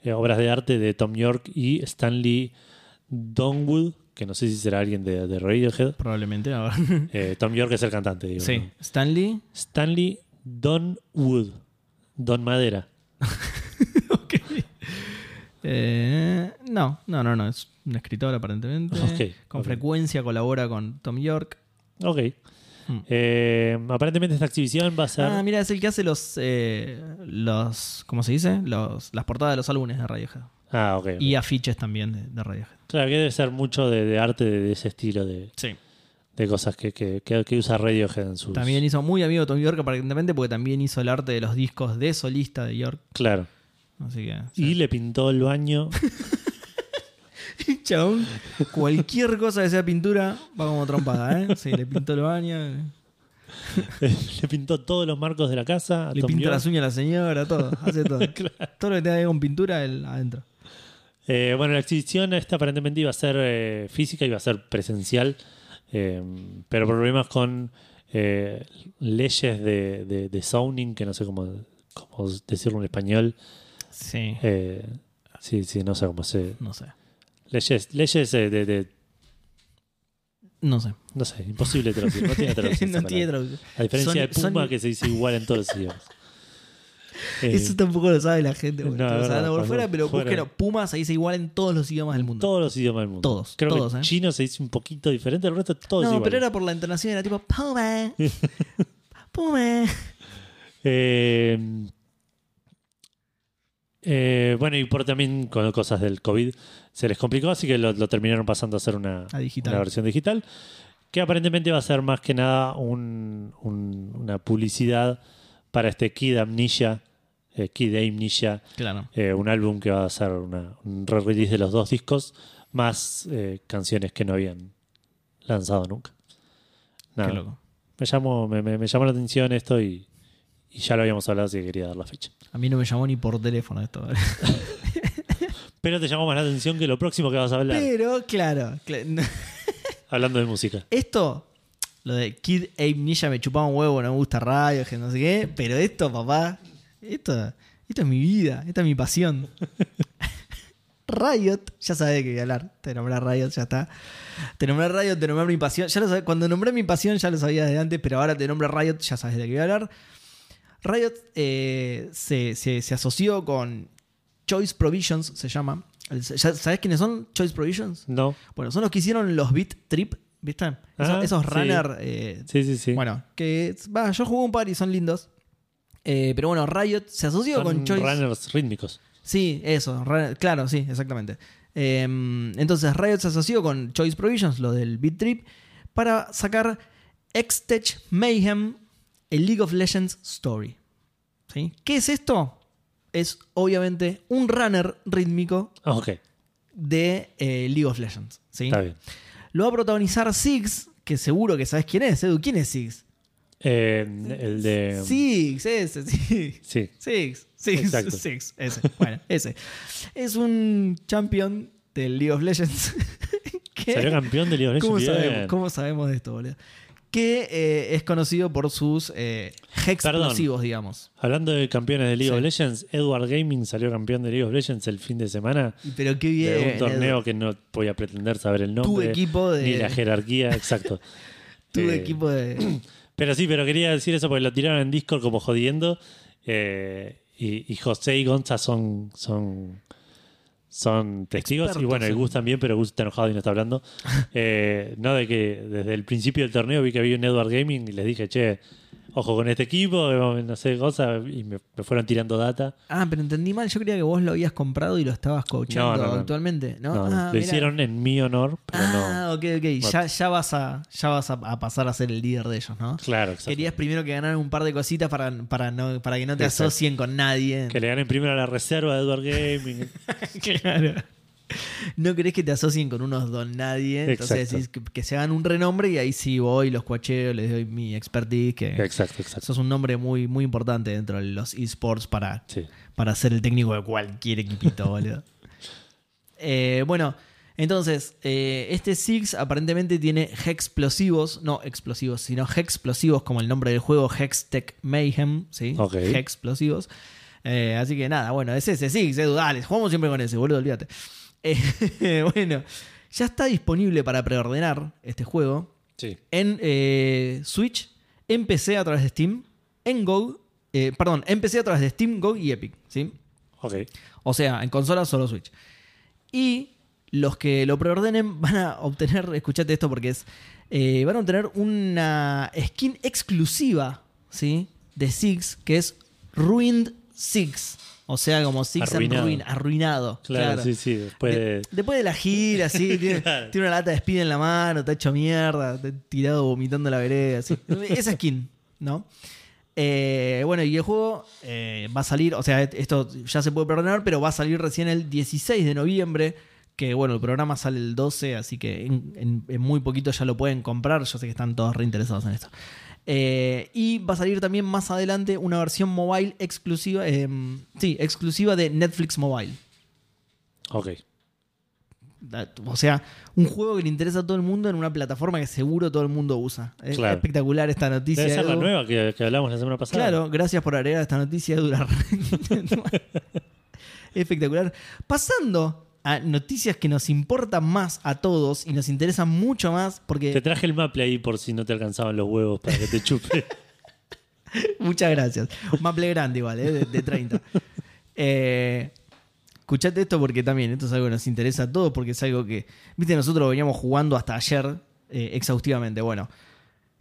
eh, obras de arte de Tom York y Stanley Donwood, que no sé si será alguien de, de Radiohead. Probablemente. A ver. Eh, Tom York es el cantante, digo. sí. ¿no? Stanley. Stanley Donwood. Don Madera. ok. Eh, no, no, no, no. Es un escritor aparentemente. Ok, Con frecuencia colabora con Tom York. Ok. Hmm. Eh, aparentemente esta exhibición va a ser... Ah, mira, es el que hace los. eh, los ¿Cómo se dice? Los, las portadas de los álbumes de Radiohead. Ah, ok. ok. Y afiches también de, de Radiohead. Claro, que debe ser mucho de, de arte de, de ese estilo, de, Sí. de cosas que, que, que- que usa Radiohead en sus... También hizo muy amigo de Tom York aparentemente porque también hizo el arte de los discos de solista de York. Claro. Así que. Y le pintó el baño Chabón, cualquier cosa que sea pintura va como trompada, ¿eh? Sí, le pintó el baño, Le pintó todos los marcos de la casa. le pinta las uñas a la señora, todo, hace todo. Todo lo que tenga que ver con pintura, él adentro. Eh, bueno, la exhibición esta aparentemente iba a ser eh, física, iba a ser presencial, eh, pero problemas con eh, leyes de, de, de zoning, que no sé cómo, cómo decirlo en español. Sí. Eh, sí, sí, no sé cómo se... No sé. Leyes, leyes eh, de, de- No sé. No sé, imposible traducir. No tiene traducción. no tiene palabra. traducción. A diferencia Son- de Puma, son- que se dice igual en todos los idiomas. Eh, Eso tampoco lo sabe la gente. porque no, estamos es verdad, hablando por cuando fuera, pero fuera- búsquenlo. Puma se dice igual en todos los idiomas del mundo. todos los idiomas del mundo. Todos, Creo todos, que ¿eh? chino se dice un poquito diferente, el resto todos no, pero era por la entonación, era tipo Puma. Puma. Eh, eh, bueno, y por también con cosas del COVID se les complicó, así que lo, lo terminaron pasando a ser una, A digital. una versión digital, que aparentemente va a ser más que nada un- un- una publicidad para este Kid Amnesia, eh, Kid Amnesia, Claro. eh, un álbum que va a ser una- un re-release de los dos discos, más eh, canciones que no habían lanzado nunca. Nada, Qué loco. me llamó, me, me- me llamó la atención esto y, y ya lo habíamos hablado, así que quería dar la fecha. A mí no me llamó ni por teléfono esto. Pero te llamó más la atención que lo próximo que vas a hablar, Pero, claro. hablando de música. Esto, lo de Kid Amnesia me chupaba un huevo, no me gusta radio, que no sé qué. Pero esto, papá, esto, esto es mi vida, esta es mi pasión. Riot, ya sabés de qué voy a hablar. Te nombré Riot, ya está. Te nombré Riot, te nombré mi pasión. Ya lo sabés, cuando nombré mi pasión ya lo sabía de antes, pero ahora te nombré Riot, ya sabes de qué voy a hablar. Riot eh, se, se- se asoció con Choice Provisions, se llama. ¿Ya ¿Sabés quiénes son Choice Provisions? No, Bueno, son los que hicieron los Beat Trip, ¿viste? Esos, Ah, esos sí. runner. eh, sí, sí, sí. Bueno, que va, yo jugué un par y son lindos. Eh, pero bueno, Riot se asoció Son con Choice. runners rítmicos. Sí, eso, claro, sí, exactamente. Eh, entonces Riot se asoció con Choice Provisions, lo del Beat Trip, para sacar X-Tech Mayhem, el League of Legends Story. ¿Sí? ¿Qué es esto? Es obviamente un runner rítmico de eh, League of Legends. ¿sí? está bien. Lo va a protagonizar Six, que seguro que sabes quién es, Edu. ¿Quién es Six? Eh, el de. Six, ese, sí. Sí. Six, Six, Exacto. Six, ese. Bueno, ese. Es un champion del League of Legends. que- Salió campeón de League of ¿Cómo, Legends. bien. sabemos, cómo sabemos de esto, boludo? Que eh, es conocido por sus eh, explosivos, digamos. Hablando de campeones de League Sí. of Legends, Edward Gaming salió campeón de League of Legends el fin de semana. Pero qué bien. de un torneo que no voy a pretender saber el Tu nombre. equipo de. Ni la jerarquía, exacto. tu Eh, equipo de. Pero sí, pero quería decir eso porque lo tiraron en Discord como jodiendo. eh, y, y José y Gonza son, son, son testigos. Expertos y bueno, en- Gus también, pero Gus está enojado y no está hablando. Eh, no, de que desde el principio del torneo vi que había un Edward Gaming y les dije, che, ojo con este equipo, no sé, Gonza, y me, me fueron tirando data. Ah, pero entendí mal. Yo creía que vos lo habías comprado y lo estabas coachando No, no, no. actualmente. No, No, no, Ah, lo mirá. hicieron en mi honor, pero Ah, no. ok, ok. Ya, ya vas, a, ya vas a, a pasar a ser el líder de ellos, ¿no? Claro, exacto. Querías primero que ganaran un par de cositas para, para, no, para que no te Exacto. asocien con nadie. Que le ganen primero a la reserva de Edward Gaming. claro. No querés que te asocien con unos don nadie. Entonces Exacto. decís que, que se hagan un renombre y ahí sí voy, los cuacheo, les doy mi expertise. Que exacto, exacto. eso es un nombre muy, muy importante dentro de los esports para, Sí. para ser el técnico de cualquier equipito, boludo. Eh, bueno, entonces, eh, este Six aparentemente tiene explosivos, no explosivos, sino explosivos como el nombre del juego, Hextech Mayhem, ¿sí? Ok. explosivos. Eh, así que nada, bueno, es ese Six, dale, jugamos siempre con ese, boludo, olvídate. Eh, bueno, ya está disponible para preordenar este juego Sí. en eh, Switch, en PC a través de Steam, en GOG, eh, perdón, en PC a través de Steam, GOG y Epic, ¿sí? Ok. O sea, en consola solo Switch. Y los que lo preordenen van a obtener, escuchate esto porque es, van a obtener una skin exclusiva, ¿sí? De Six, que es Ruined Six. O sea, como Six and Arruinado. Ruin, arruinado. Claro, sí, sí. Después De- de. después de la gira, sí, tiene, Claro. tiene una lata de speed en la mano, está hecho mierda, está tirado vomitando en la vereda. así. Esa skin, ¿no? Eh, bueno, y el juego eh, va a salir, o sea, esto ya se puede perdonar, pero va a salir recién el 16 de noviembre Que bueno, el programa sale el 12, así que en, en- en muy poquito ya lo pueden comprar. Yo sé que están todos reinteresados en esto. Eh, y va a salir también más adelante una versión mobile exclusiva. eh, sí, exclusiva de Netflix Mobile. Ok. O sea, un juego que le interesa a todo el mundo en una plataforma que seguro todo el mundo usa. Es Claro. espectacular esta noticia. Debe ser la nueva que, que hablamos la semana pasada. Claro, gracias por agregar esta noticia dura. Espectacular. Pasando a noticias que nos importan más a todos y nos interesan mucho más Te porque... traje el maple ahí por si no te alcanzaban los huevos para que te chupe. Muchas gracias. Un maple grande igual, ¿eh? de, de 30. Eh, escuchate esto porque también esto es algo que nos interesa a todos porque es algo que, viste, nosotros veníamos jugando hasta ayer eh, exhaustivamente. Bueno,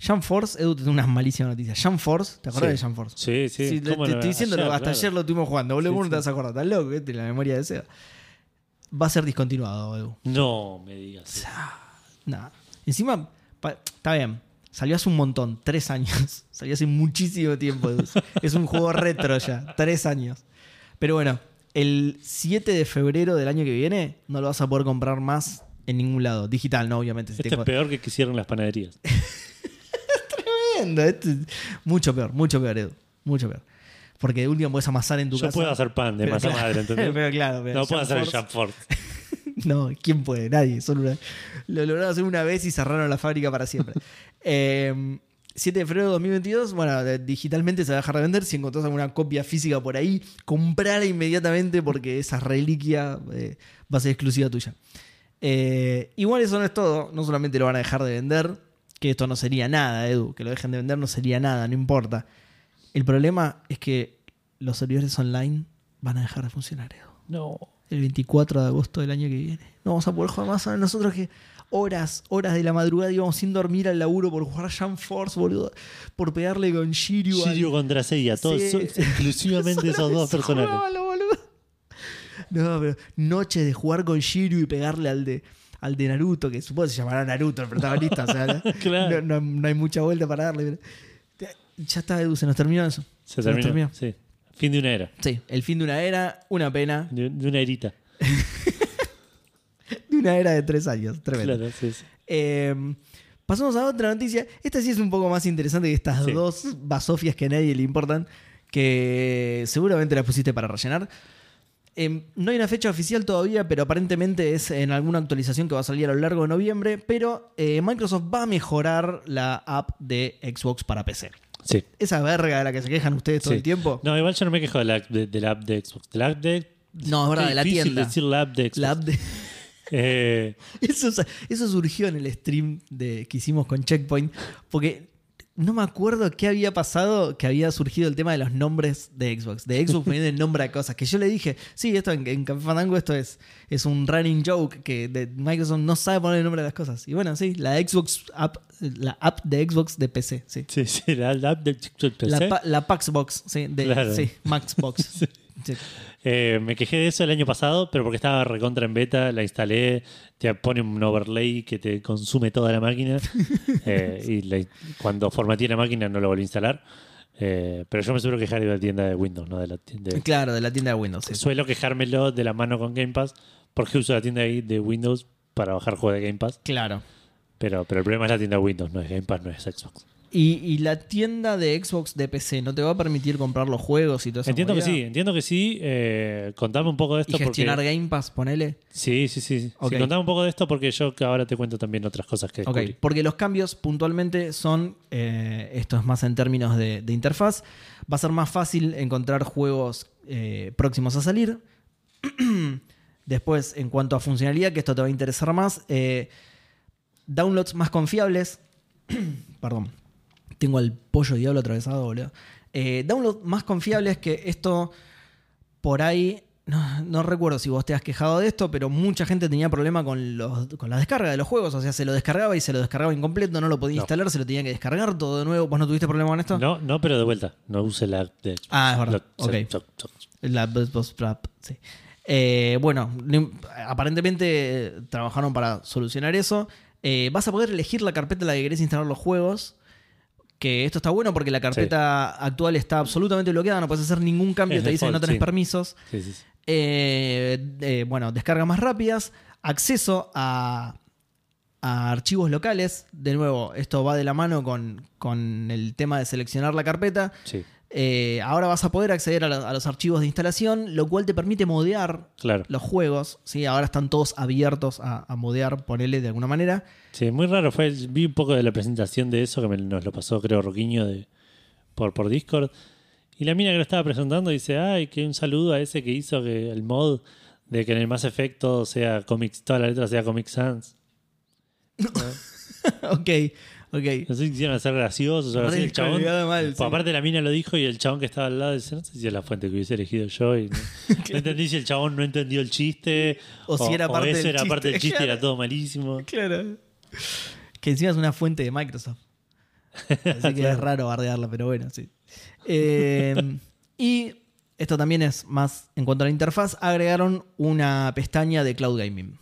Jump Force, Edu, tiene unas malísimas noticias. Jump Force, ¿te acordás Sí. de Jump Force? Sí, sí. Sí, te, ¿Cómo te estoy diciendo, Ayer, hasta claro. ayer lo estuvimos jugando. Boludo, Sí, ¿cómo no te vas a acordar? ¿Estás loco? ¿Viste? La memoria de Sega. Va a ser discontinuado, Edu. No me digas. Nada. Encima, está bien. Salió hace un montón, tres años. Salió hace muchísimo tiempo. Edu. Es un juego retro ya, tres años. Pero bueno, el 7 de febrero del año que viene no lo vas a poder comprar más en ningún lado. Digital, no, obviamente. Si tengo- es peor que cierren las panaderías. Tremendo, esto es mucho peor, mucho peor, Edu. Mucho peor. Porque de último puedes amasar en tu Yo casa. puedo hacer pan de Pero masa claro, madre, ¿entendés? Pero claro, pero no puedo hacer el force. No, ¿quién puede? Nadie. Solo una- Lo lograron hacer una vez y cerraron la fábrica para siempre. Eh, 7 de febrero de 2022, bueno, digitalmente se va a dejar de vender. Si encontrás alguna copia física por ahí, comprala inmediatamente porque esa reliquia eh, va a ser exclusiva tuya. Eh, igual eso no es todo. No solamente lo van a dejar de vender, que esto no sería nada, Edu. Que lo dejen de vender no sería nada, no importa. El problema es que los servidores online van a dejar de funcionar, Edu No. el 24 de agosto del año que viene. No vamos a poder jugar más. ¿saben? Nosotros que horas, horas de la madrugada íbamos sin dormir al laburo por jugar Jump Force, boludo. Por pegarle con Shiryu. al- Shiryu contra Seiya, todos Sí. exclusivamente esos dos personajes. No, pero noches de jugar con Shiryu y pegarle al de al de Naruto, que supongo que se llamará Naruto el protagonista, o sea, ¿no? Claro. no, no- no hay mucha vuelta para darle. pero- Ya está, Edu, se nos terminó eso. Se nos terminó. Sí. Fin de una era. Sí, el fin de una era, una pena, De, de una erita. de una era de tres años. Tremendo. Claro, sí, sí. Eh, pasamos a otra noticia. Esta sí es un poco más interesante que estas Sí. dos basofias que a nadie le importan, que seguramente las pusiste para rellenar. Eh, no hay una fecha oficial todavía, pero aparentemente es en alguna actualización que va a salir a lo largo de noviembre. Pero eh, Microsoft va a mejorar la app de Xbox para PC. Sí. Esa verga de la que se quejan ustedes todo Sí. el tiempo. No, igual yo no me quejo de la, de, de la app de Xbox. De la app de. No, es verdad, de la difícil tienda. decir la app de Xbox. La app de- Eh, Eso, eso surgió en el stream de, que hicimos con Checkpoint, porque no me acuerdo qué había pasado, que había surgido el tema de los nombres de Xbox, de Xbox poniendo el nombre a cosas, que yo le dije, sí, esto en, en Café Fandango esto es, es un running joke, que de- Microsoft no sabe poner el nombre de las cosas. Y bueno, sí, la Xbox app, la app de Xbox de PC, sí. sí, sí, la, app de Xbox PC. La, la Paxbox, sí, de, Claro. sí, Maxbox. Sí. Eh, me quejé de eso el año pasado, pero porque estaba recontra en beta, la instalé, te pone un overlay que te consume toda la máquina eh, y cuando formateé la máquina no lo volví a instalar. Eh, pero yo me suelo quejar de la tienda de Windows, no de la tienda de- Claro, de la tienda de Windows. sí. Suelo quejármelo de la mano con Game Pass porque uso la tienda de de Windows para bajar juegos de Game Pass. Claro. Pero, pero el problema es la tienda de Windows, no es Game Pass, no es Xbox. Y, y la tienda de Xbox de PC no te va a permitir comprar los juegos y todo eso. Entiendo que sí, entiendo que sí. Eh, contame un poco de Y esto gestionar porque... Game Pass, ponele. Sí, sí, sí. sí. Ok. Sí, contame un poco de esto porque yo ahora te cuento también otras cosas que Ok, porque los cambios puntualmente son, eh, esto es más en términos de, de interfaz, va a ser más fácil encontrar juegos eh, próximos a salir. Después, en cuanto a funcionalidad, que esto te va a interesar más, eh, downloads más confiables. Perdón, tengo al pollo diablo atravesado, boludo. Eh, downloads más confiables que esto por ahí. No, no recuerdo si vos te has quejado de esto, pero mucha gente tenía problema con, los, con la descarga de los juegos. O sea, se lo descargaba y se lo descargaba incompleto, no lo podía No. instalar, se lo tenía que descargar todo de nuevo. ¿Vos no tuviste problema con esto? No, no, pero de vuelta. No use la de. Ah, es verdad. Lo- Ok. so- so- so- La Xbox App, sí. Eh, bueno, no- aparentemente trabajaron para solucionar eso. Eh, vas a poder elegir la carpeta en la que querés instalar los juegos. Que esto está bueno porque la carpeta actual está absolutamente bloqueada, no puedes hacer ningún cambio, Es te dice que no tenés sí. permisos. Sí. Eh, eh, bueno, descargas más rápidas. acceso a, a archivos locales. De nuevo, esto va de la mano con, con el tema de seleccionar la carpeta. Sí, Eh, ahora vas a poder acceder a, la- a los archivos de instalación, lo cual te permite modear claro. los juegos. ¿sí? Ahora están todos abiertos a, a modear, ponele de alguna manera. Sí, muy raro. Fue, vi un poco de la presentación de eso que me- nos lo pasó, creo, Roquiño de, por, por Discord. Y la mina que lo estaba presentando dice, ay, que un saludo a ese que hizo que el mod de que en el Mass Effect todo sea Comics, toda la letra sea Comic Sans. ok, ok. No sé si quisieron hacer graciosos o algo así. El chabón, Descolgado mal, pues sí. aparte la mina lo dijo y el chabón que estaba al lado dice, no sé si es la fuente que hubiese elegido yo. Y no, no entendí si el chabón no entendió el chiste O si era parte eso del era chiste. parte del chiste y era todo malísimo. Claro. Que encima es una fuente de Microsoft. Así que es raro bardearla, pero bueno, sí. Eh, y esto también es más en cuanto a la interfaz, agregaron una pestaña de Cloud Gaming.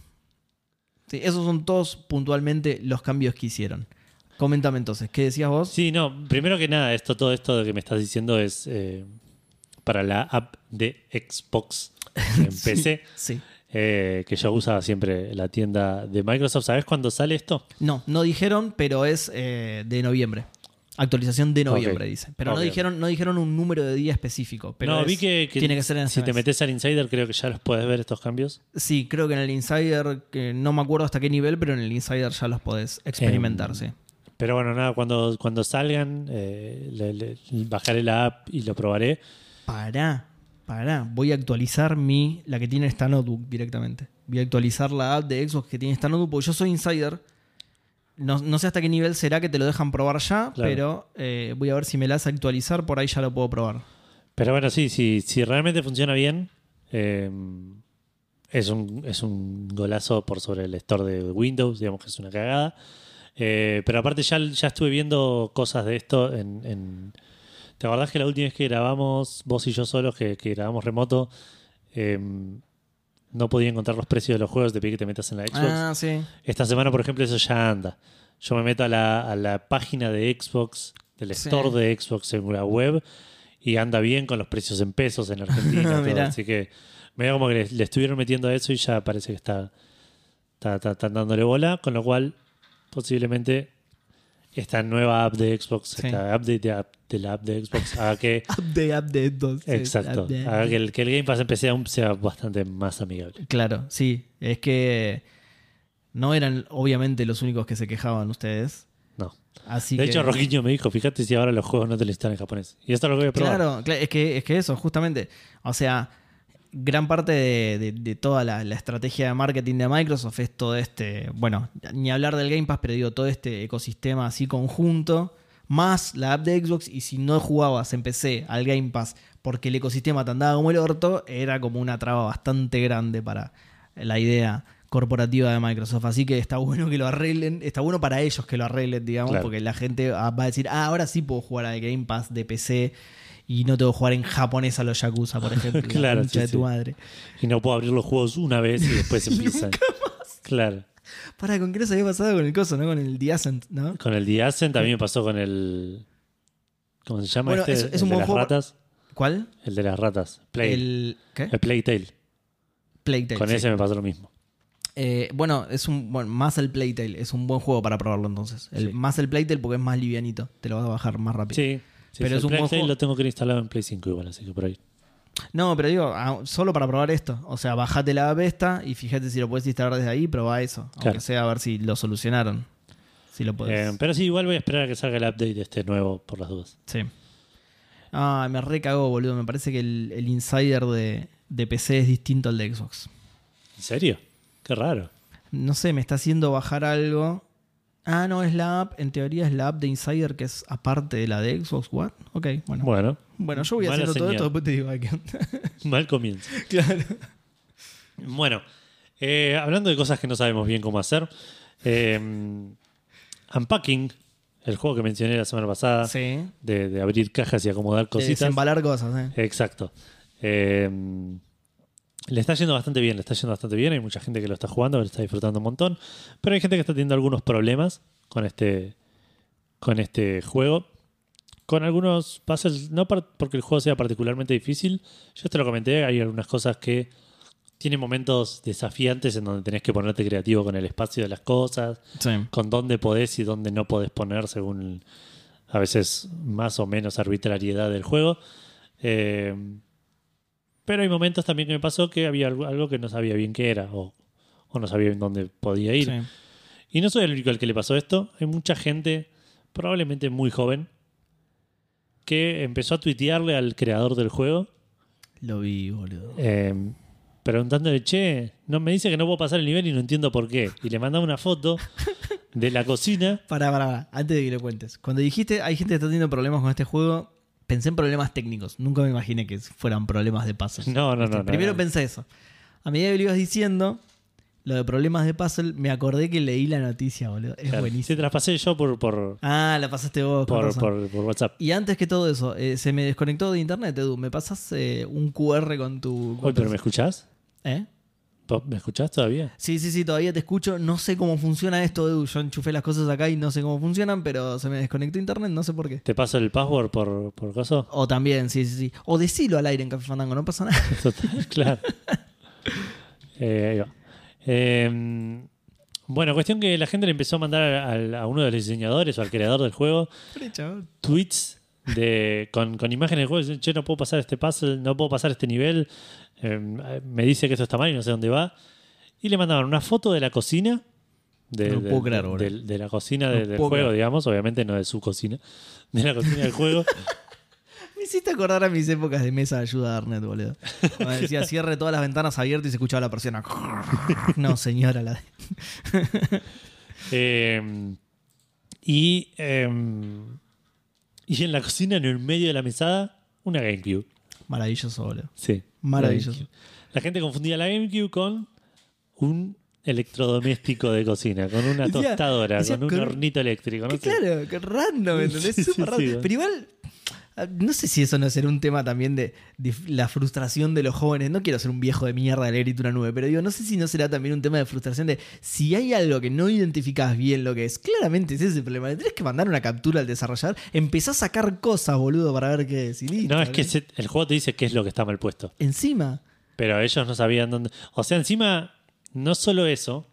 Sí, esos son todos puntualmente los cambios que hicieron. Coméntame entonces, ¿qué decías vos? Sí, no, primero que nada, esto, todo esto de que me estás diciendo es eh, para la app de Xbox en PC, Sí. eh, que yo usaba siempre la tienda de Microsoft. ¿Sabes cuándo sale esto? No, no dijeron, pero es eh, de noviembre. Actualización de noviembre, Ok. dice. Pero no dijeron, no dijeron un número de día específico. Pero no, es- vi que, que tiene que ser en si te metes al Insider creo que ya los puedes ver estos cambios. Sí, creo que en el Insider, que no me acuerdo hasta qué nivel, pero en el Insider ya los podés experimentar, Em, sí. Pero bueno, nada, cuando, cuando salgan, eh, le- le- bajaré la app y lo probaré. Pará, pará. Voy a actualizar mi, la que tiene esta notebook directamente. Voy a actualizar la app de Xbox que tiene esta notebook, porque yo soy Insider. No, no sé hasta qué nivel será que te lo dejan probar ya, Claro. pero eh, voy a ver si me la hace actualizar, por ahí ya lo puedo probar. Pero bueno, sí, sí si realmente funciona bien, eh, es, un, es un golazo por sobre el store de Windows, digamos que es una cagada. Eh, pero aparte ya, ya estuve viendo cosas de esto en, en- ¿Te acordás que la última vez que grabamos, vos y yo solos, que, que grabamos remoto, eh, no podía encontrar los precios de los juegos de que te metas en la Xbox? Ah, sí. Esta semana, por ejemplo, eso ya anda. Yo me meto a la, a la página de Xbox, del Sí. store de Xbox en la web, y anda bien con los precios en pesos en Argentina. todo. Así que me da como que le, le estuvieron metiendo a eso y ya parece que está, está, está- están dándole bola, con lo cual posiblemente esta nueva app de Xbox, Sí. esta update de, app- de la app de Xbox, haga que, Update, update, entonces. exacto, Update. haga que el, que el Game Pass en PC aún sea bastante más amigable. Claro, sí. Es que no eran obviamente los únicos que se quejaban ustedes. No. Así de que... hecho, Roquillo me dijo, fíjate si ahora los juegos no te lo instalan en japonés. Y esto es lo que voy a probar. Claro, cla- es que, es que eso, justamente. O sea, gran parte de, de- de toda la, la estrategia de marketing de Microsoft es todo este, bueno, ni hablar del Game Pass, pero digo, todo este ecosistema así conjunto, más la app de Xbox, y si no jugabas en PC al Game Pass porque el ecosistema te andaba como el orto, era como una traba bastante grande para la idea corporativa de Microsoft. Así que está bueno que lo arreglen, está bueno para ellos que lo arreglen, digamos, Claro. porque la gente va a decir, ah, ahora sí puedo jugar al Game Pass de PC y no tengo que jugar en japonés a los Yakuza, por ejemplo. la Claro, concha sí, de tu sí. madre. Y no puedo abrir los juegos una vez y después empiezan. Claro. Para, ¿con qué nos había pasado con el coso, no? Con el The Ascent, ¿no? Con el The Ascent también me pasó con el. ¿Cómo se llama Bueno, este? es- es el un de las juego- ratas. ¿Cuál? El de las ratas. Play. El, El. ¿Qué? Playtale. Playtale. Con sí. ese me pasó lo mismo. Eh, bueno, es un. Bueno, más el Playtale. Es un buen juego para probarlo entonces. El, Sí. Más el Playtale porque es más livianito. Te lo vas a bajar más rápido. Sí. Sí Pero es un buen Playtale juego. lo tengo que instalar en Play 5 igual, así que por ahí. No, pero digo, ah, solo para probar esto. O sea, bajate la app esta y fíjate si lo puedes instalar desde ahí, probá eso. Aunque sea a ver si lo solucionaron. Si lo puedes. Eh, pero sí, igual voy a esperar a que salga el update de este nuevo por las dudas. Sí. Ah, me recagó, boludo. Me parece que el, el insider de, de PC es distinto al de Xbox. ¿En serio? Qué raro. No sé, me está haciendo bajar algo. Ah, no, es la app. En teoría es la app de Insider que es aparte de la de Xbox One. Ok, bueno. Bueno, Bueno, yo voy haciendo todo señal. esto, después te digo ay, mal comienzo. claro. Bueno, eh, hablando de cosas que no sabemos bien cómo hacer, eh, Unpacking, el juego que mencioné la semana pasada, Sí. de, de abrir cajas y acomodar De cositas. desembalar cosas, eh. Exacto. Eh, le está yendo bastante bien, le está yendo bastante bien. Hay mucha gente que lo está jugando, que lo está disfrutando un montón. Pero hay gente que está teniendo algunos problemas con este, con este juego. Con algunos puzzles, no porque el juego sea particularmente difícil. Yo te lo comenté, hay algunas cosas que tiene momentos desafiantes en donde tenés que ponerte creativo con el espacio de las cosas, Sí. con dónde podés y dónde no podés poner según a veces más o menos arbitrariedad del juego. Eh, pero hay momentos también que me pasó que había algo, que no sabía bien qué era o, o no sabía bien dónde podía ir. Sí. Y no soy el único al que le pasó esto. Hay mucha gente, probablemente muy joven, que empezó a tuitearle al creador del juego Lo vi, boludo. eh, preguntándole, che, no me dice que no puedo pasar el nivel y no entiendo por qué. Y le mandaba una foto de la cocina. Pará, pará, pará, antes de que lo cuentes. Cuando dijiste hay gente que está teniendo problemas con este juego, pensé en problemas técnicos. Nunca me imaginé que fueran problemas de puzzles. No, no, no. no, Primero no. pensé eso. A medida que lo ibas diciendo, lo de problemas de puzzle, me acordé que leí la noticia, boludo. Es Claro, buenísimo. Te las pasé yo por, por, Ah, la pasaste vos. por, por- por WhatsApp. Y antes que todo eso, eh, se me desconectó de internet, Edu. ¿Me pasas eh, un QR con tu. Oye, pero ¿me escuchás? ¿Eh? ¿Vos ¿Me escuchás todavía? Sí, sí, sí, todavía te escucho. No sé cómo funciona esto, Edu. Yo enchufé las cosas acá y no sé cómo funcionan, pero se me desconectó internet, no sé por qué. ¿Te paso el password por, por caso? O también, sí, sí, sí. O decilo al aire en Café Fandango, no pasa nada. Total, claro. Eh, ahí va. Eh, bueno, cuestión que la gente le empezó a mandar al- a uno de los diseñadores o al creador del juego tweets de, con, con imágenes del juego. Che, no puedo pasar este puzzle, no puedo pasar este nivel. eh, me dice que esto está mal y no sé dónde va. Y le mandaban una foto de la cocina. De, No lo de- puedo creer, de- boludo. de- de la cocina No de- del juego, creer. digamos. Obviamente no de su cocina. De la cocina del juego. Me hiciste acordar a mis épocas de mesa de ayuda de Arnet, boludo. Cuando decía cierre todas las ventanas abiertas y se escuchaba la persiana. No, señora, la de- Eh, y, eh, y en la cocina, en el medio de la mesada, una GameCube. Maravilloso, boludo. Sí. Maravilloso. la gente confundía la GameCube con un electrodoméstico de cocina, con una tostadora, decía con un con- hornito eléctrico. No sé. claro, random, ¿entendés? Sí, Súper sí, random. sí. Pero igual, no sé si eso no será un tema también de, de la frustración de los jóvenes. No quiero ser un viejo de mierda de leer una nube, pero digo, no sé si no será también un tema de frustración de si hay algo que no identificás bien lo que es. Claramente es ese el problema. Le tenés que mandar una captura al desarrollador. Empezá a sacar cosas, boludo, para ver qué es. y listo, No, es que se- el juego te dice qué es lo que está mal puesto. Encima. Pero ellos no sabían dónde. O sea, encima, no solo eso,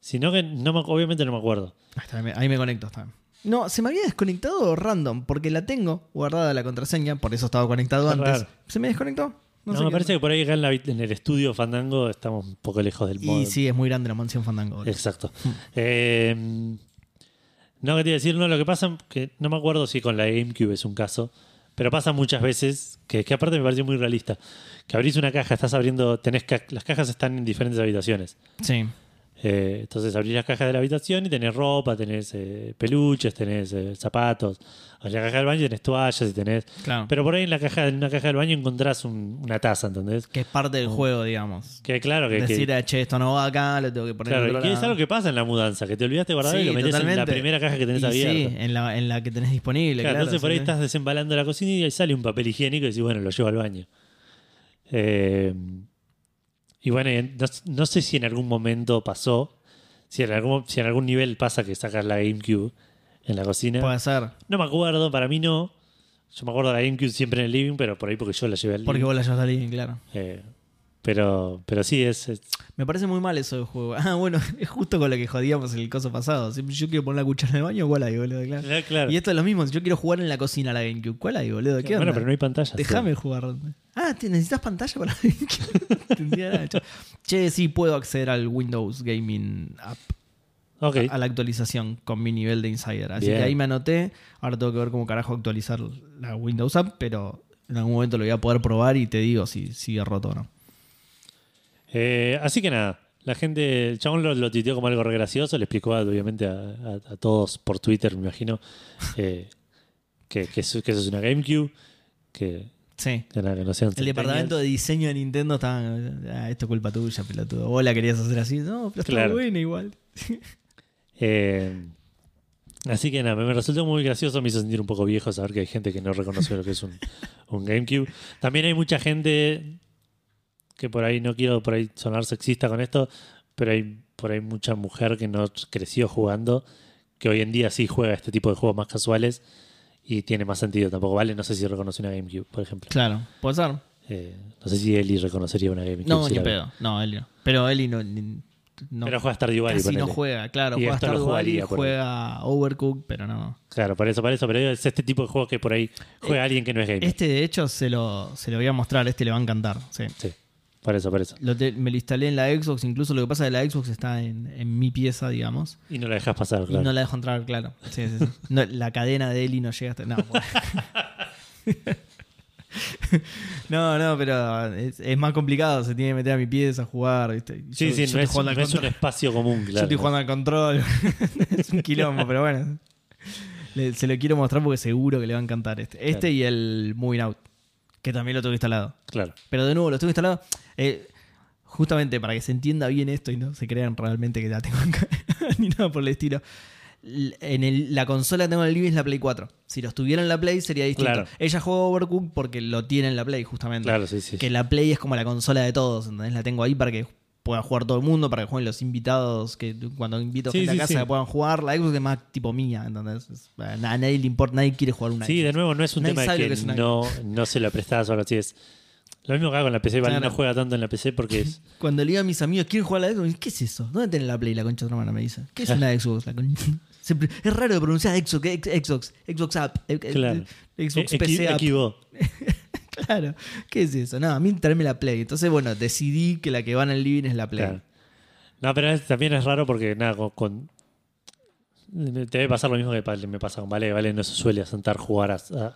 sino que no me- obviamente no me acuerdo. Ahí, me- ahí me conecto. Está. bien. No, se me había desconectado random, porque la tengo guardada la contraseña, por eso estaba conectado Qué antes. raro. ¿Se me desconectó? No, sé me qué parece onda. que por ahí acá en, la en el estudio Fandango estamos un poco lejos del modo. Y sí, es muy grande la mansión Fandango. boludo. Exacto. Eh, no, que te iba a decir, no, lo que pasa, que no me acuerdo si con la GameCube es un caso, pero pasa muchas veces, que, que aparte me pareció muy realista, que abrís una caja, estás abriendo, tenés ca- las cajas están en diferentes habitaciones. Sí. Eh, entonces abrís las cajas de la habitación y tenés ropa, tenés eh, peluches, tenés eh, zapatos. Abrís la caja del baño y tenés toallas y tenés... Claro. Pero por ahí en la caja, en una caja del baño encontrás un- una taza, ¿entendés? que es parte del juego, digamos. Que claro que... que- Decir, "Ah, che, esto no va acá, lo tengo que poner Claro, en y otro que es lado". algo que pasa en la mudanza, que te olvidaste de guardar y lo metes en la totalmente. primera caja que tenés Y abierta. Sí, en la, en la que tenés disponible. Claro, Claro, entonces por ahí sí. estás desembalando la cocina y ahí sale un papel higiénico y decís, bueno, lo llevo al baño. Eh, y bueno, no, no sé si en algún momento pasó, si en, algún, si en algún nivel pasa que sacas la GameCube en la cocina. Puede ser. No me acuerdo, para mí no. Yo me acuerdo de la GameCube siempre en el living, pero por ahí porque yo la llevé al Porque living. vos la llevas al living, claro. Eh, pero, pero sí, es, es- Me parece muy mal eso del juego. Ah, bueno, es justo con lo que jodíamos el coso pasado. Si yo quiero poner la cuchara en el baño, ¿cuál hay, boludo? Claro. Claro. Y esto es lo mismo. Si yo quiero jugar en la cocina a la GameCube, ¿cuál hay, boludo? ¿Qué bueno, onda? pero no hay pantalla. Déjame jugar. Ah, ¿te necesitas pantalla para la GameCube? Che. Sí, puedo acceder al Windows Gaming App. Ok. a la actualización con mi nivel de insider. Así Bien. que ahí me anoté. Ahora tengo que ver cómo carajo actualizar la Windows App, pero en algún momento lo voy a poder probar y te digo si sigue roto o no. Eh, así que nada, la gente, el chabón lo, lo tuiteó como algo re gracioso, le explicó obviamente a, a- a todos por Twitter, me imagino, eh, que, que, eso, que eso es una GameCube, que, Sí. que nada, que no sean El departamento de diseño de Nintendo estaba. Ah, esto es culpa tuya, pelotudo. Vos la querías hacer así. No, pero está Claro. buena igual. Eh, así que nada, me, resultó muy gracioso, me hizo sentir un poco viejo saber que hay gente que no reconoce lo que es un, un GameCube. También hay mucha gente que por ahí no quiero por ahí sonar sexista con esto, pero hay por ahí mucha mujer que no creció jugando, que hoy en día sí juega este tipo de juegos más casuales y tiene más sentido tampoco, ¿vale? No sé si reconoce una GameCube, por ejemplo. Claro, puede ser. Eh, no sé si Eli reconocería una GameCube. No, si ni pedo. No, Eli no. Pero Eli no. ni- no Pero juega Stardew Valley. casi no juega, claro. Y Juega Stardew Valley, juega Overcooked, pero no. Claro, por eso, por eso. Pero es este tipo de juegos que por ahí juega alguien que no es gamer. Este, de hecho, se lo, se lo voy a mostrar. Este le va a encantar. Sí. Sí, por eso, por eso. Lo te- me lo instalé en la Xbox. Incluso lo que pasa es que la Xbox está en, en mi pieza, digamos. Y no la dejas pasar, Y claro. no la dejo entrar, claro. Sí, sí, sí. No, la cadena de Eli no llega hasta. No, bueno. no, no, pero es, es más complicado. Se tiene que meter a mi pieza a jugar. ¿viste? Y Sí, yo- sí, yo no, estoy es, jugando no al es un espacio común, Yo claro. estoy jugando al control. es un quilombo, pero bueno. Le- se lo quiero mostrar porque seguro que le va a encantar este. Este Claro. y el Moving Out, que también lo tengo instalado. Claro. Pero de nuevo, lo tengo instalado eh, justamente para que se entienda bien esto y no se crean realmente que la tengo acá, ni nada por el estilo. En el- la consola que tengo en el living es la Play 4. Si los tuviera en la Play sería distinto. Claro. Ella juega Overcooked porque lo tiene en la Play, justamente. Claro, sí, sí. Que la Play es como la consola de todos, ¿entendés? La tengo ahí para que pueda jugar todo el mundo, para que jueguen los invitados, que cuando invito Sí, gente sí, a casa sí. puedan jugar. La Xbox es más tipo mía, ¿entendés? A nadie le importa, nadie quiere jugar una Sí, de nuevo, no es un Nadie tema de que, no, no se lo prestás o algo así. Es lo mismo que hago con la PC. Vale, Claro. no juega tanto en la PC porque es. Cuando le digo a mis amigos, ¿quieren jugar a la Xbox? ¿Qué es eso? ¿Dónde tenés la Play, la concha de tu hermana? Me dice. ¿Qué es una Xbox? La concha? Siempre- es raro de pronunciar Xbox, Xbox, Xbox App, Claro. Xbox PC App. equivo. Claro, ¿qué es eso? No, a mí traerme la Play. Entonces, bueno, decidí que la que va en el living es la Play. Claro. No, pero es- también es raro porque nada, con, con- te debe pasar lo mismo que me pasa con Vale. Vale no se suele sentar a jugar a, a-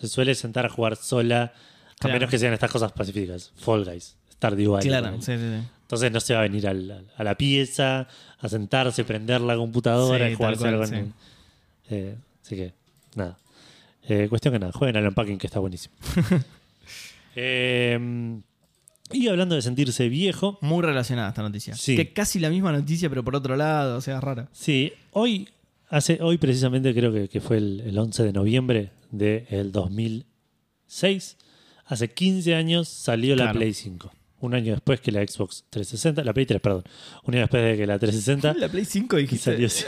se suele sentar a jugar sola, a menos que sean estas cosas pacíficas. Fall Guys, Stardew Valley. Claro, sí, sí, sí. Entonces no se va a venir al- al- a la pieza, a sentarse, prender la computadora Sí, y sí. eh, así que, nada. Eh, cuestión que nada, jueguen al unpacking que está buenísimo. Eh, y hablando de sentirse viejo, Muy relacionada esta noticia. Sí. Que casi la misma noticia, pero por otro lado, o sea, rara. sí, hoy, hace, hoy precisamente creo que, que fue el, el 11 de noviembre del 2006, hace 15 años salió la. Play 5. Un año después que la Xbox 360, la Play 3, perdón. Un año después de que la 360 La Play 5 y dijiste. salió así.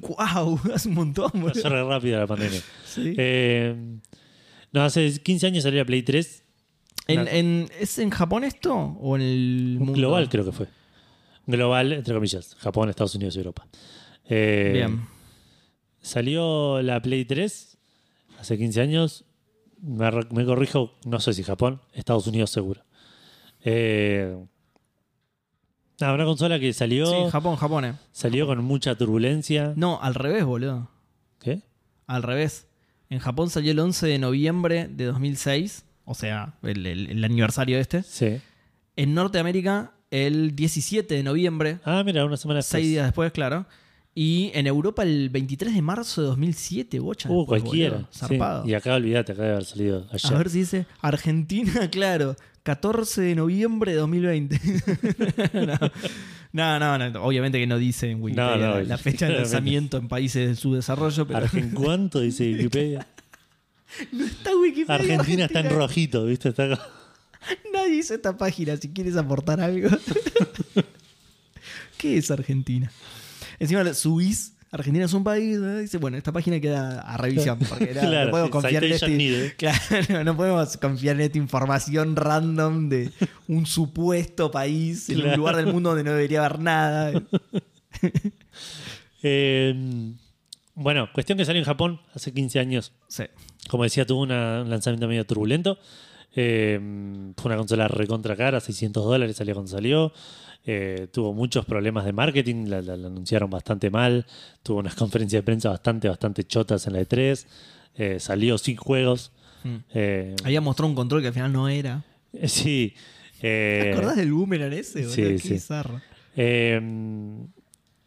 wow, hace un montón, boludo. Pasó re rápido la pandemia. Sí. Eh, no, hace 15 años salió la Play 3. ¿En, Una- en- ¿Es en Japón esto? ¿O en el mundo? global creo que fue. Global, entre comillas. Japón, Estados Unidos y Europa. Eh, Bien. Salió la Play 3 hace 15 años. Me, me corrijo, no sé si Japón, Estados Unidos seguro. Eh, nada, una consola que salió, Sí, Japón, Japón, eh. salió con mucha turbulencia. No, al revés, boludo. ¿Qué? Al revés. En Japón salió el 11 de noviembre de 2006, o sea, el, el- el aniversario este. Sí. En Norteamérica, el 17 de noviembre, Ah, mira, una semana después. seis días después, claro. Y en Europa, el 23 de marzo de 2007, bocha. Uh, después, cualquiera. boludo. sí. Zarpado. Y acá olvídate, acá debe haber salido ayer. A ver si dice Argentina, claro. 14 de noviembre de 2020. no. No, no, no, obviamente que no dice en Wikipedia No, no, la, fecha de lanzamiento en países de subdesarrollo, pero ¿Argen cuánto? Dice Wikipedia. está Wikipedia. Argentina está en rojito, ¿viste? Está acá. Nadie hizo esta página si quieres aportar algo. ¿Qué es Argentina? Encima subís, Argentina es un país, dice, bueno, esta página queda a revisión, porque era- Claro, no podemos confiar en este, claro, no podemos confiar en esta información random de un supuesto país en un lugar del mundo donde no debería haber nada. Eh, bueno, cuestión que salió en Japón hace 15 años. Sí. Como decía, tuvo una- un lanzamiento medio turbulento. Eh, fue una consola recontra cara, 600 dólares salió cuando salió. Eh, tuvo muchos problemas de marketing, la, la- la anunciaron bastante mal. Tuvo unas conferencias de prensa bastante, bastante chotas en la E3. Eh, salió sin juegos. Mm. Eh, Había mostrado un control que al final no era. sí. eh, ¿Te acordás del boomerang ese? boludo? sí, Qué sí. bizarro. Eh,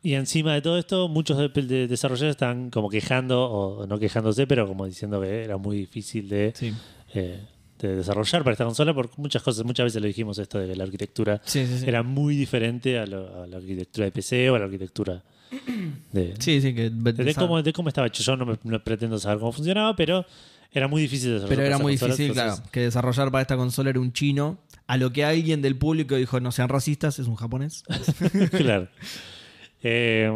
y encima de todo esto, muchos de- de- desarrolladores están como quejando, o no quejándose, pero como diciendo que era muy difícil de, Sí. eh, de desarrollar para esta consola, por muchas cosas. Muchas veces lo dijimos esto de que la arquitectura Sí, sí, sí. era muy diferente a, lo- a la arquitectura de PC o a la arquitectura de, Sí, sí, que de, de cómo, de cómo estaba hecho. Yo no, me- no pretendo saber cómo funcionaba, pero era muy difícil de desarrollar. Pero era muy consola, difícil, entonces- claro, que desarrollar para esta consola era un chino. A lo que alguien del público dijo, no sean racistas, es un japonés. claro. Eh,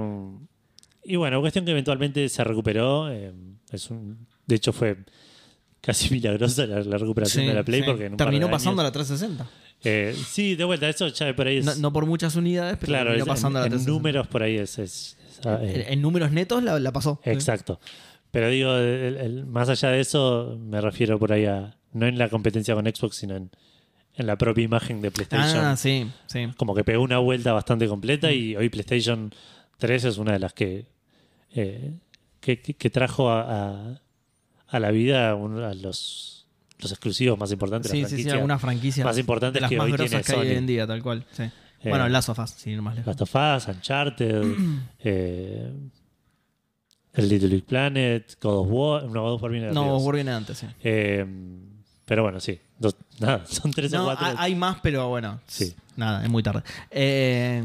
y bueno, cuestión que eventualmente se recuperó. eh, es un, de hecho, fue casi milagrosa la, la recuperación Sí, de la Play sí. porque en un par de Terminó pasando a la 360. Eh, sí, de vuelta, eso ya por ahí es. No, no por muchas unidades, pero claro, terminó pasando a la en, en 360. números por ahí es. es- es, ah, eh, En, en números netos la, la pasó. Exacto. Pero digo, el- el- más allá de eso, me refiero por ahí a. No en la competencia con Xbox, sino en, en la propia imagen de PlayStation. Ah, sí, sí. Como que pegó una vuelta bastante completa y hoy PlayStation 3 es una de las que. eh, que, que- que trajo a, a- a la vida a los, los exclusivos más importantes Sí, sí, sí, algunas franquicias más importantes las que más hoy tiene que hay hoy en día, tal cual. Sí. Eh, bueno, Last of Us, sin ir más lejos. Last of Us, Uncharted, eh, el Little Big Planet, God of War. No, God of War viene de No, arriba. War viene antes, sí. Eh, pero bueno, sí. Dos- nada, son tres o cuatro. hay, hay más, pero bueno. Sí. Nada, es muy tarde. Eh,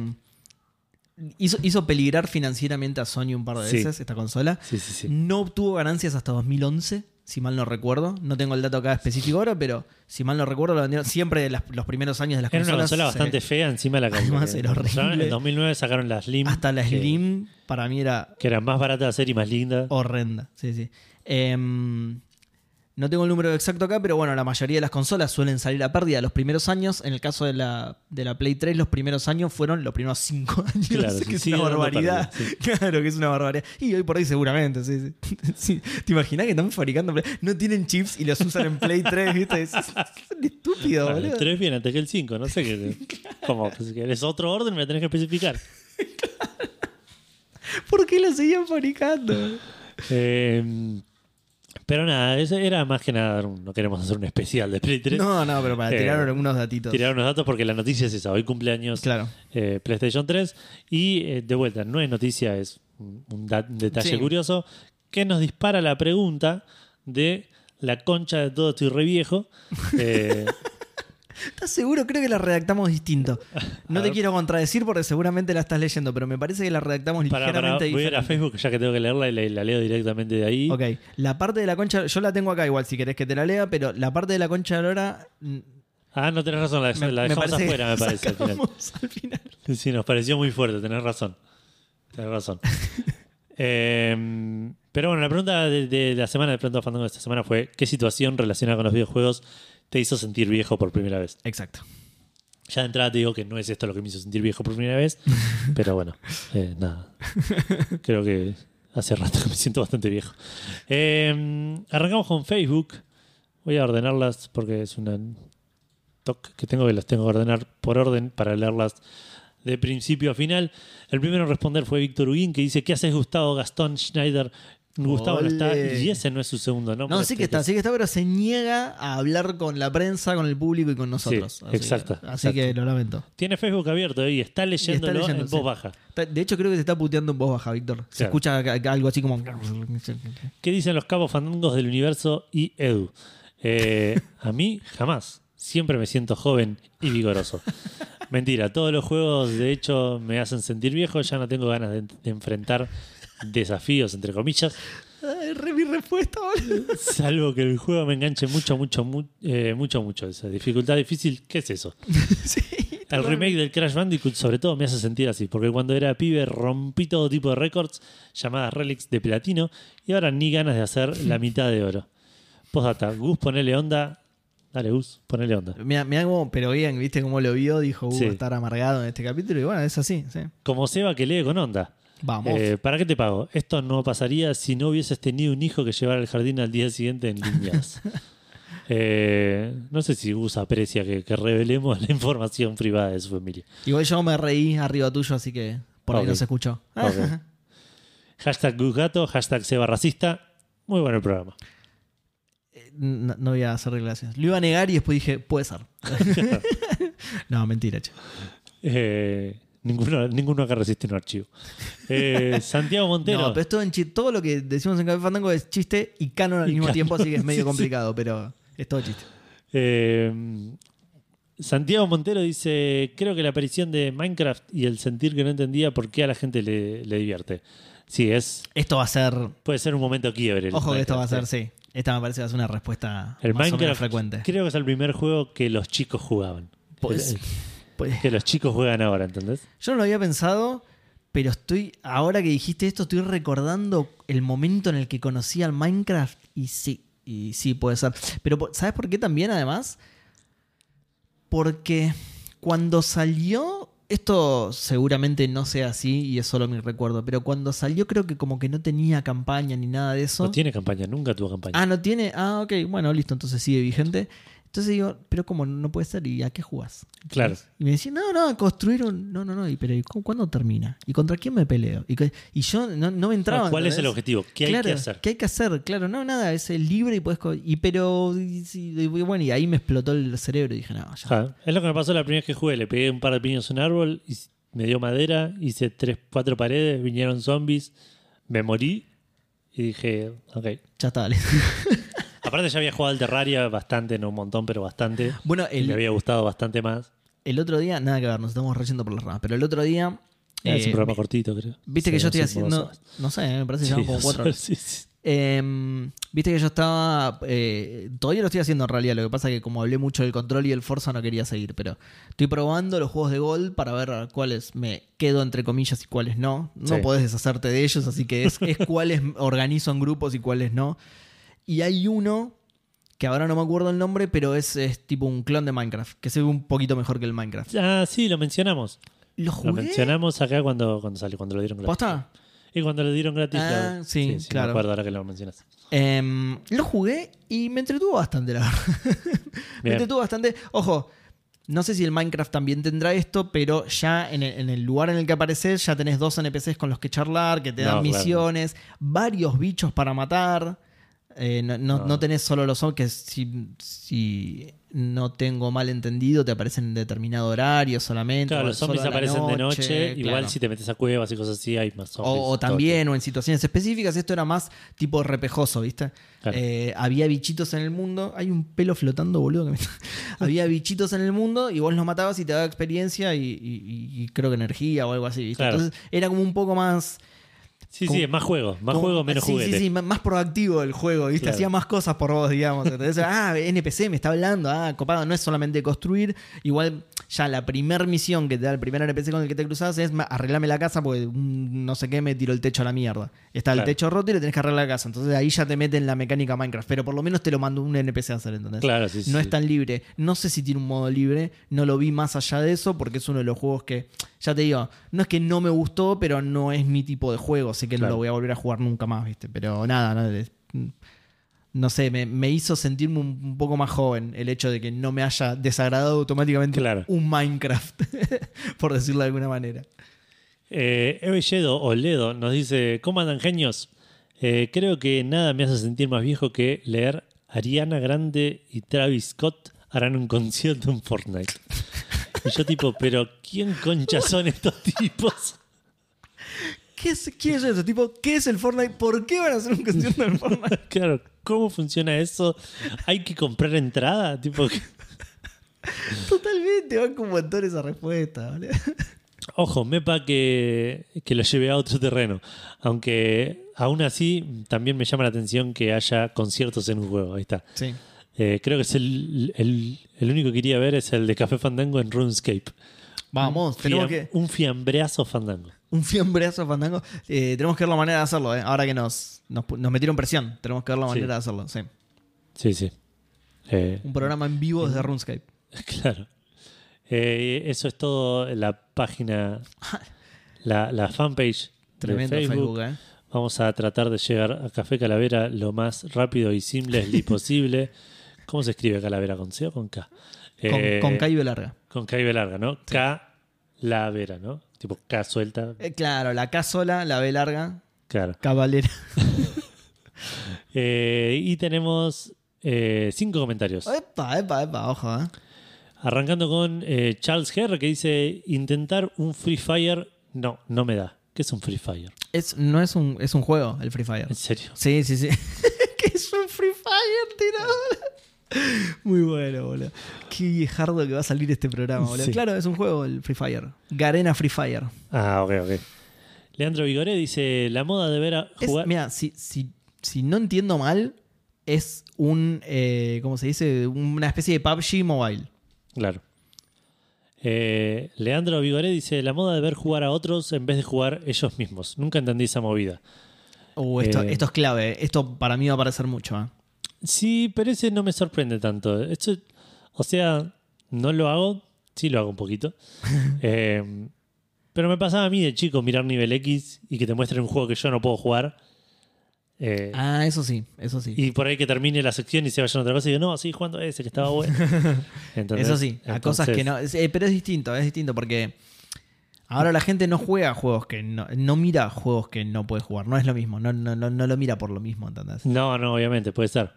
hizo, hizo peligrar financieramente a Sony un par de Sí. veces esta consola. Sí, sí, sí. No obtuvo ganancias hasta 2011, si mal no recuerdo. No tengo el dato acá específico ahora, pero si mal no recuerdo, lo vendieron siempre las- los primeros años de las Era una consolas. consola se- bastante fea encima de la Además, que- era horrible. En 2009 sacaron la Slim. Hasta la que- Slim para mí era Que era más barata de hacer y más linda. horrenda. Sí, sí. Em, no tengo el número exacto acá, pero bueno, la mayoría de las consolas suelen salir a pérdida los primeros años. En el caso de la, de la Play 3, los primeros años fueron los primeros 5 años. Claro, que sí, es una barbaridad. pérdida, Claro que es una barbaridad. Y hoy por hoy seguramente, sí. ¿Te imaginas que están fabricando Play? No tienen chips y los usan en Play 3, ¿viste? Es, es estúpido, boludo. el 3 viene antes que el 5, no sé qué. Como pues, que es otro orden, me lo tenés que especificar. ¿Por qué lo seguían fabricando? Eh, pero nada, era más que nada. No queremos hacer un especial de Play 3. No, no, pero para Eh, tirar algunos datitos. Tirar unos datos porque la noticia es esa. Hoy cumpleaños Claro. eh, PlayStation 3. Y eh, de vuelta, no es noticia, es un, detalle Sí. curioso que nos dispara la pregunta de la concha de todo estoy re viejo. ¿Estás seguro? Creo que la redactamos distinto. No te quiero contradecir porque seguramente la estás leyendo, pero me parece que la redactamos para, para, ligeramente voy a ir a. Facebook ya que tengo que leerla y la, la leo directamente de ahí. Ok, la parte de la concha, yo la tengo acá igual si querés que te la lea, pero la parte de la concha de Lora mm, Ah, no tenés razón, la, me, la me dejamos parece que afuera, me la parece. al final. sacamos al final. Sí, nos pareció muy fuerte, tenés razón. Tenés razón. Eh, pero bueno, la pregunta de, de la semana de Planto Fandango de esta semana fue: ¿qué situación relacionada con los videojuegos te hizo sentir viejo por primera vez? Exacto. Ya de entrada te digo que no es esto lo que me hizo sentir viejo por primera vez, pero bueno, eh, nada. Creo que hace rato que me siento bastante viejo. Eh, arrancamos con Facebook. Voy a ordenarlas porque es una toc que tengo que las tengo que ordenar por orden para leerlas de principio a final. El primero en responder fue Víctor Huguín que dice: ¿Qué haces, Gustavo Gastón Schneider? Gustavo no está y ese no es su segundo nombre. No, sí que está, sí que está, pero se niega a hablar con la prensa, con el público y con nosotros. Sí, Así exacto, que- Así exacto. que lo lamento. Tiene Facebook abierto y está leyéndolo leyendo, en sí. voz baja. De hecho, creo que se está puteando en voz baja, Víctor. Se Claro. escucha algo así como. ¿Qué dicen los cabos fandangos del universo y Edu? Eh, a mí, jamás. Siempre me siento joven y vigoroso. Mentira, todos los juegos de hecho me hacen sentir viejo, ya no tengo ganas de, de enfrentar desafíos, entre comillas, Ay, re mi respuesta, boludo. salvo que el juego me enganche mucho, mucho, mu- eh, mucho, mucho. Esa dificultad difícil, ¿qué es eso? sí. El remake del Crash Bandicoot sobre todo me hace sentir así, porque cuando era pibe rompí todo tipo de récords llamadas relics de platino y ahora ni ganas de hacer la mitad de oro. Postdata, Gus ponele onda. Dale Gus, ponele onda. Mira, mira cómo, pero bien, viste cómo lo vio, dijo, uh, Sí. estar amargado en este capítulo, y bueno, es así, sí. Como Seba que lee con onda. Vamos. Eh, ¿Para qué te pago? Esto no pasaría si no hubieses tenido un hijo que llevara al jardín al día siguiente en líneas. Eh, no sé si Gus aprecia que, que revelemos la información privada de su familia. Igual yo me reí arriba tuyo, así que por ahí no se escuchó. Ok. Hashtag Gus Gato, hashtag Seba Racista. Muy bueno el programa. Eh, No, no voy a hacer declaraciones. Lo iba a negar y después dije, puede ser. no, mentira, che. Eh, ninguno, ninguno acá resiste un archivo. Eh, Santiago Montero. No, pero esto en chiste. Todo lo que decimos en Café Fandango es chiste y canon al Y mismo canon. tiempo, así que es medio complicado, pero es todo chiste. Eh, Santiago Montero dice: Creo que la aparición de Minecraft y el sentir que no entendía por qué a la gente le, le divierte. Sí, es. Esto va a ser. Puede ser un momento quiebre. Ojo que esto va a ser, sí. Esta me parece que ser una respuesta El más o menos Minecraft frecuente. creo que es el primer juego que los chicos jugaban. Pues- El- el- Que los chicos juegan ahora, ¿entendés? yo no lo había pensado, pero estoy. Ahora que dijiste esto, estoy recordando el momento en el que conocí al Minecraft y sí. y sí, puede ser. Pero, ¿sabes por qué también, además? Porque cuando salió. Esto seguramente no sea así y es solo mi recuerdo, pero cuando salió creo que como que no tenía campaña ni nada de eso. No tiene campaña, nunca tuvo campaña. Ah, no tiene. Ah, ok, bueno, listo, entonces sigue vigente. Entonces digo, pero ¿cómo no puede ser? ¿Y a qué jugás? Claro. Y me decían, no, no, a construir un. No, no, no, y, pero ¿y cu- cuándo termina? ¿Y contra quién me peleo? Y, y yo no, no me entraba. ¿Cuál es el objetivo? ¿Qué hay que hacer? ¿Qué hay que hacer? Claro, no, nada, es el libre y puedes. Y pero. y bueno, y ahí me explotó el cerebro y dije, no, ya. Es lo que me pasó la primera vez que jugué. Le pegué un par de piños a un árbol, y me dio madera, hice tres, cuatro paredes, vinieron zombies, me morí y dije, ok. Ya está, dale. Aparte ya había jugado al Terraria bastante, no un montón, pero bastante. bueno, me había gustado bastante más. el otro día, nada que ver, nos estamos reyendo por las ramas, pero el otro día. es eh, un programa cortito, creo. Viste Sí, que yo estoy no haciendo. No sé, me parece que Sí, llevan como cuatro horas, sí, sí. Em, Viste que yo estaba. eh, todavía lo estoy haciendo en realidad. Lo que pasa es que como hablé mucho del control y el Forza no quería seguir. Pero estoy probando los juegos de Gold para ver cuáles me quedo entre comillas y cuáles no. No podés deshacerte de ellos, así que es, es cuáles organizo en grupos y cuáles no. Y hay uno que ahora no me acuerdo el nombre, pero es, es tipo un clon de Minecraft, que se ve un poquito mejor que el Minecraft. Ah, sí, lo mencionamos. ¿Lo Lo jugué? mencionamos acá cuando, cuando salió, cuando lo dieron gratis. ¿Posta? Y cuando lo dieron gratis. Ah, lo- sí, claro. Me acuerdo ahora que lo mencionas. Em, lo jugué y me entretuvo bastante, la verdad. me entretuvo bastante. Ojo, no sé si el Minecraft también tendrá esto, pero ya en el, en el lugar en el que apareces ya tenés dos NPCs con los que charlar, que te dan No, claro. misiones, varios bichos para matar. Eh, no, no- tenés solo los zombies, que si, si no tengo mal entendido, te aparecen en determinado horario solamente. Claro, los zombies aparecen de noche. Igual claro. si te metes a cuevas y cosas así, hay más zombies. O, también, o en situaciones específicas, esto era más tipo repejoso, ¿viste? Claro. Eh, había bichitos en el mundo. Hay un pelo flotando, boludo. Que me- había bichitos en el mundo y vos los matabas y te daba experiencia y, y- y creo que energía o algo así, ¿viste? Claro. Entonces era como un poco más. Sí, como- sí, es más juego. Más como- juego, menos sí, juguete. Sí, sí, más- proactivo el juego, ¿viste? Claro. Hacía más cosas por vos, digamos. Entonces, ah, NPC me está hablando, ah, copado. No es solamente construir. Igual, ya la primer misión que te da el primer NPC con el que te cruzas es arreglame la casa porque no sé qué me tiró el techo a la mierda. Está el techo roto y le tenés que arreglar la casa. Entonces ahí ya te meten la mecánica Minecraft. Pero por lo menos te lo mandó un NPC a hacer, ¿entendés? Claro, sí, sí. no sí. es tan libre. No sé si tiene un modo libre. No lo vi más allá de eso porque es uno de los juegos que, ya te digo, no es que no me gustó, pero no es mi tipo de juego. Sé que no lo voy a volver a jugar nunca más, ¿viste? Pero nada, no, no sé, me, me hizo sentirme un, un poco más joven el hecho de que no me haya desagradado automáticamente Claro. un Minecraft, por decirlo de alguna manera. Eh, Evelledo o Ledo nos dice: ¿Cómo andan genios? Eh, creo que nada me hace sentir más viejo que leer Ariana Grande y Travis Scott harán un concierto en Fortnite. Y yo, tipo, ¿pero quién concha son estos tipos? ¿Qué es, ¿Quién es eso? Tipo, ¿qué es el Fortnite? ¿Por qué van a hacer un concierto del Fortnite? Claro, ¿cómo funciona eso? ¿Hay que comprar entrada? Tipo, Totalmente, van con montón esa respuesta, boludo. Ojo, mepa que, que lo lleve a otro terreno. Aunque aún así también me llama la atención que haya conciertos en un juego. Ahí está. Sí. Eh, creo que es el, el, el único que iría ver es el de Café Fandango en RuneScape. Vamos, tenemos que. Un fiambreazo Fandango. Un fiambrazo fandango. Eh, tenemos que ver la manera de hacerlo, ¿eh? Ahora que nos, nos, metieron presión, tenemos que ver la Sí. manera de hacerlo, sí. Sí, sí. Eh, Un programa en vivo desde RuneScape. claro. Eso es todo en la página, la, la fanpage Tremendo de Facebook, Facebook. ¿eh? Vamos a tratar de llegar a Café Calavera lo más rápido y simple posible. ¿Cómo se escribe Calavera? ¿Con C o con K? Con, Eh, con K y B larga. Con K y B larga, ¿no? K, la vera, ¿no? Tipo K suelta. Eh, claro, la K sola, la B larga, Claro. cabalera. Eh, y tenemos eh, cinco comentarios. Epa, epa, epa, ojo, ¿eh? Arrancando con eh, Charles Herr que dice: Intentar un Free Fire, no, no me da. ¿Qué es un Free Fire? Es, no es un, es un juego, el Free Fire. En serio. Sí, sí, sí. que es un Free Fire, tira. Muy bueno, boludo. Qué viejardo que va a salir este programa, boludo. Sí. Claro, es un juego, el Free Fire. Garena Free Fire. Ah, ok, ok. Leandro Vigoré dice: La moda de ver a jugar. mira, si, si, si no entiendo mal, es un, eh, ¿cómo se dice? Una especie de PUBG mobile. Claro. Eh, Leandro Vigoré dice: La moda de ver jugar a otros en vez de jugar ellos mismos. Nunca entendí esa movida. Uh, esto, Eh. esto es clave. Esto para mí va a parecer mucho. ¿eh? Sí, pero ese no me sorprende tanto. Esto, o sea, no lo hago, sí lo hago un poquito. Eh, pero me pasaba a mí de chico mirar nivel X y que te muestren un juego que yo no puedo jugar. Eh, Ah, eso sí, eso sí. Y por ahí que termine la sección y se vayan a otra cosa y digo, no, sigue jugando ese que estaba bueno. Entonces, eso sí, a cosas que no. eh, pero es distinto, es distinto porque ahora la gente no juega juegos que no. No mira juegos que no puede jugar. No es lo mismo. No, no, no, no lo mira por lo mismo, ¿entendés? No, no, obviamente, puede ser.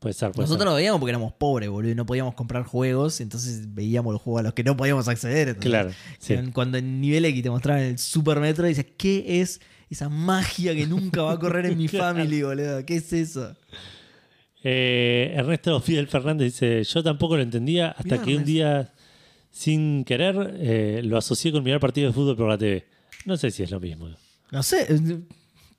Puede ser, puede Nosotros ser. lo veíamos porque éramos pobres, boludo, y no podíamos comprar juegos, entonces veíamos los juegos a los que no podíamos acceder. Claro, sí. Cuando en nivel X te mostraban el Super Metro, dices, ¿qué es esa magia que nunca va a correr en mi family, boludo? ¿Qué es eso? Eh, Ernesto Fidel Fernández dice: Yo tampoco lo entendía hasta Mirá, que un día, sin querer, eh, lo asocié con mirar partidos de fútbol por la TV. No sé si es lo mismo. No sé.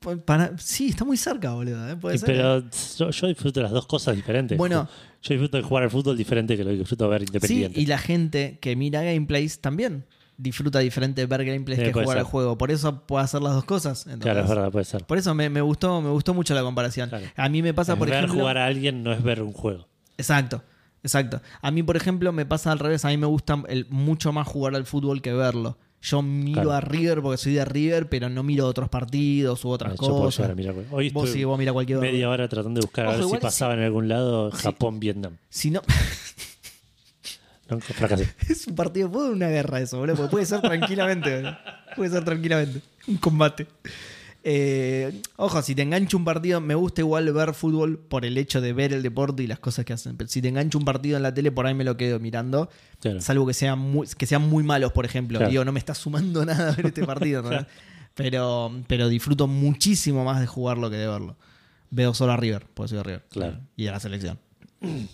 Eh, para- sí, está muy cerca, boludo. ¿eh? Puede Eh, ser. Pero yo, yo disfruto las dos cosas diferentes. Bueno. yo disfruto de jugar al fútbol diferente que lo disfruto de ver Sí, independiente. y la gente que mira gameplays también disfruta diferente de ver gameplays Sí, que jugar al juego. Por eso puede hacer las dos cosas. claro, es verdad, puede ser. Por eso me, me gustó, me gustó mucho la comparación. Claro. A mí me pasa, Es por ver ejemplo. jugar a alguien no es ver un juego. Exacto, exacto. A mí, por ejemplo, me pasa al revés. A mí me gusta el- mucho más jugar al fútbol que verlo. Yo miro Claro. a River porque soy de River, pero no miro otros partidos u otras Yo puedo cosas. a. Hoy Vos sí, vos mira cualquier media hora tratando de buscar a ver si pasaba en algún lado Japón-Vietnam. Si no, No, fracasé. es un partido de fútbol o una guerra eso, boludo. puede ser tranquilamente, boludo. Puede ser tranquilamente. Un combate. Eh, ojo, si te engancha un partido, me gusta igual ver fútbol por el hecho de ver el deporte y las cosas que hacen. Pero si te engancha un partido en la tele, por ahí me lo quedo mirando. Claro. Salvo que sean muy, que sean muy malos, por ejemplo. Claro. Digo, no me está sumando nada ver este partido. ¿no? pero, pero disfruto muchísimo más de jugarlo que de verlo. Veo solo a River, porque soy de River. Claro. Y a la selección.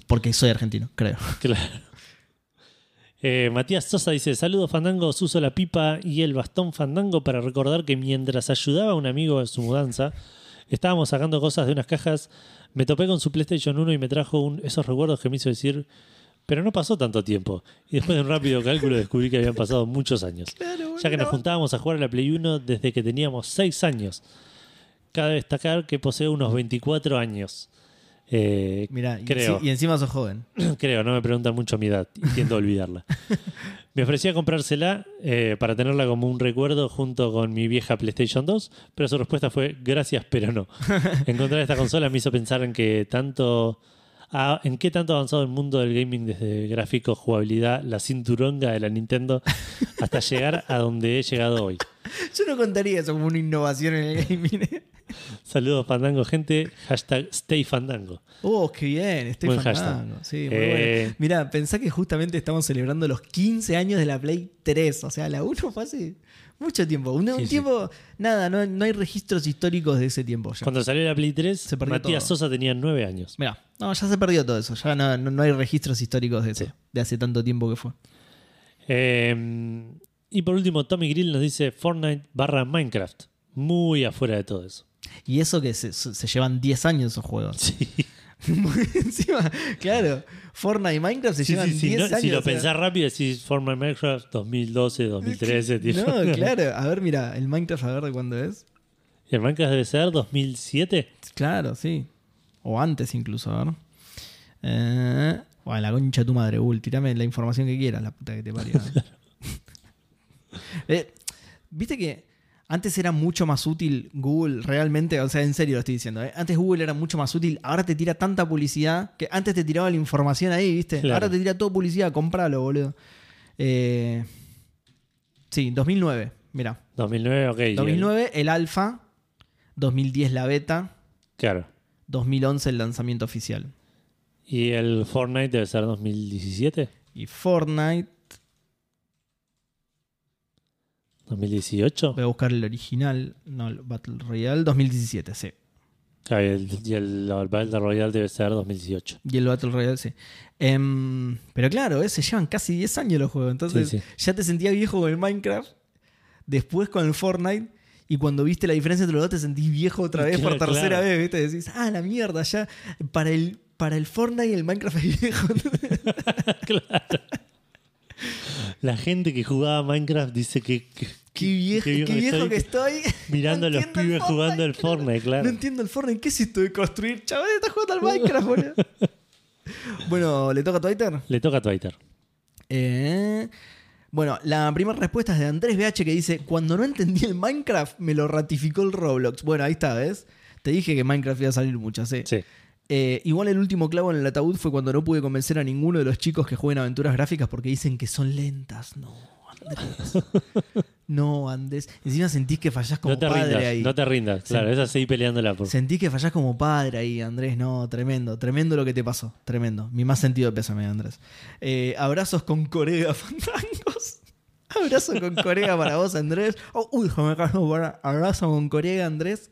Porque soy argentino, creo. Claro. Eh, Matías Sosa dice: Saludos Fandangos, uso la pipa y el bastón Fandango para recordar que mientras ayudaba a un amigo en su mudanza, estábamos sacando cosas de unas cajas. Me topé con su PlayStation 1 y me trajo un- esos recuerdos que me hizo decir. Pero no pasó tanto tiempo. Y después de un rápido cálculo descubrí que habían pasado muchos años. Ya que nos juntábamos a jugar a la Play 1 desde que teníamos 6 años. Cabe destacar que poseo unos 24 años. Eh, Mira, y, creo. enci- y encima sos joven. Creo, no me preguntan mucho mi edad tiendo a olvidarla. Me ofrecía comprársela eh, para tenerla como un recuerdo junto con mi vieja PlayStation 2, pero su respuesta fue gracias, pero no. Encontrar esta consola me hizo pensar en que tanto ah, en qué tanto ha avanzado el mundo del gaming desde gráficos, jugabilidad, la cinturonga de la Nintendo hasta llegar a donde he llegado hoy. Yo no contaría eso como una innovación en el gaming. Saludos Fandango, gente. Hashtag Stay Fandango. Oh, qué bien, estoy Buen fandango. Sí, muy Eh, bueno. Mirá, pensá que justamente estamos celebrando los 15 años de la Play 3. O sea, la 1 fue hace mucho tiempo. Un, un Sí, sí. tiempo, nada, no, no hay registros históricos de ese tiempo ya. Cuando salió la Play 3, Se perdió Matías todo. Sosa tenía 9 años. Mirá, no, ya se perdió todo eso. Ya no, no, no hay registros históricos de eso. De hace tanto tiempo que fue. Eh, y por último, Tommy Grill nos dice Fortnite barra Minecraft. Muy afuera de todo eso. Y eso que se, llevan 10 años esos juegos. Sí, Encima, claro, Fortnite y Minecraft se Sí, llevan sí, sí, 10 no, años. si lo o sea. pensás rápido, decís Fortnite Minecraft 2012, 2013. tipo. No, claro. A ver, mira, el Minecraft, a ver de cuándo es. ¿Y el Minecraft debe ser 2007? Claro, sí. O antes incluso, a ver. Eh, bueno, la concha de tu madre, Bull. Tirame la información que quieras, la puta que te parió. Eh, Viste que antes era mucho más útil Google, realmente, o sea, en serio lo estoy diciendo. ¿eh? Antes Google era mucho más útil, ahora te tira tanta publicidad que antes te tiraba la información ahí, ¿viste? Claro. Ahora te tira toda publicidad, compralo, boludo. Eh, sí, 2009, mira. 2009, ok. y el- 2009 el alfa, 2010 la beta, claro. 2011 el lanzamiento oficial. ¿Y el Fortnite debe ser 2017? Y Fortnite, ¿2018? voy a buscar el original, no, el Battle Royale, 2017, sí. Claro, y el, y el, el Battle Royale debe ser 2018. Y el Battle Royale, sí. Em, pero claro, eh, se llevan casi 10 años los juegos. Entonces Sí, sí. ya te sentías viejo con el Minecraft, después con el Fortnite, y cuando viste la diferencia entre los dos te sentís viejo otra vez por tercera claro. vez, ¿viste? Decís, ah, la mierda, ya para el, para el Fortnite el Minecraft es viejo. claro. La gente que jugaba Minecraft dice que, que, Qué viejo, qué viejo, que, estoy. Mirando a los pibes jugando al Fortnite, claro. No entiendo el Fortnite. ¿Qué es esto de construir? Chaval, estás jugando al Minecraft, boludo. bueno, ¿le toca a Twitter? Le toca a Twitter. Eh, bueno, la primera respuesta es de Andrés BH que dice: Cuando no entendí el Minecraft, me lo ratificó el Roblox. Bueno, ahí está, ¿ves? Te dije que Minecraft iba a salir muchas, ¿eh? Sí. Eh, igual el último clavo en el ataúd fue cuando no pude convencer a ninguno de los chicos que jueguen aventuras gráficas porque dicen que son lentas. No, Andrés. No, Andrés. Encima sentís que fallás como no te padre rindas, ahí. no te rindas. Claro, es así peleándola. Por... Sentís que fallás como padre ahí, Andrés. No, tremendo. Tremendo lo que te pasó. Tremendo. Mi más sentido de pésame, Andrés. Eh, abrazos con Corea, fandangos. Abrazo con Corea para vos, Andrés. Oh, uy, me abrazo con Corea, Andrés.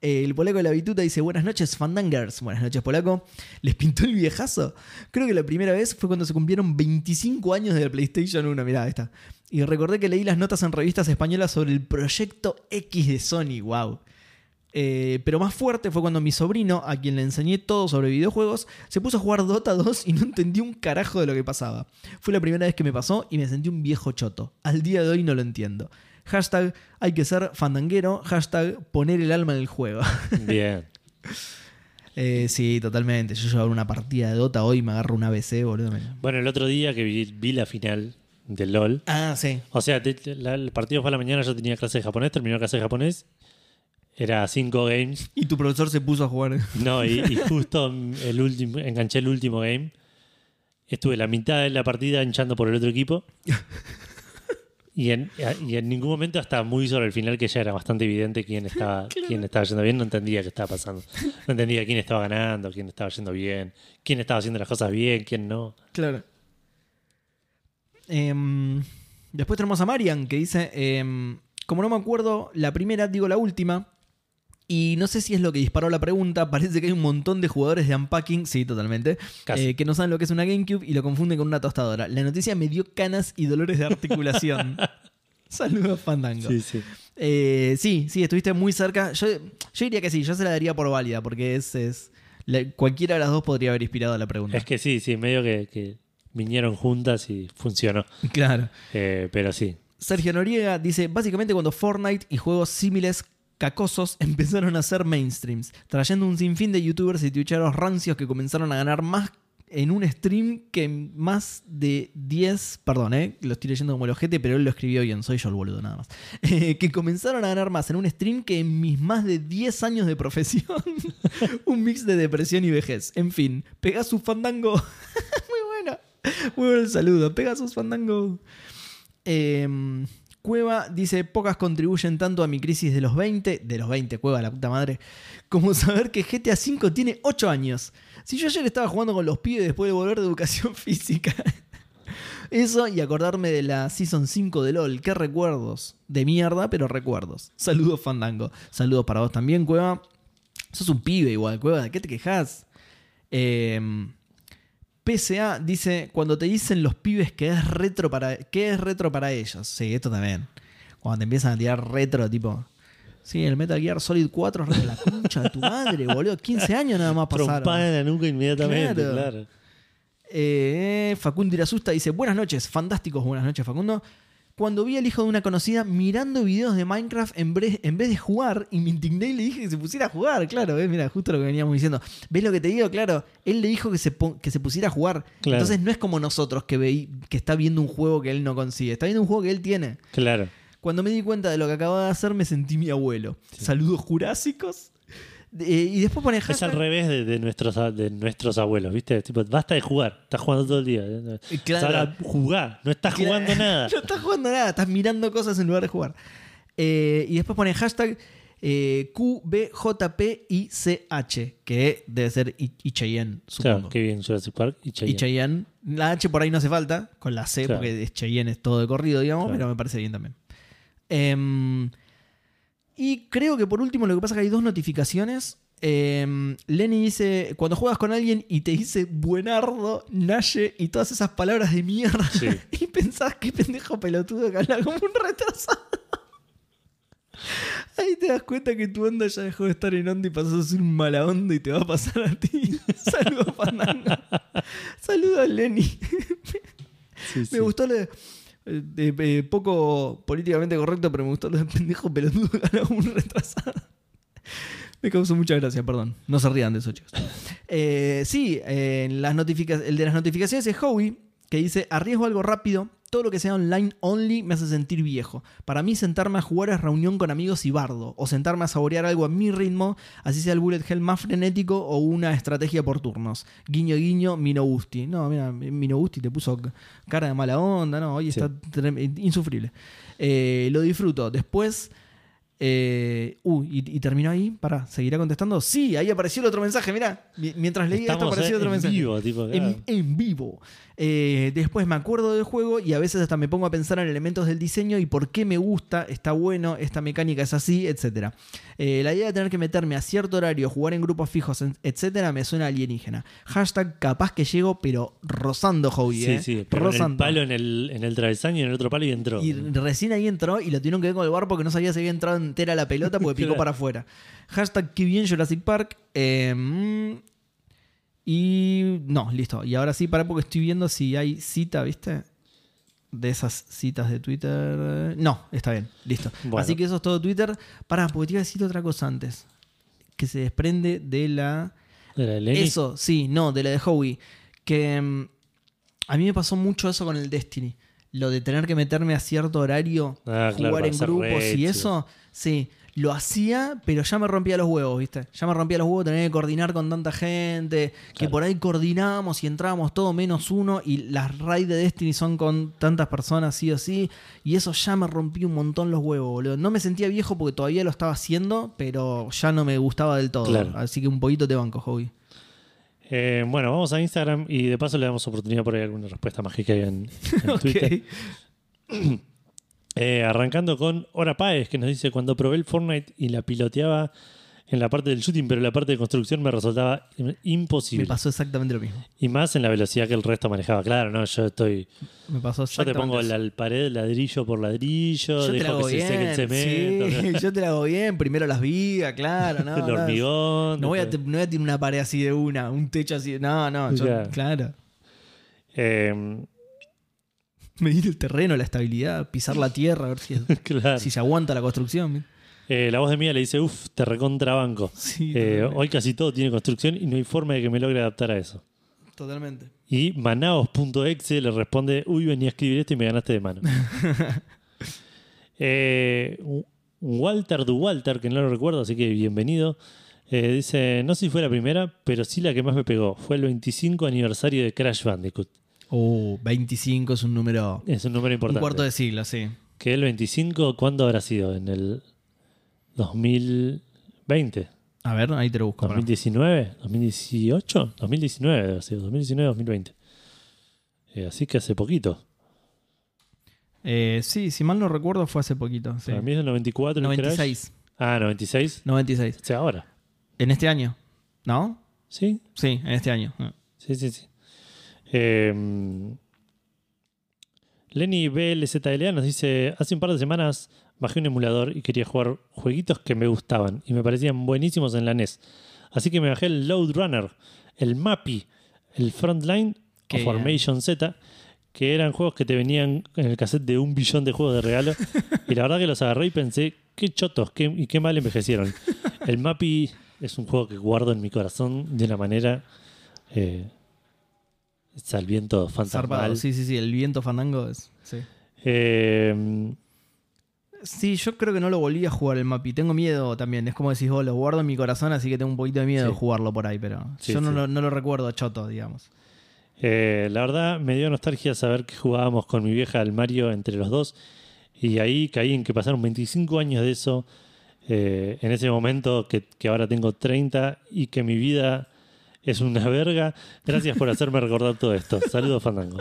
El polaco de la bituta dice: Buenas noches, fandangers. Buenas noches, polaco. ¿Les pintó el viejazo? Creo que la primera vez fue cuando se cumplieron 25 años de la PlayStation 1. Mirá, está. Y recordé que leí las notas en revistas españolas sobre el proyecto X de Sony. ¡Wow! Eh, pero más fuerte fue cuando mi sobrino, a quien le enseñé todo sobre videojuegos, se puso a jugar Dota 2 y no entendí un carajo de lo que pasaba. Fue la primera vez que me pasó y me sentí un viejo choto. Al día de hoy no lo entiendo. Hashtag hay que ser fandanguero. Hashtag poner el alma en el juego. Bien. Eh, sí, totalmente. Yo llevo una partida de Dota hoy y me agarro una ABC, boludo. Bueno, el otro día que vi, vi la final del LOL. Ah, sí. O sea, te- te- la- el partido fue a la mañana, yo tenía clase de japonés, terminó clase de japonés. Era cinco games. Y tu profesor se puso a jugar. No, y, y justo el último, enganché el último game. Estuve la mitad de la partida hinchando por el otro equipo. Y en, y en ningún momento, hasta muy sobre el final, que ya era bastante evidente quién estaba, quién estaba yendo bien, no entendía qué estaba pasando. No entendía quién estaba ganando, quién estaba yendo bien, quién estaba haciendo las cosas bien, quién no. Claro. Em, después tenemos a Marian que dice, em, como no me acuerdo la primera, digo la última. Y no sé si es lo que disparó la pregunta, parece que hay un montón de jugadores de Unpacking, sí, totalmente, eh, que no saben lo que es una GameCube y lo confunden con una tostadora. La noticia me dio canas y dolores de articulación. Saludos, Fandango. Sí, sí. Eh, sí, sí, estuviste muy cerca. Yo, yo diría que sí, yo se la daría por válida, porque es, es la- cualquiera de las dos podría haber inspirado la pregunta. Es que sí, sí, medio que, que vinieron juntas y funcionó. Claro. Eh, pero sí, Sergio Noriega dice, básicamente cuando Fortnite y juegos similares cacosos empezaron a ser mainstreams, trayendo un sinfín de youtubers y twitcheros rancios que comenzaron a ganar más en un stream que en más de 10, perdón, eh, lo estoy leyendo como el ojete, pero él lo escribió bien, soy yo el boludo nada más, Eh, que comenzaron a ganar más en un stream que en mis más de 10 años de profesión, un mix de depresión y vejez. En fin, Pegasus Fandango, muy bueno, muy bueno el saludo, Pegasus Fandango. Eh, Cueva dice, pocas contribuyen tanto a mi crisis de los 20, de los 20, Cueva, la puta madre, como saber que GTA V tiene 8 años. Si yo ayer estaba jugando con los pibes después de volver de educación física. Eso y acordarme de la Season 5 de LOL. Qué recuerdos. De mierda, pero recuerdos. Saludos, Fandango. Saludos para vos también, Cueva. Sos un pibe igual, Cueva. ¿De qué te quejas? Eh, PSA dice, cuando te dicen los pibes que es retro para, que es retro para ellos. Sí, esto también. Cuando te empiezan a tirar retro, tipo... Sí, el Metal Gear Solid 4 es la concha de tu madre, boludo. 15 años nada más pasaron. trompada en la nuca inmediatamente, Claro. claro. Eh, Facundo Irasusta dice, buenas noches, fantásticos, buenas noches Facundo. Cuando vi al hijo de una conocida mirando videos de Minecraft en vez, en vez de jugar, y me indigné y le dije que se pusiera a jugar, claro, ¿ves? mira, justo lo que veníamos diciendo. ¿Ves lo que te digo? Claro, él le dijo que se, que se pusiera a jugar. Claro. Entonces no es como nosotros que, que está viendo un juego que él no consigue, está viendo un juego que él tiene. Claro. Cuando me di cuenta de lo que acababa de hacer, me sentí mi abuelo. Saludos jurásicos. Eh, y después pone Es al hashtag- revés de, de nuestros, de nuestros abuelos, ¿viste? Tipo, basta de jugar, estás jugando todo el día. claro. Ahora jugá, no estás Claro. jugando nada. No estás jugando nada, estás mirando cosas en lugar de jugar. Eh, y después pone hashtag eh, QBJPICH, que debe ser I- Icheyen, Claro, supongo. qué bien Jurassic Park. Icheyen. La H por ahí no hace falta, con la C, Claro. porque es Cheyenne es todo de corrido, digamos, Claro. pero me parece bien también. Em, y creo que por último lo que pasa es que hay dos notificaciones. Em, Lenny dice, cuando juegas con alguien y te dice buenardo, naye y todas esas palabras de mierda, Sí. y pensás qué pendejo pelotudo que habla como un retrasado. Ahí te das cuenta que tu onda ya dejó de estar en onda y pasas a ser un mala onda y te va a pasar a ti. Saludos, Fandango. Saludos, Lenny. Sí, sí. Me gustó lo de, Eh, eh, eh, poco políticamente correcto, pero me gustó lo de pendejo pelotudo ganó un retrasado. Me causó mucha gracia, perdón. No se rían de eso, chicos. Eh, sí, eh, las el de las notificaciones es Howie, que dice, arriesgo algo rápido, todo lo que sea online only me hace sentir viejo. Para mí sentarme a jugar es reunión con amigos y bardo, o sentarme a saborear algo a mi ritmo, así sea el bullet hell más frenético o una estrategia por turnos. Guiño, guiño, Minogusti. No, mira, Minogusti te puso cara de mala onda, no, hoy Sí. está trem- insufrible. Eh, lo disfruto. Después... Eh, uh, y, y terminó ahí. Para, ¿seguirá contestando? Sí, ahí apareció el otro mensaje. Mirá, mi- mientras leía esto Estamos apareció eh, otro en mensaje. vivo, tipo, En, en vivo. Eh, después me acuerdo del juego y a veces hasta me pongo a pensar en elementos del diseño y por qué me gusta, está bueno, esta mecánica es así, etc. Eh, la idea de tener que meterme a cierto horario, jugar en grupos fijos, etc. me suena alienígena. Hashtag capaz que llego, pero rozando hobby. Sí, eh. sí, pero en el palo en el, en el travesaño y en el otro palo y entró. Y recién ahí entró y lo tuvieron que ver con el bar porque no sabía si había entrado entera la pelota porque picó Claro. para afuera. Hashtag que bien Jurassic Park. Eh, mm, y no, listo. Y ahora sí, para porque estoy viendo si hay cita, ¿viste? De esas citas de Twitter. No, está bien, listo. Bueno. Así que eso es todo Twitter. Pará, porque te iba a decir otra cosa antes. Que se desprende de la. ¿De la de Lenny? Eso, sí, no, de la de Howie. Que mm, a mí me pasó mucho eso con el Destiny. Lo de tener que meterme a cierto horario, Ah, jugar en grupos y eso, sí, lo hacía, pero ya me rompía los huevos, ¿viste? Ya me rompía los huevos tener que coordinar con tanta gente, que por ahí coordinábamos y entrábamos todo menos uno y las raids de Destiny son con tantas personas sí o sí, y eso ya me rompía un montón los huevos, boludo. No me sentía viejo porque todavía lo estaba haciendo, pero ya no me gustaba del todo. Claro. Así que un poquito te banco, Hobby. Eh, bueno, vamos a Instagram y de paso le damos oportunidad por ahí alguna respuesta mágica ahí en, en Twitter. Eh, arrancando con Hora Páez, que nos dice: Cuando probé el Fortnite y la piloteaba en la parte del shooting, pero la parte de construcción me resultaba imposible. Me pasó exactamente lo mismo. Y más en la velocidad que el resto manejaba. Claro, no, yo estoy. Me pasó Yo te pongo eso. la pared ladrillo por ladrillo, Yo te la dejo hago que se seque el bien. cemento, sí, yo te la hago bien. Primero las vigas, claro. No, el no, hormigón. No voy, a, te- no voy a tirar una pared así de una, un techo así. de- No, no, yo, Claro. claro. Eh, Medir el terreno, la estabilidad, pisar la tierra, a ver si, claro. si se aguanta la construcción. Eh, la voz de mía le dice: Uf, te recontrabanco. Sí, Eh, hoy casi todo tiene construcción y no hay forma de que me logre adaptar a eso. Totalmente. Y manaos.exe le responde, uy, venía a escribir esto y me ganaste de mano. Eh, Walter du Walter, que no lo recuerdo, así que bienvenido. dice, no sé si fue la primera, pero sí la que más me pegó. Fue el 25 aniversario de Crash Bandicoot. Oh, 25 es un número. Es un número Un importante. cuarto de siglo, sí. Que el 25, ¿cuándo habrá sido? ¿En el 2020? A ver, ahí te lo busco. pará. ¿2019? ¿2018? 2019 debe ser, 2019-2020. Eh, así que hace poquito. Eh, sí, si mal no recuerdo, fue hace poquito. sí. Para mí es el 94 el Crash. 96. Ah, 96. 96. O sea, ahora. En este año. ¿No? ¿Sí? Sí, en este año. Sí, sí, sí. Eh, Lenny BLZLA nos dice: Hace un par de semanas bajé un emulador y quería jugar jueguitos que me gustaban y me parecían buenísimos en la NES. Así que me bajé el Load Runner, el Mappy, el Frontline o. Formation Z, que eran juegos que te venían en el cassette de un billón de juegos de regalo. y la verdad que los agarré y pensé: qué chotos qué, y qué mal envejecieron. El Mappy es un juego que guardo en mi corazón de una manera. Eh, es al viento fantasmal. Sí, sí, sí. El viento fandango es. Sí. Eh, Sí, yo creo que no lo volví a jugar el Mapi. Tengo miedo también. Es como decís vos, lo guardo en mi corazón, así que tengo un poquito de miedo Sí. de jugarlo por ahí, pero Sí, yo no, sí. lo- no lo recuerdo choto, digamos. eh, la verdad me dio nostalgia saber que jugábamos con mi vieja al Mario entre los dos. Y ahí caí en que pasaron 25 años de eso. eh, en ese momento que, que ahora tengo 30 y que mi vida es una verga. Gracias por hacerme recordar todo esto. Saludos, Fandango.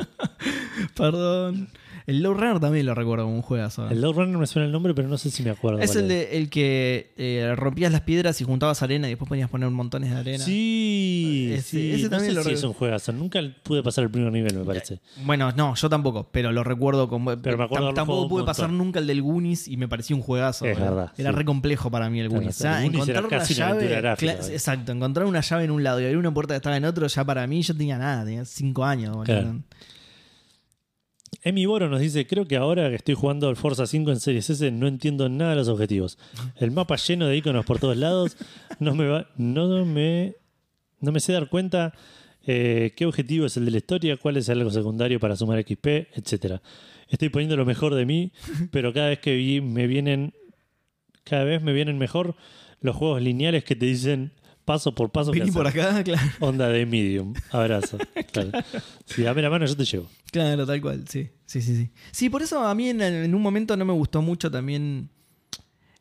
Perdón. El Low Runner también lo recuerdo como un juegazo. El Load Runner me suena el nombre, pero no sé si me acuerdo. es el, de, el que eh, rompías las piedras y juntabas arena y después ponías poner montones de arena. Sí, Ese- sí. ese no también sé lo si es un juegazo. Nunca pude pasar el primer nivel, me parece. Bueno, no, yo tampoco, pero lo recuerdo como. Pero me acuerdo tampoco pude pasar nunca el del Goonies y me parecía un juegazo. Es verdad, Era sí. re complejo para mí el Claro, Goonies. el O sea, Goonies encontrar una casi una llave. gráfica, ¿eh? exacto, encontrar una llave en un lado y abrir una puerta que estaba en otro, ya para mí yo tenía nada, tenía cinco años. Claro. Emi Boro nos dice, creo que ahora que estoy jugando al Forza 5 en Series S no entiendo nada de los objetivos. El mapa lleno de iconos por todos lados, no me va, no me, no me sé dar cuenta eh, qué objetivo es el de la historia, cuál es algo secundario para sumar XP, etcétera. Estoy poniendo lo mejor de mí, pero cada vez que vi- me vienen, cada vez me vienen mejor los juegos lineales que te dicen paso por paso. Vení por acá, claro. Onda de medium. Abrazo. Claro. Si dame la mano, yo te llevo. Claro, tal cual, sí. Sí, sí, sí. Sí, por eso a mí en, en un momento no me gustó mucho también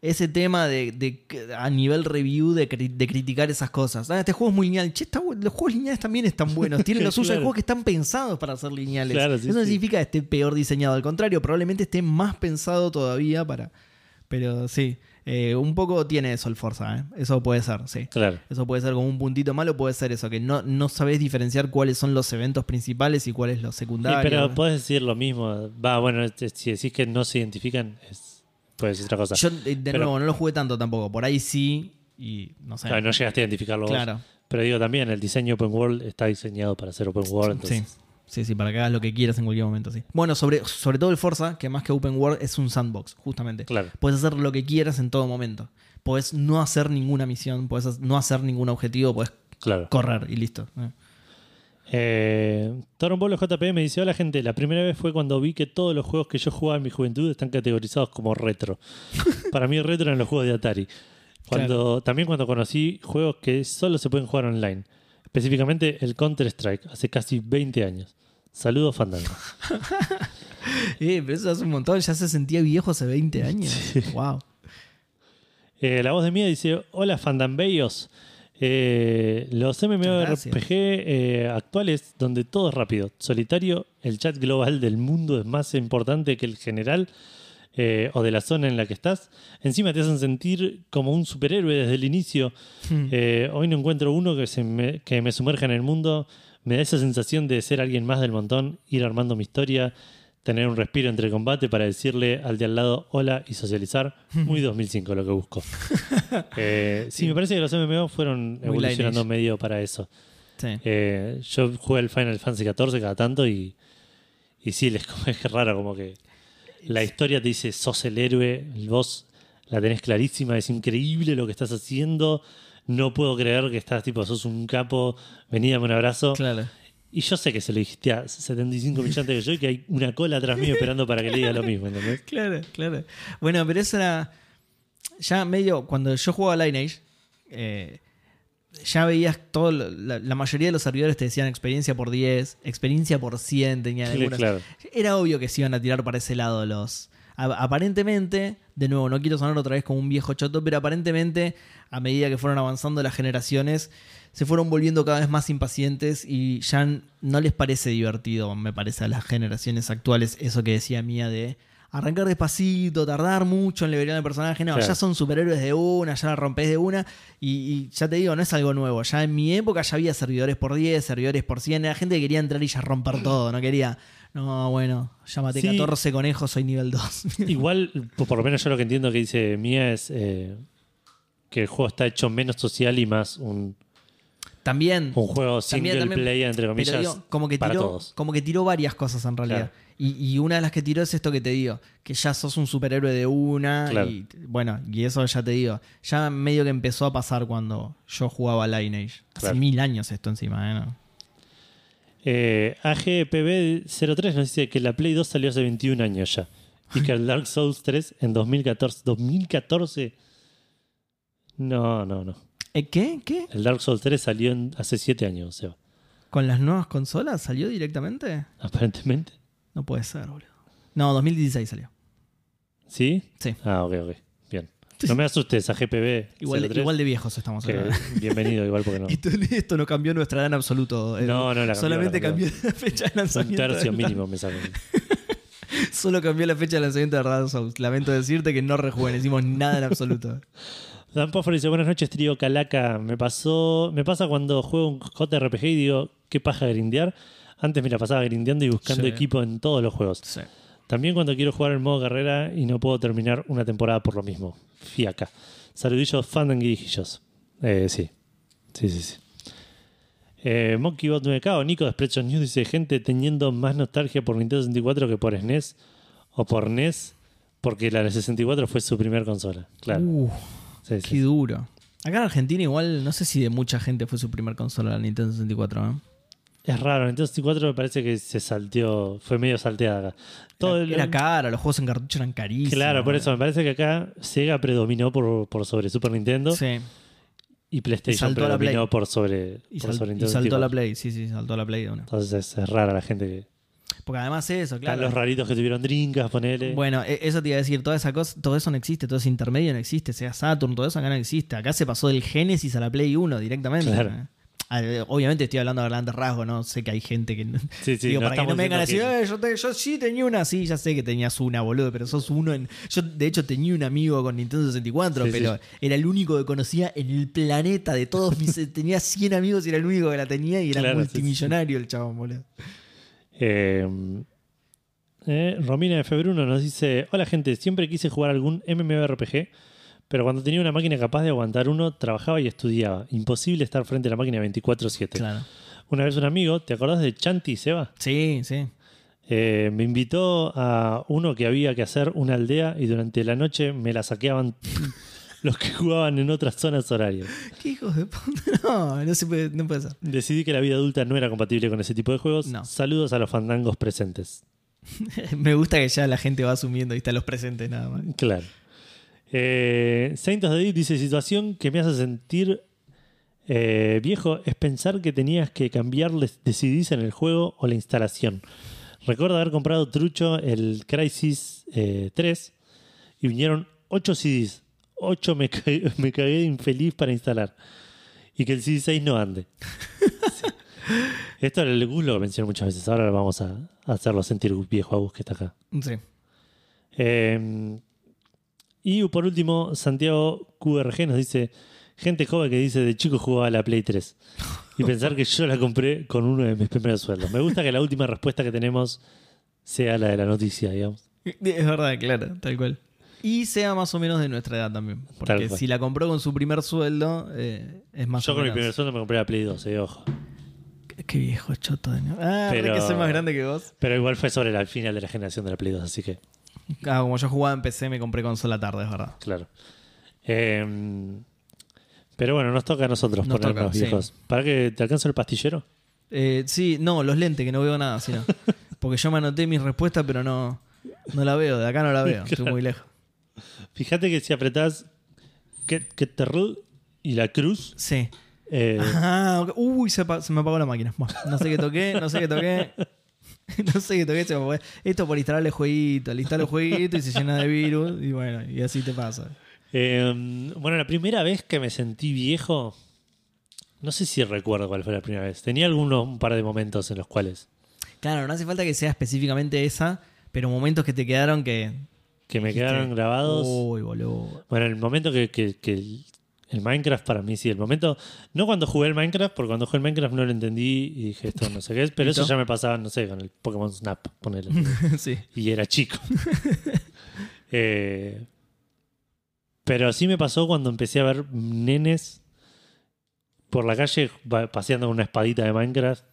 ese tema de, a nivel review de, cri- de criticar esas cosas. Ah, este juego es muy lineal. Che, está los juegos lineales también están buenos. Tienen lo suyo. Hay Claro. juegos que están pensados para ser lineales. Claro, sí, Eso no sí. significa que esté peor diseñado. Al contrario, probablemente esté más pensado todavía para. Pero sí, eh, un poco tiene eso el Forza. ¿eh? Eso puede ser, sí. Claro. Eso puede ser como un puntito malo, puede ser eso, que no, no sabés diferenciar cuáles son los eventos principales y cuáles los Sí, secundarios. pero puedes decir lo mismo. Va, bueno, este, si decís que no se identifican, es, puede decir otra cosa. Yo, eh, de Pero- nuevo, no lo jugué tanto tampoco. Por ahí sí, y no sé. Claro, no llegaste a identificarlo vos. Claro. Pero digo también, el diseño Open World está diseñado para ser Open World. Entonces, Sí, sí, para que hagas lo que quieras en cualquier momento, sí. Bueno, sobre, sobre todo el Forza, que más que Open World es un sandbox, justamente. Claro. Puedes hacer lo que quieras en todo momento. Puedes no hacer ninguna misión, puedes no hacer ningún objetivo, puedes Claro. correr y listo. Eh. Eh, Toron Bolo JP me dice: Hola, gente. La primera vez fue cuando vi que todos los juegos que yo jugaba en mi juventud están categorizados como retro. Para mí, retro eran los juegos de Atari. Cuando, También cuando conocí juegos que solo se pueden jugar online. Específicamente el Counter-Strike, hace casi 20 años. Saludos, Fandango. Eh, pero eso hace un montón, ya se sentía viejo hace 20 años. Wow. Eh, la voz de Mía dice: Hola, Fandambellos. Eh, los MMORPG eh, actuales, donde todo es rápido, solitario, el chat global del mundo es más importante que el general eh, o de la zona en la que estás. Encima te hacen sentir como un superhéroe desde el inicio. Eh, hoy no encuentro uno que, se me, que me sumerja en el mundo. Me da esa sensación de ser alguien más del montón, ir armando mi historia, tener un respiro entre combate para decirle al de al lado hola y socializar. Muy 2005 lo que busco. Eh, sí, me parece que los MMO fueron Muy evolucionando Lineage. medio para eso. Sí. Yo jugué el Final Fantasy XIV cada tanto y, y sí, les, es raro como que la historia te dice sos el héroe, vos la tenés clarísima, es increíble lo que estás haciendo, no puedo creer que estás tipo, sos un capo, vení dame un abrazo. Claro. Y yo sé que se lo dijiste a 75 millones de yo y que hay una cola atrás mío esperando para que le diga lo mismo, ¿entendés? Claro, claro. Bueno, pero eso era. Ya medio. Cuando yo jugaba a Lineage, eh, ya veías todo. La, la mayoría de los servidores te decían experiencia por 10, experiencia por 100, tenían Sí, algunas. claro. Era obvio que se iban a tirar para ese lado los. a- Aparentemente, de nuevo, no quiero sonar otra vez como un viejo choto, pero aparentemente, a medida que fueron avanzando las generaciones, se fueron volviendo cada vez más impacientes y ya no les parece divertido, me parece, a las generaciones actuales, eso que decía Mía de arrancar despacito, tardar mucho en liberar al personaje. No, Claro. ya son superhéroes de una, ya la rompés de una. Y, y ya te digo, no es algo nuevo. Ya en mi época ya había servidores por 10, servidores por 100. Era gente que quería entrar y ya romper todo. No quería, no, bueno, ya maté Sí. 14 conejos, soy nivel 2. Igual, por por lo menos yo lo que entiendo que dice Mía es eh, que el juego está hecho menos social y más un, También. un juego single también. player, entre comillas, Pero digo, como que para tiró, todos. como que tiró varias cosas en realidad. Claro. Y, y una de las que tiró es esto que te digo, que ya sos un superhéroe de una. Claro. Y bueno, y eso ya te digo. Ya medio que empezó a pasar cuando yo jugaba Lineage. Hace Claro. mil años esto encima, ¿eh? ¿No? Eh, AGPB03 nos dice que la Play 2 salió hace 21 años ya. Y que el Dark Souls 3 en 2014. ¿2014? No, no, no. ¿Eh, ¿Qué? ¿Qué? El Dark Souls 3 salió en- hace 7 años, o sea, ¿Con las nuevas consolas salió directamente? aparentemente. No puede ser, boludo. No, 2016 salió. ¿Sí? Sí. Ah, ok, ok. Bien. No me asustes. Igual, de- 03, igual de viejos estamos que bienvenido, igual porque no. Esto, esto no cambió nuestra edad en absoluto. eh. No, no la cambió, Solamente la cambió. cambió la fecha de Un lanzamiento. tercio mínimo me sacan. Solo cambió la fecha de lanzamiento de Dark Souls. Lamento decirte que no rejuvenecimos nada en absoluto. Dan Poffer dice, buenas noches, trío Calaca. Me pasó, me pasa cuando juego un JRPG y digo, qué paja grindear. Antes me la pasaba grindeando y buscando Sí. equipo en todos los juegos. Sí. También cuando quiero jugar el modo carrera y no puedo terminar una temporada por lo mismo. Fiaca. Saludillos, fandanguijillos. Eh, sí. Sí, sí, sí. Eh, MonkeyBot 9K o Nico de Spreadshot News dice: gente teniendo más nostalgia por Nintendo 64 que por SNES o por NES, porque la de 64 fue su primer consola. Claro. Uh, Sí, sí. qué duro. Acá en Argentina igual, no sé si de mucha gente fue su primer consola la Nintendo 64, ¿no? Es raro, Nintendo 64 me parece que se salteó, fue medio salteada acá. Todo era, el- era caro, los juegos en cartucho eran carísimos. Claro, por eso me parece que acá Sega predominó por, por sobre Super Nintendo Sí. y Y PlayStation saltó a la predominó Play. por sobre, Y, por sal- sobre y Nintendo saltó a la 64. Play, sí, sí, saltó a la Play de una. Entonces es, es rara la gente que. Porque además eso, Están claro. los raritos que tuvieron drinkas, ponele. Bueno, e- eso te iba a decir, toda esa cosa, todo eso no existe, todo ese intermedio no existe, sea Saturn, todo eso acá no existe. Acá se pasó del Genesis a la Play 1 directamente. Claro. Eh, Obviamente estoy hablando a grandes rasgos, no sé que hay gente que. sí, sí, Digo, no para que no me vengan a decir, "Eh, yo, te- yo sí tenía una, sí, ya sé que tenías una, boludo, pero sos uno en. Yo, de hecho, tenía un amigo con Nintendo 64, Sí, pero era el único que conocía en el planeta de todos mis. tenía 100 amigos y era el único que la tenía y era Claro, multimillonario el chabón, boludo. Eh, eh, Romina de Februno nos dice: Hola gente, siempre quise jugar algún MMORPG, pero cuando tenía una máquina capaz de aguantar uno, trabajaba y estudiaba. Imposible estar frente a la máquina 24-7. Claro. Una vez un amigo, ¿te acordás de Chanti Seba? Sí, sí. Eh, me invitó a uno que había que hacer una aldea y durante la noche me la saqueaban los que jugaban en otras zonas horarias. ¿Qué hijos de puta? No, no se puede, no puede ser. Decidí que la vida adulta no era compatible con ese tipo de juegos. No. Saludos a los fandangos presentes. Me gusta que ya la gente va asumiendo y está los presentes nada más. Claro. Eh, Saintos de Deep dice: Situación que me hace sentir eh, viejo es pensar que tenías que cambiarles de CDs en el juego o la instalación. Recuerdo haber comprado trucho el Crisis eh, 3 y vinieron 8 CDs. 8 me, ca- me cagué infeliz para instalar. Y que el CD 6 no ande. Esto el Gus lo mencioné muchas veces. Ahora vamos a, a hacerlo sentir viejo a Gus que está acá. Sí. Eh, y por último, Santiago QRG nos dice: Gente joven que dice de chico jugaba a la Play 3. Y pensar que yo la compré con uno de mis primeros sueldos. Me gusta que la última respuesta que tenemos sea la de la noticia, digamos. Es verdad, claro, tal cual. Y sea más o menos de nuestra edad también. Porque Tal si la compró con su primer sueldo, eh, es más Yo o con mi primer sueldo me compré la Play 2, eh, ojo. Qué- Qué viejo choto de mierda. Ah, Pero- que soy más grande que vos. Pero igual fue sobre el final de la generación de la Play 2, así que, Ah, como yo jugaba en PC, me compré consola tarde, es verdad. claro. Eh, pero bueno, nos toca a nosotros Nos ponernos toca, sí. viejos. ¿Para que te alcance el pastillero? Eh, sí, no, los lentes, que no veo nada, sino. Porque yo me anoté mis respuestas, pero no, no la veo. De acá no la veo. Estoy muy lejos. Fíjate que si apretás Keterl y la cruz, Sí. eh, Ah, ok. Uy, se, me apagó la máquina. Bueno, no sé qué toqué, no sé qué toqué. No sé qué toqué, se me. Esto por instalarle jueguito. Le instalo jueguito y se llena de virus. Y bueno, y así te pasa. Eh, bueno, la primera vez que me sentí viejo, no sé si recuerdo cuál fue la primera vez. Tenía algunos, un par de momentos en los cuales Claro, no hace falta que sea específicamente esa, pero momentos que te quedaron que. Que me quedaron grabados. Uy, boludo. Bueno, el momento que, que- que el, el Minecraft para mí sí, el momento, no cuando jugué el Minecraft, porque cuando jugué el Minecraft no lo entendí y dije esto no sé qué es, pero eso ya me pasaba, no sé, con el Pokémon Snap, ponele. sí. y era chico. Eh, pero sí me pasó cuando empecé a ver nenes por la calle paseando con una espadita de Minecraft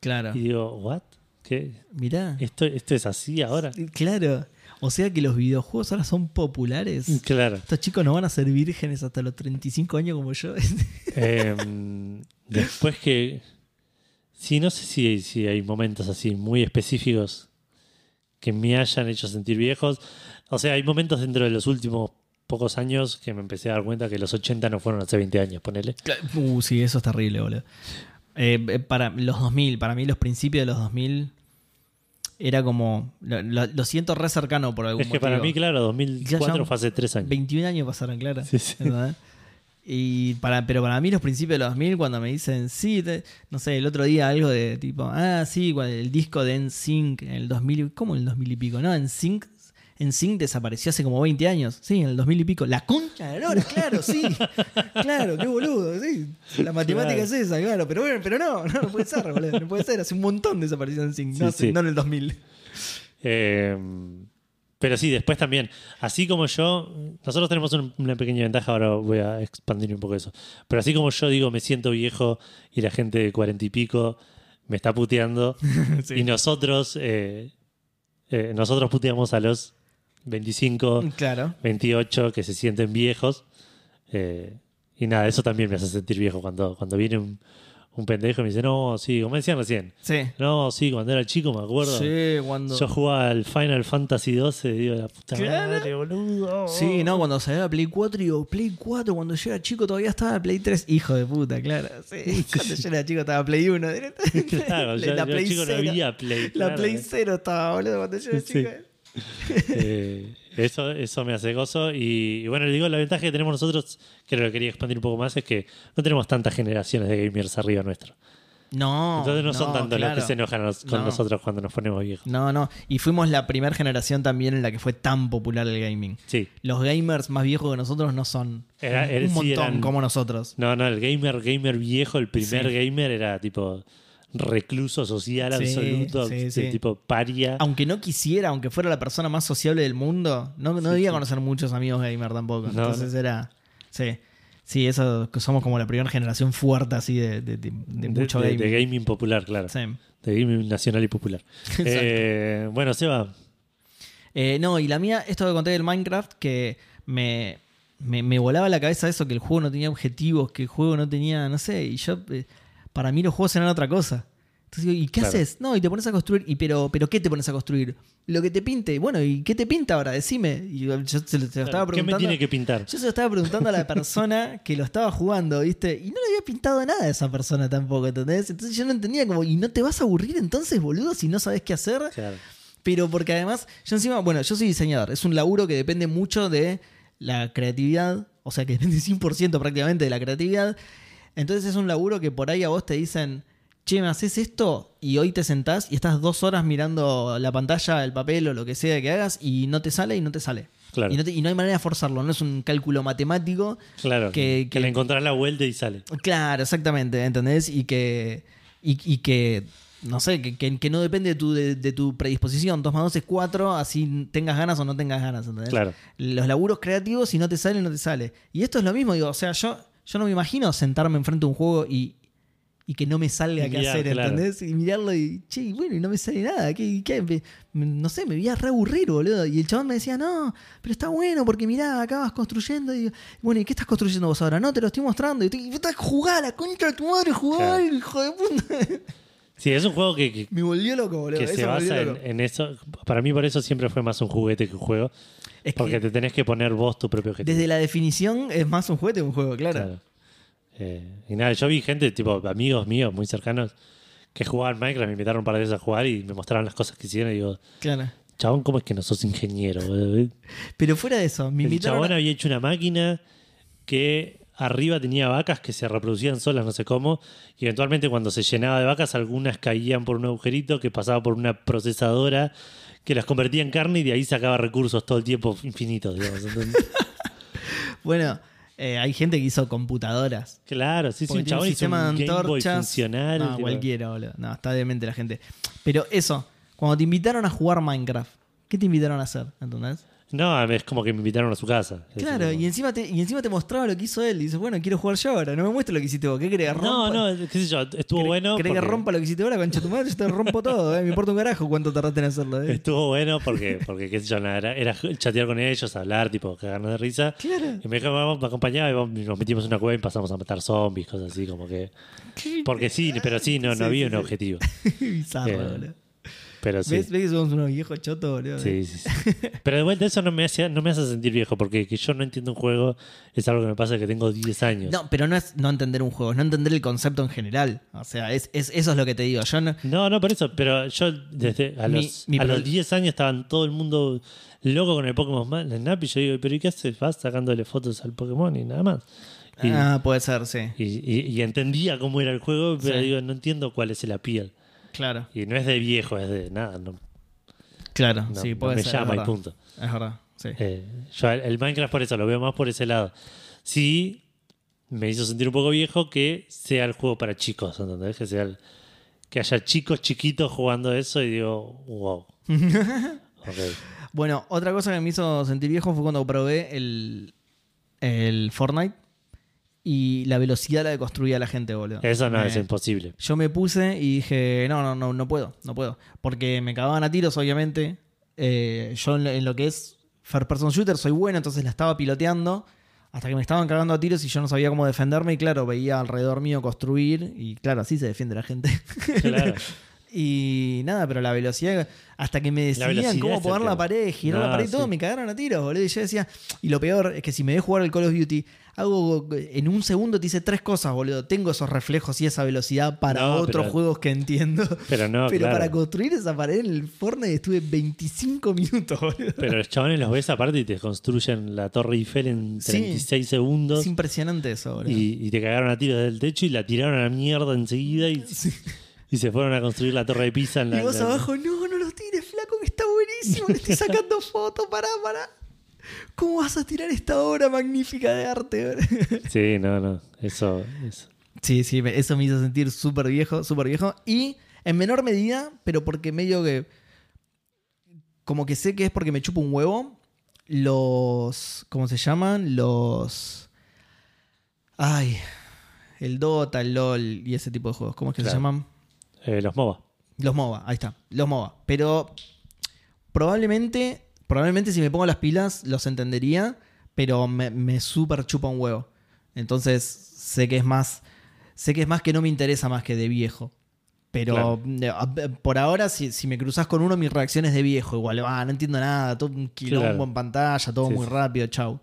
Claro. y digo, ¿what? ¿Qué? Mirá. ¿Esto, ¿Esto es así ahora? Claro. O sea que los videojuegos ahora son populares. Claro. Estos chicos no van a ser vírgenes hasta los 35 años como yo. Em, después que. Sí, no sé si, si hay momentos así muy específicos que me hayan hecho sentir viejos. O sea, hay momentos dentro de los últimos pocos años que me empecé a dar cuenta que los 80 no fueron hace 20 años, ponele. Uh, sí, eso es terrible, boludo. Eh, eh, para los 2000, para mí los principios de los 2000 era como... Lo, lo- lo siento re cercano por algún Es que para motivo. mí, claro, Ya 2004 ya- fue hace 3 años. 21 años pasaron, claro. Sí, sí. ¿verdad? Y para, pero para mí los principios de los 2000 cuando me dicen, sí, te- no sé, el otro día algo de tipo, ah, sí, el disco de NSYNC en el 2000, ¿cómo en el 2000 y pico? No, NSYNC, NSYNC desapareció hace como 20 años, sí, en el 2000 y pico. La concha de la claro, sí, claro, qué boludo, sí. La matemática Claro. es esa, claro, pero bueno, pero no, no, no puede ser, boludo, no puede ser, hace un montón desapareció NSYNC, no, Sí, hace- sí. no en el 2000. Em, Pero sí, después también, así como yo, nosotros tenemos un- una pequeña ventaja, ahora voy a expandir un poco eso. Pero así como yo digo, me siento viejo y la gente de cuarenta y pico me está puteando, y nosotros, eh, eh, nosotros puteamos a los 25, Claro. 28 que se sienten viejos. eh, y nada, eso también me hace sentir viejo cuando, cuando viene un, un pendejo y me dice, no, sí, como decían recién. Sí. No, sí, cuando era chico me acuerdo. Sí, cuando. Yo jugaba al Final Fantasy XII, digo, la puta Claro. madre, boludo. Sí, no, cuando salió la Play 4, digo, Play 4, cuando yo era chico todavía estaba la Play 3. Hijo de puta, claro. Sí, cuando yo era chico estaba Play 1. directamente. Claro, yo, la yo Play chico no 0. había Play. La claro. Play 0 estaba, boludo, cuando yo era Sí. chico. Eh, eso, eso me hace gozo. Y, y bueno, le digo, la ventaja que tenemos nosotros, que lo quería expandir un poco más, es que no tenemos tantas generaciones de gamers arriba nuestro. No. Entonces no, son tantos los que se enojan nos- con No. nosotros cuando nos ponemos viejos. No, no. Y fuimos la primera generación también en la que fue tan popular el gaming. Sí. Los gamers más viejos que nosotros no son Era- un- era- un sí, montón eran- como nosotros. No, no, el gamer, gamer viejo, el primer Sí. gamer era tipo recluso social Sí, absoluto, sí, sí. tipo paria. Aunque no quisiera, aunque fuera la persona más sociable del mundo, no, no debía conocer muchos amigos gamer tampoco. No, Entonces era. Sí. Sí, eso somos como la primera generación fuerte así de, de- de- de De- mucho de, gaming. de gaming popular, claro. Sí. De gaming nacional y popular. Eh, bueno, Seba, Eh, no, y la mía, esto que conté del Minecraft, que me, me, me volaba la cabeza eso, que el juego no tenía objetivos, que el juego no tenía, no sé, y yo, eh, para mí los juegos eran otra cosa. Entonces digo, ¿y qué Claro. haces? No, y te pones a construir, y pero, pero ¿qué te pones a construir? Lo que te pinte. Bueno, ¿y qué te pinta ahora? Decime. Y yo se lo, se lo estaba ¿qué me preguntando. tiene que pintar? Yo se lo estaba preguntando a la persona que lo estaba jugando, ¿viste? Y no le había pintado nada a esa persona tampoco, ¿entendés? Entonces yo no entendía como, ¿y no te vas a aburrir entonces, boludo, si no sabes qué hacer? Claro. Pero porque además, yo encima, bueno, yo soy diseñador. Es un laburo que depende mucho de la creatividad. O sea, que depende 100% prácticamente de la creatividad. Entonces es un laburo que por ahí a vos te dicen, che, me haces esto y hoy te sentás y estás dos horas mirando la pantalla, el papel o lo que sea que hagas y no te sale y no te sale. Claro. Y, no te- y no hay manera de forzarlo. No es un cálculo matemático. Claro, que, que- que le encontrás la vuelta y sale. Claro, exactamente, ¿entendés? Y que, y, y que no sé, que, que- no depende de tu, de, de tu predisposición. 2 más 2 es 4, así tengas ganas o no tengas ganas, ¿entendés? Claro. Los laburos creativos, si no te sale, no te sale. Y esto es lo mismo, digo, o sea, yo, yo no me imagino sentarme enfrente de un juego y, y que no me salga Y qué mirar, hacer, claro. ¿entendés? Y mirarlo y, che, bueno, y no me sale nada. ¿Qué, qué? Me- no sé, me voy a re aburrir, boludo. Y el chabón me decía, no, pero está bueno porque mirá, acá vas construyendo. Y, bueno, ¿y qué estás construyendo vos ahora? No, te lo estoy mostrando. Y, vos estás jugá, la concha de tu madre, jugar, Claro. hijo de puta. Sí, es un juego que, que- me volvió loco, boludo. que Eso se basa en eso. Para mí, por eso siempre fue más un juguete que un juego. Es Porque te tenés que poner vos tu propio objetivo. desde la definición es más un juguete que un juego, claro. Claro. Eh, y nada, yo vi gente, tipo amigos míos muy cercanos, que jugaban Minecraft, me invitaron un par de veces a jugar y me mostraron las cosas que hicieron. Y digo, Claro. chabón, ¿cómo es que no sos ingeniero? boludo?" Pero fuera de eso, me El chabón a- había hecho una máquina que arriba tenía vacas que se reproducían solas, no sé cómo, y eventualmente cuando se llenaba de vacas, algunas caían por un agujerito que pasaba por una procesadora que las convertía en carne y de ahí sacaba recursos todo el tiempo infinitos, digamos. Bueno, eh, hay gente que hizo computadoras. claro, sí, sí, un chabón hizo un sistema de antorchas. funcional. No, cualquiera, boludo. No, está demente la gente. Pero eso, cuando te invitaron a jugar Minecraft, ¿qué te invitaron a hacer? ¿Entendés? No, es como que me invitaron a su casa. Claro, y encima, te, y encima te mostraba lo que hizo él. Y dices, bueno, quiero jugar yo ahora. No me muestres lo que hiciste vos. ¿Qué que No, no, qué sé yo, estuvo ¿Querés- bueno. ¿Querés que rompa lo que hiciste ahora, concha tu madre? Yo te rompo todo, ¿eh? Me importa un carajo cuánto tardaste en hacerlo, ¿eh? Estuvo bueno porque, porque qué sé yo, nada, era, era chatear con ellos, hablar, tipo, cagarnos de risa. Claro. Y me me acompañaba y nos metimos en una cueva y pasamos a matar zombies, cosas así, como que. Porque sí, pero sí, no, no había un objetivo. Bizarro, Eh. Pero sí. ¿Ves, ¿Ves que somos unos viejos chotos, boludo? Sí, sí, sí. Pero de vuelta eso no me, hace, no me hace sentir viejo, porque que yo no entiendo un juego es algo que me pasa que tengo 10 años. No, pero no es no entender un juego, es no entender el concepto en general. O sea, es, es- eso es lo que te digo. Yo no, No, no, por eso, pero yo desde a los, mi a los 10 años estaban todo el mundo loco con el Pokémon Snap y yo digo, pero ¿y qué haces? Vas sacándole fotos al Pokémon y nada más. Y, Ah, puede ser, sí. y- y- y entendía cómo era el juego, pero Sí. digo, no entiendo cuál es el appeal. Claro. Y no es de viejo, es de nada, no, Claro, no- sí, no puede me ser. llama y punto. Es verdad, sí. Eh, yo el, Minecraft por eso lo veo más por ese lado. Sí, me hizo sentir un poco viejo que sea el juego para chicos, ¿entendés? Que, sea el- que haya chicos chiquitos jugando eso y digo, wow. Ok. Bueno, otra cosa que me hizo sentir viejo fue cuando probé el, el Fortnite y la velocidad a la que construía la gente, boludo. Eso no Me- es imposible. Yo me puse y dije, no, no, no, no puedo, no puedo. Porque me cagaban a tiros, obviamente. Eh, yo en lo, en lo que es First Person Shooter soy bueno, entonces la estaba piloteando hasta que me estaban cagando a tiros y yo no sabía cómo defenderme. Y claro, veía alrededor mío construir y claro, así se defiende la gente. Claro. y nada, pero la velocidad, hasta que me velocidad cómo poner la pared, girar la pared y todo, sí. me cagaron a tiros, boludo. Y yo decía, y lo peor es que si me dejo jugar el Call of Duty, hago en un segundo te hice tres cosas, boludo. Tengo esos reflejos y esa velocidad para No, otros pero- juegos que entiendo. Pero no, pero claro. para construir esa pared en el Fortnite estuve 25 minutos, boludo. Pero los chavales los ves aparte y te construyen la Torre Eiffel en Sí. 36 segundos. Es impresionante eso, boludo. Y, y te cagaron a tiros del techo y la tiraron a la mierda enseguida y, y se fueron a construir la torre de Pisa en la. Y vos la- abajo, no, no los tires, flaco, que está buenísimo, le estoy sacando fotos, pará, pará. ¿Cómo vas a tirar esta obra magnífica de arte? Sí, no, no. Eso. eso. Sí, sí, eso me hizo sentir súper viejo, súper viejo. Y en menor medida, pero porque medio que. Como que sé que es porque me chupo un huevo. Los. ¿Cómo se llaman? Los. Ay. El Dota, el LOL y ese tipo de juegos. ¿Cómo es que se llaman? Eh, los MOBA. Los MOBA, ahí está. Los MOBA. Pero probablemente, probablemente si me pongo las pilas los entendería, pero me, me súper chupa un huevo. Entonces sé que es más, sé que es más que no me interesa más que de viejo. Pero eh, a- por ahora, si, si me cruzas con uno, mi reacción es de viejo. Igual, ah, no entiendo nada, todo un quilombo Claro. en pantalla, todo Sí, muy sí. rápido, chau.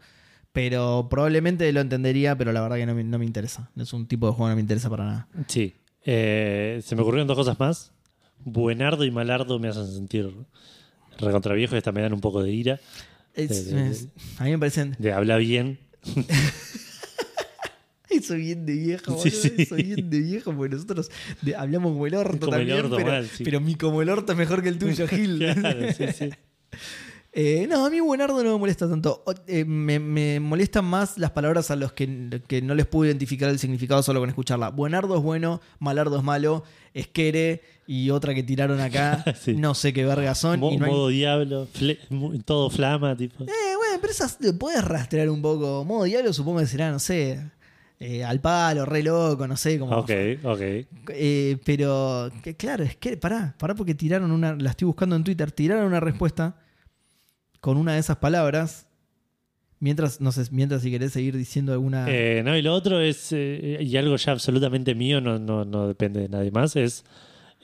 Pero probablemente lo entendería, pero la verdad que no me, no me interesa. Es un tipo de juego que no me interesa para nada. Sí. Eh, se me ocurrieron dos cosas más. Buenardo y malardo me hacen sentir recontra viejo y hasta me dan un poco de ira. Es- es- a mí me parecen De habla bien. Eso bien de viejo, Sí. Eso bien de viejo, porque nosotros de- hablamos como el orto Como el también, orto pero, mal, sí. pero mi como el orto es mejor que el tuyo, Gil. Claro, sí, sí. Eh, no, a mí Buenardo no me molesta tanto. Eh, me, me molestan más las palabras a los que, que no les puedo identificar el significado solo con escucharla. Buenardo es bueno, Malardo es malo, Esquere y otra que tiraron acá, Sí. no sé qué verga son. Mo- y no hay- modo diablo, fle- todo flama, tipo. Eh, bueno, pero esas te puedes rastrear un poco. Modo diablo supongo que será, no sé, eh, al palo, re loco, no sé, como... Ok, ok. Eh, pero, que, claro, es que, pará, pará porque tiraron una, la estoy buscando en Twitter, tiraron una respuesta con una de esas palabras. Mientras, no sé, mientras si querés seguir diciendo alguna... Eh, no, y lo otro es, eh, y algo ya absolutamente mío, no, no, no depende de nadie más, es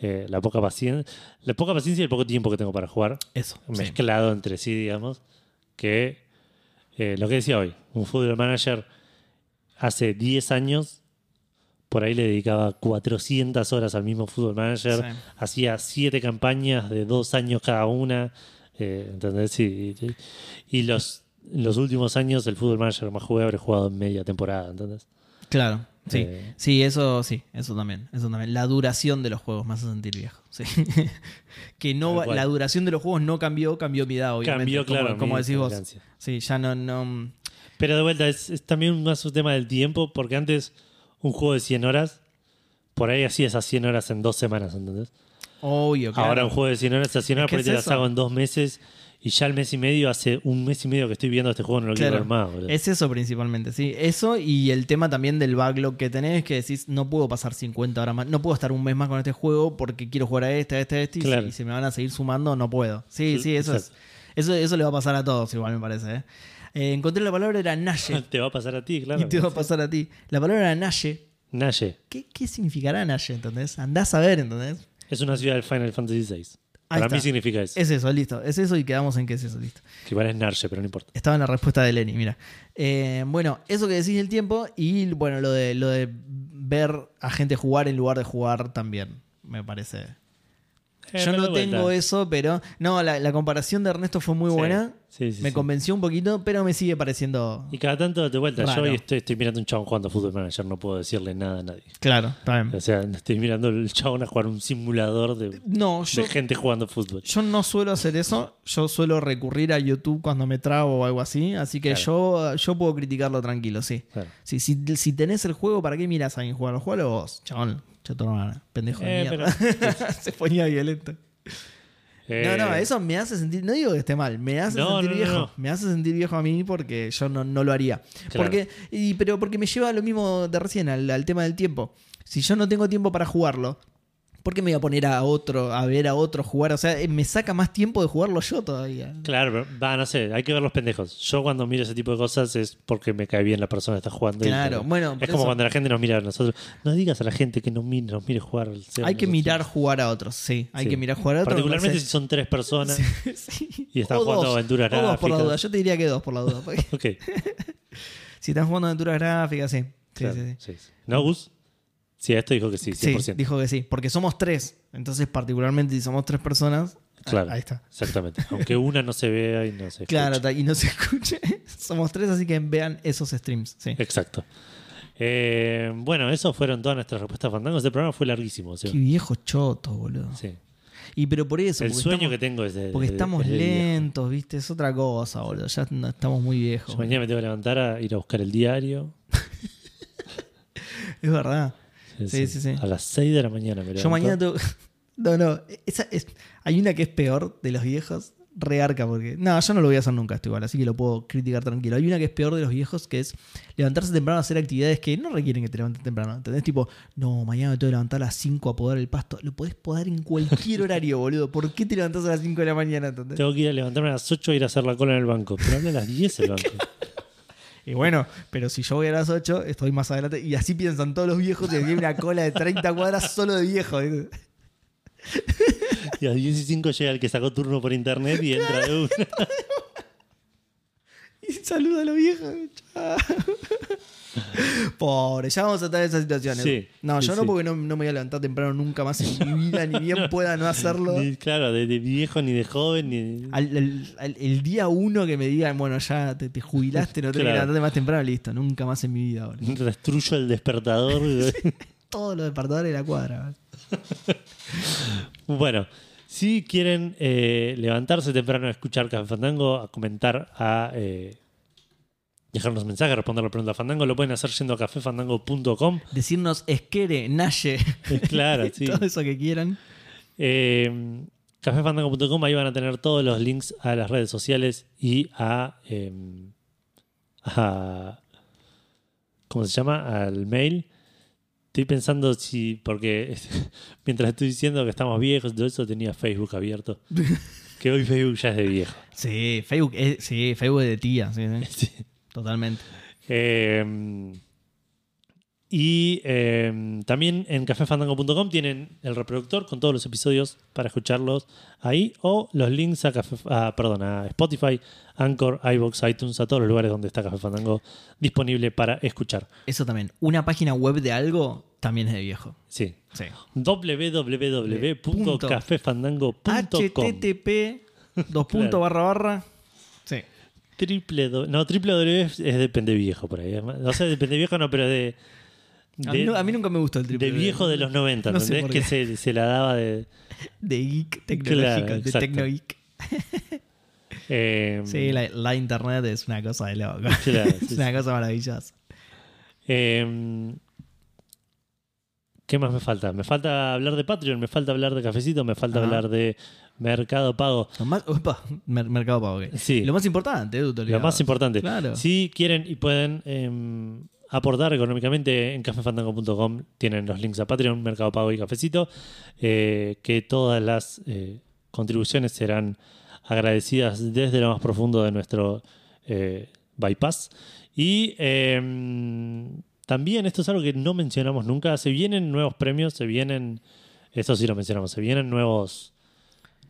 eh, la poca paciencia. La poca paciencia y el poco tiempo que tengo para jugar, eso. sí. mezclado entre sí, digamos. Que lo que decía hoy, un fútbol manager hace 10 años, por ahí le dedicaba 400 horas al mismo fútbol manager, Sí. hacía 7 campañas de 2 años cada una. Eh, ¿Entendés? Y, y- y los, los últimos años el fútbol manager más jugué habré jugado en media temporada, ¿entendés? Claro, sí. Eh. Sí, eso sí, eso también, eso también. La duración de los juegos me hace sentir viejo. Sí. que no va- la duración de los juegos no cambió, cambió mi edad, obviamente. Cambió, como, claro. como decís vos. Sí, ya no, no. Pero de vuelta, es, es también más un tema del tiempo, porque antes un juego de 100 horas, por ahí hacía esas 100 horas en dos semanas, ¿entendés? Obvio, claro. Ahora un juego de 100 horas, esas 100 horas que por ahí es te las hago en dos meses y ya el mes y medio, hace un mes y medio que estoy viendo este juego, no lo quiero Claro. ver más, boludo. Es eso principalmente, sí. Eso y el tema también del backlog que tenés, que decís, no puedo pasar 50 horas más, no puedo estar un mes más con este juego porque quiero jugar a este, a este, a este, y Claro. si- y me van a seguir sumando, no puedo. Sí, Sí, eso es. Eso, eso le va a pasar a todos igual, me parece. ¿eh? Eh, encontré la palabra, era Naye. Te va a pasar a ti, claro. y te va a pasar a ti. La palabra era Naye. Naye. ¿Qué, qué significará Naye, entendés? Andás a ver, ¿entendés? Es una ciudad del Final Fantasy VI. Ahí Para está. mí significa eso. Es eso, listo. Es eso y quedamos en que es eso, listo. Que igual es Narche, pero no importa. Estaba en la respuesta de Lenny, mira. Eh, bueno, eso que decís del tiempo y bueno, lo de, lo de ver a gente jugar en lugar de jugar también, me parece. Eh, Yo no vuelta. tengo eso, pero. No, la, la comparación de Ernesto fue muy Sí, buena. sí, sí, me convenció un poquito, pero me sigue pareciendo. Y cada tanto de vuelta, Raro. yo hoy estoy, estoy mirando un chabón jugando a Football Manager, no puedo decirle nada a nadie. Claro, bien. O sea, estoy mirando el chabón a jugar un simulador de, No, yo, de gente jugando fútbol. yo no suelo hacer eso. Yo suelo recurrir a YouTube cuando me trago o algo así. Así que yo, yo puedo criticarlo tranquilo, sí. Claro. Sí, si, si tenés el juego, ¿para qué miras a alguien jugarlo? Jugalo vos, chabón. Chato, pendejo de Eh, mierda. Se ponía violento. No, no, Eh, eso me hace sentir, no digo que esté mal, me hace No, sentir no, viejo, no. me hace sentir viejo a mí porque yo no, no lo haría. Claro. Porque, y, pero porque me lleva a lo mismo de recién, al, al tema del tiempo. Si yo no tengo tiempo para jugarlo, ¿por qué me voy a poner a otro, a ver a otro jugar? O sea, eh, me saca más tiempo de jugarlo yo todavía. Claro, pero, va, no sé, hay que ver los pendejos. Yo cuando miro ese tipo de cosas es porque me cae bien la persona que está jugando. y- Claro, bueno, Es como eso. cuando la gente nos mira a nosotros. No digas a la gente que nos mire, nos mire jugar. Hay que mirar jugar a otros, sí. Hay Sí. que mirar jugar a otros. me Particularmente si son tres personas. Sí. Y están O jugando dos. aventuras O dos por la gráficas. duda. Yo te diría que dos por la duda. Ok. si están jugando aventuras gráficas, sí. Sí, Claro, sí, sí. sí, sí. ¿No, Gus? Sí, esto dijo que sí, 100%. Sí, dijo que sí. Porque somos tres. Entonces, particularmente si somos tres personas. Claro. Ahí está. Exactamente. Aunque una no se vea y no se Claro, escuche. ta- y no se escuche. somos tres, así que vean esos streams. Sí. Exacto. Eh, bueno, eso fueron todas nuestras respuestas a Fandango. Este programa fue larguísimo. sí. Qué viejo choto, boludo. Sí. Y pero por eso. El sueño estamos, que tengo es de. Porque de- estamos viejo. lentos, ¿viste? Es otra cosa, boludo. Ya estamos muy viejos. Yo mañana me tengo que levantar a ir a buscar el diario. Es verdad. Sí, sí, sí. A las 6 de la mañana me levanto. Yo mañana tengo. No, no. Esa es... Hay una que es peor de los viejos. Rearca, porque. No, yo no lo voy a hacer nunca esto igual, así que lo puedo criticar tranquilo. Hay una que es peor de los viejos, que es levantarse temprano a hacer actividades que no requieren que te levantes temprano. ¿Entendés? Tipo, no, mañana me tengo que levantar a las 5 a podar el pasto. Lo podés podar en cualquier horario, boludo. ¿Por qué te levantás a las 5 de la mañana? ¿entendés? Tengo que ir a levantarme a las 8 e ir a hacer la cola en el banco. Pero habla a las 10 el banco. Y bueno, pero si yo voy a las 8, estoy más adelante. Y así piensan todos los viejos y aquí hay una cola de 30 cuadras solo de viejos. Y a las 10 y 5 llega el que sacó turno por internet y entra de una. Y saluda a los viejos. Chao. Pobre, ya vamos a estar en esas situaciones. Sí, no, sí, yo no sí. porque no, no me voy a levantar temprano nunca más en mi vida, ni bien pueda no hacerlo. Ni, claro, de, de viejo, ni de joven, ni. Al- al- al- el día uno que me digan, bueno, ya te, te jubilaste, no que Claro. levantarte más temprano, listo, nunca más en mi vida. boludo. Destruyo el despertador. Todos los departadores de la cuadra. Bueno, si quieren eh, levantarse temprano a escuchar Café Fandango, a comentar, a eh, dejarnos mensajes, responder la pregunta a Fandango, lo pueden hacer yendo a cafefandango.com. Decirnos esquere, naye, Claro, sí. todo eso que quieran. Eh, cafefandango.com, ahí van a tener todos los links a las redes sociales y a, eh, a- ¿cómo se llama? Al mail. Estoy pensando si, porque mientras estoy diciendo que estamos viejos y todo eso, tenía Facebook abierto. que hoy Facebook ya es de viejo. Sí, Facebook es, sí, Facebook es de tía, sí, Sí. Totalmente. Eh, y eh, también en cafefandango.com tienen el reproductor con todos los episodios para escucharlos ahí o los links a, Café- a, perdón, a Spotify, Anchor, iBox, iTunes, a todos los lugares donde está Café Fandango disponible para escuchar. Eso también. Una página web de algo también es de viejo. Sí. Sí. www.cafefandango.com HTTP, dos barra barra. Triple do- no, triple W es depende viejo por ahí. O sea, depende viejo no, pero de... A mí, de- no- a mí nunca me gustó el triple. de viejo de los 90, No sé que se, se la daba de... De geek tecnológico, Claro, de exacto. tecnogeek. eh, Sí, la, la internet es una cosa de loco. Claro, es sí, una cosa maravillosa. Eh, ¿Qué más me falta? Me falta hablar de Patreon, me falta hablar de Cafecito, me falta Ajá. hablar de Mercado Pago. Lo más, opa, mer- mercado pago. Sí. Lo más importante, Edu, te Lo más importante. Claro. Si quieren y pueden eh, aportar económicamente en cafefandango.com, tienen los links a Patreon, Mercado Pago y Cafecito, eh, que todas las eh, contribuciones serán agradecidas desde lo más profundo de nuestro eh, bypass. Y eh, también, esto es algo que no mencionamos nunca, se vienen nuevos premios, se vienen, esto sí lo mencionamos, se vienen nuevos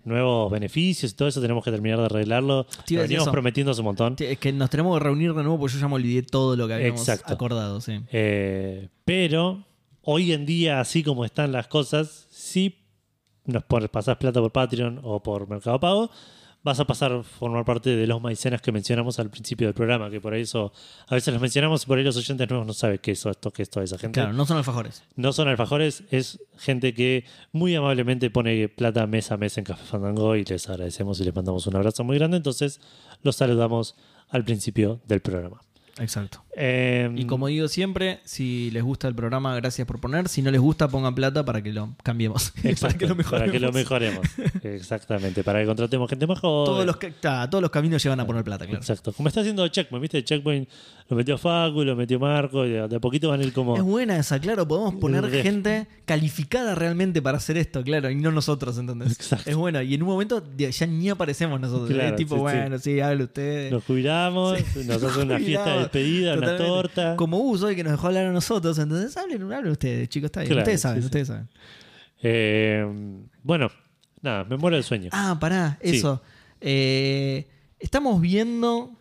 nuevos beneficios y todo eso tenemos que terminar de arreglarlo. Iba Lo veníamos prometiendo hace un montón. Es que nos tenemos que reunir de nuevo porque yo ya me olvidé todo lo que habíamos Exacto. acordado. Sí. Eh, pero hoy en día, así como están las cosas, si nos pasás plata por Patreon o por Mercado Pago, vas a pasar a formar parte de los maicenas que mencionamos al principio del programa, que por eso a veces los mencionamos y por ahí los oyentes nuevos no saben qué es esto, qué es toda esa gente. Claro, no son alfajores. No son alfajores, es gente que muy amablemente pone plata mes a mes en Café Fandango y les agradecemos y les mandamos un abrazo muy grande. Entonces los saludamos al principio del programa. Exacto. Eh, Y como digo siempre, si les gusta el programa, gracias por poner. Si no les gusta, pongan plata para que lo cambiemos. para exacto, que lo mejoremos. para que lo mejoremos. Exactamente, para que contratemos gente mejor. Todos los, ta, todos los caminos llevan a poner plata, claro. Exacto. Como está haciendo Checkpoint, ¿viste? Checkpoint lo metió Facu, lo metió Marco, y de de a poquito van a ir como. Es buena esa, claro. Podemos poner De- gente calificada realmente para hacer esto, claro, y no nosotros, ¿entendés? Exacto. Es bueno. Y en un momento ya ni aparecemos nosotros. Claro, es tipo, sí, sí. bueno, sí, hable usted. Nos jubilamos, nos hacen una fiesta de despedida, una torta. Como Gus hoy que nos dejó hablar a nosotros, entonces hablen, hablen ustedes, chicos, está bien. Claro, ustedes saben, ustedes saben. Eh, bueno, nada, me muero el sueño. Ah, pará, eso. Eh, estamos viendo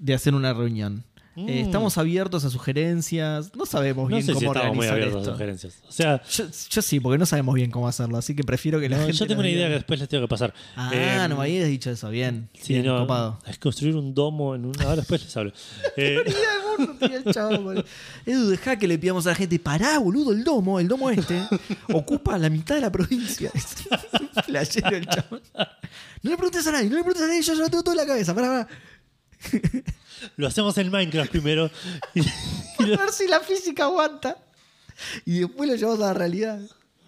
de hacer una reunión. Eh, Mm. estamos abiertos a sugerencias. No sabemos no bien sé si cómo estamos muy a esto. sugerencias. O sea, Yo, yo sí, porque no sabemos bien cómo hacerlo, así que prefiero que la no, gente. yo tengo una idea que después les tengo que pasar. Ah, Eh, no me habías dicho eso. Bien. Sí, bien, no, copado. es construir un domo en una. Ahora después les hablo. Eh, No tenía el chavo, boludo. Edu, dejá que le pidamos a la gente, pará, boludo, el domo, el domo este, ocupa la mitad de la provincia. Es un el chavo. No le preguntes a nadie, no le preguntes a nadie, yo, yo tengo todo en la cabeza, pará, pará. lo hacemos en Minecraft primero. Y, y lo- A ver si la física aguanta. Y después lo llevamos a la realidad.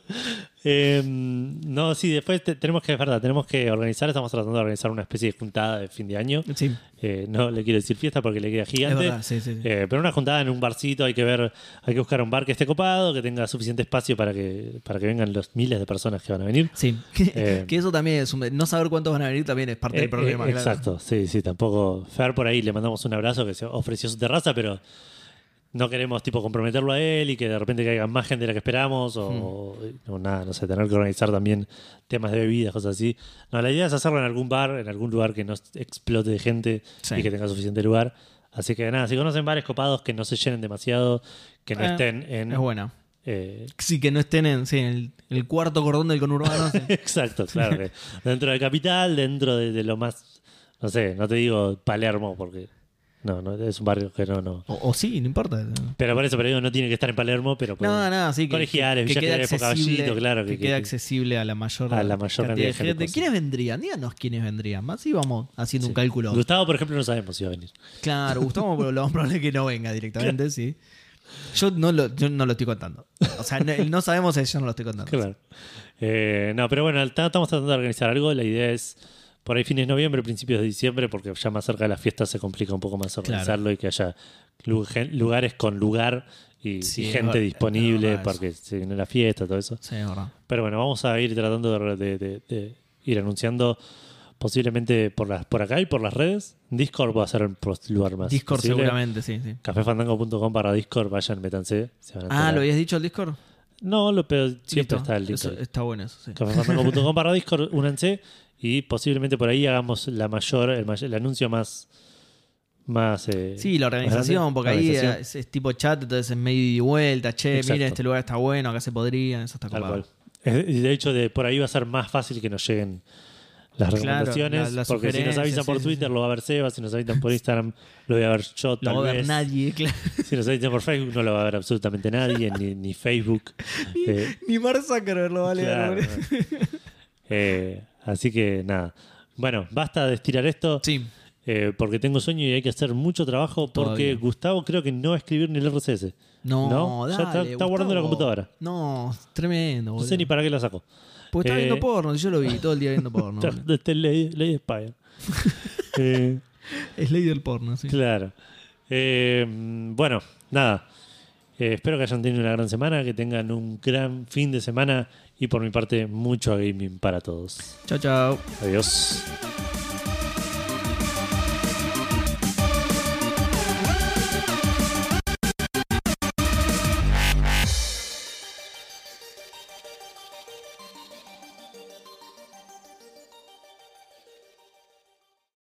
eh, no, sí, después te- tenemos que, es verdad, tenemos que organizar. Estamos tratando de organizar una especie de juntada de fin de año. Sí, Eh, no le quiero decir fiesta porque le queda es gigante. verdad, sí, sí. sí. Eh, pero una juntada en un barcito hay que ver, hay que buscar un bar que esté copado, que tenga suficiente espacio para que, para que vengan los miles de personas que van a venir. Sí, que, Eh, que eso también es un- no saber cuántos van a venir también es parte del problema. claro. Exacto, sí, sí, tampoco. Fer por ahí le mandamos un abrazo que se ofreció su terraza, pero no queremos tipo comprometerlo a él y que de repente caiga más gente de la que esperamos o, Hmm. o nada, no sé, tener que organizar también temas de bebidas, cosas así. No, la idea es hacerlo en algún bar, en algún lugar que no explote de gente Sí. y que tenga suficiente lugar. Así que nada, si conocen bares copados que no se llenen demasiado, que no Eh, estén en... Es buena. eh, Sí, que no estén en, sí, en el, el cuarto cordón del conurbano. sí. Exacto, claro. que dentro de capital, dentro de, de lo más, no sé, no te digo Palermo porque no, no es un barrio que no, no. O, o sí, no importa. Pero por eso, pero digo, no tiene que estar en Palermo, pero puede- No, no, sí. Que, Colegiales, que, Villa accesible, Caballito, claro, que, que- quede que- accesible a la mayor, a la mayor cantidad de gente posible. ¿Quiénes vendrían? Díganos quiénes vendrían. Más y vamos haciendo un cálculo. Gustavo, por ejemplo, no sabemos si va a venir. Claro, Gustavo, pero lo más probable es que no venga directamente, sí. Yo no, lo, yo no lo estoy contando. O sea, no, no sabemos es yo no lo estoy contando. Claro. Eh, no, pero bueno, ta- estamos tratando de organizar algo. La idea es por ahí fines de noviembre, principios de diciembre, porque ya más cerca de la fiesta se complica un poco más organizarlo y que haya lugares con lugar y, Sí, y es gente ver- es disponible verdad porque se viene la fiesta, todo eso. Sí, es verdad. Pero bueno, vamos a ir tratando de, de- de- de ir anunciando posiblemente por las por acá y por las redes. Discord va a ser el lugar más. Discord posible. seguramente, sí, sí. Cafefandango.com para Discord, vayan, métanse. se van a Ah. ¿lo habías dicho el Discord? No, lo, pero siempre Listo. está el link. Eso- ahí. está bueno eso, sí. Cafefandango.com para Discord, únanse y posiblemente por ahí hagamos la mayor, el, may- el anuncio más. más eh, Sí, la organización, porque ahí organización, es, es tipo chat, entonces es medio ida y vuelta. Che, Exacto. miren, este lugar está bueno, acá se podrían, eso está tal copado. cual. Es- Y de hecho, de, por ahí va a ser más fácil que nos lleguen las Claro, recomendaciones. la- las porque si nos avisan por sí, Twitter, sí. lo va a ver Seba. Si nos avisan por Instagram, lo voy a ver yo. Tal va a ver nadie, claro. Si nos avisan por Facebook, no lo va a ver absolutamente nadie, ni, ni Facebook. Eh, Ni Mark Zuckerberg lo va a leer. claro, no. Eh, así que nada. Bueno, basta de estirar esto. Sí, eh, porque tengo sueño y hay que hacer mucho trabajo. Porque Todavía. Gustavo creo que no va a escribir ni el RCS. no, ¿No? Ya dale. está- está guardando la computadora. No, tremendo, No sé ni para qué la sacó. Porque estaba Eh, viendo porno, yo lo vi todo el día viendo porno. Este es Lady, Lady Spire. Eh, Es ley del porno, sí. Claro. Eh, bueno, nada. Eh, espero que hayan tenido una gran semana, que tengan un gran fin de semana y por mi parte mucho gaming para todos. Chao, chao. Adiós.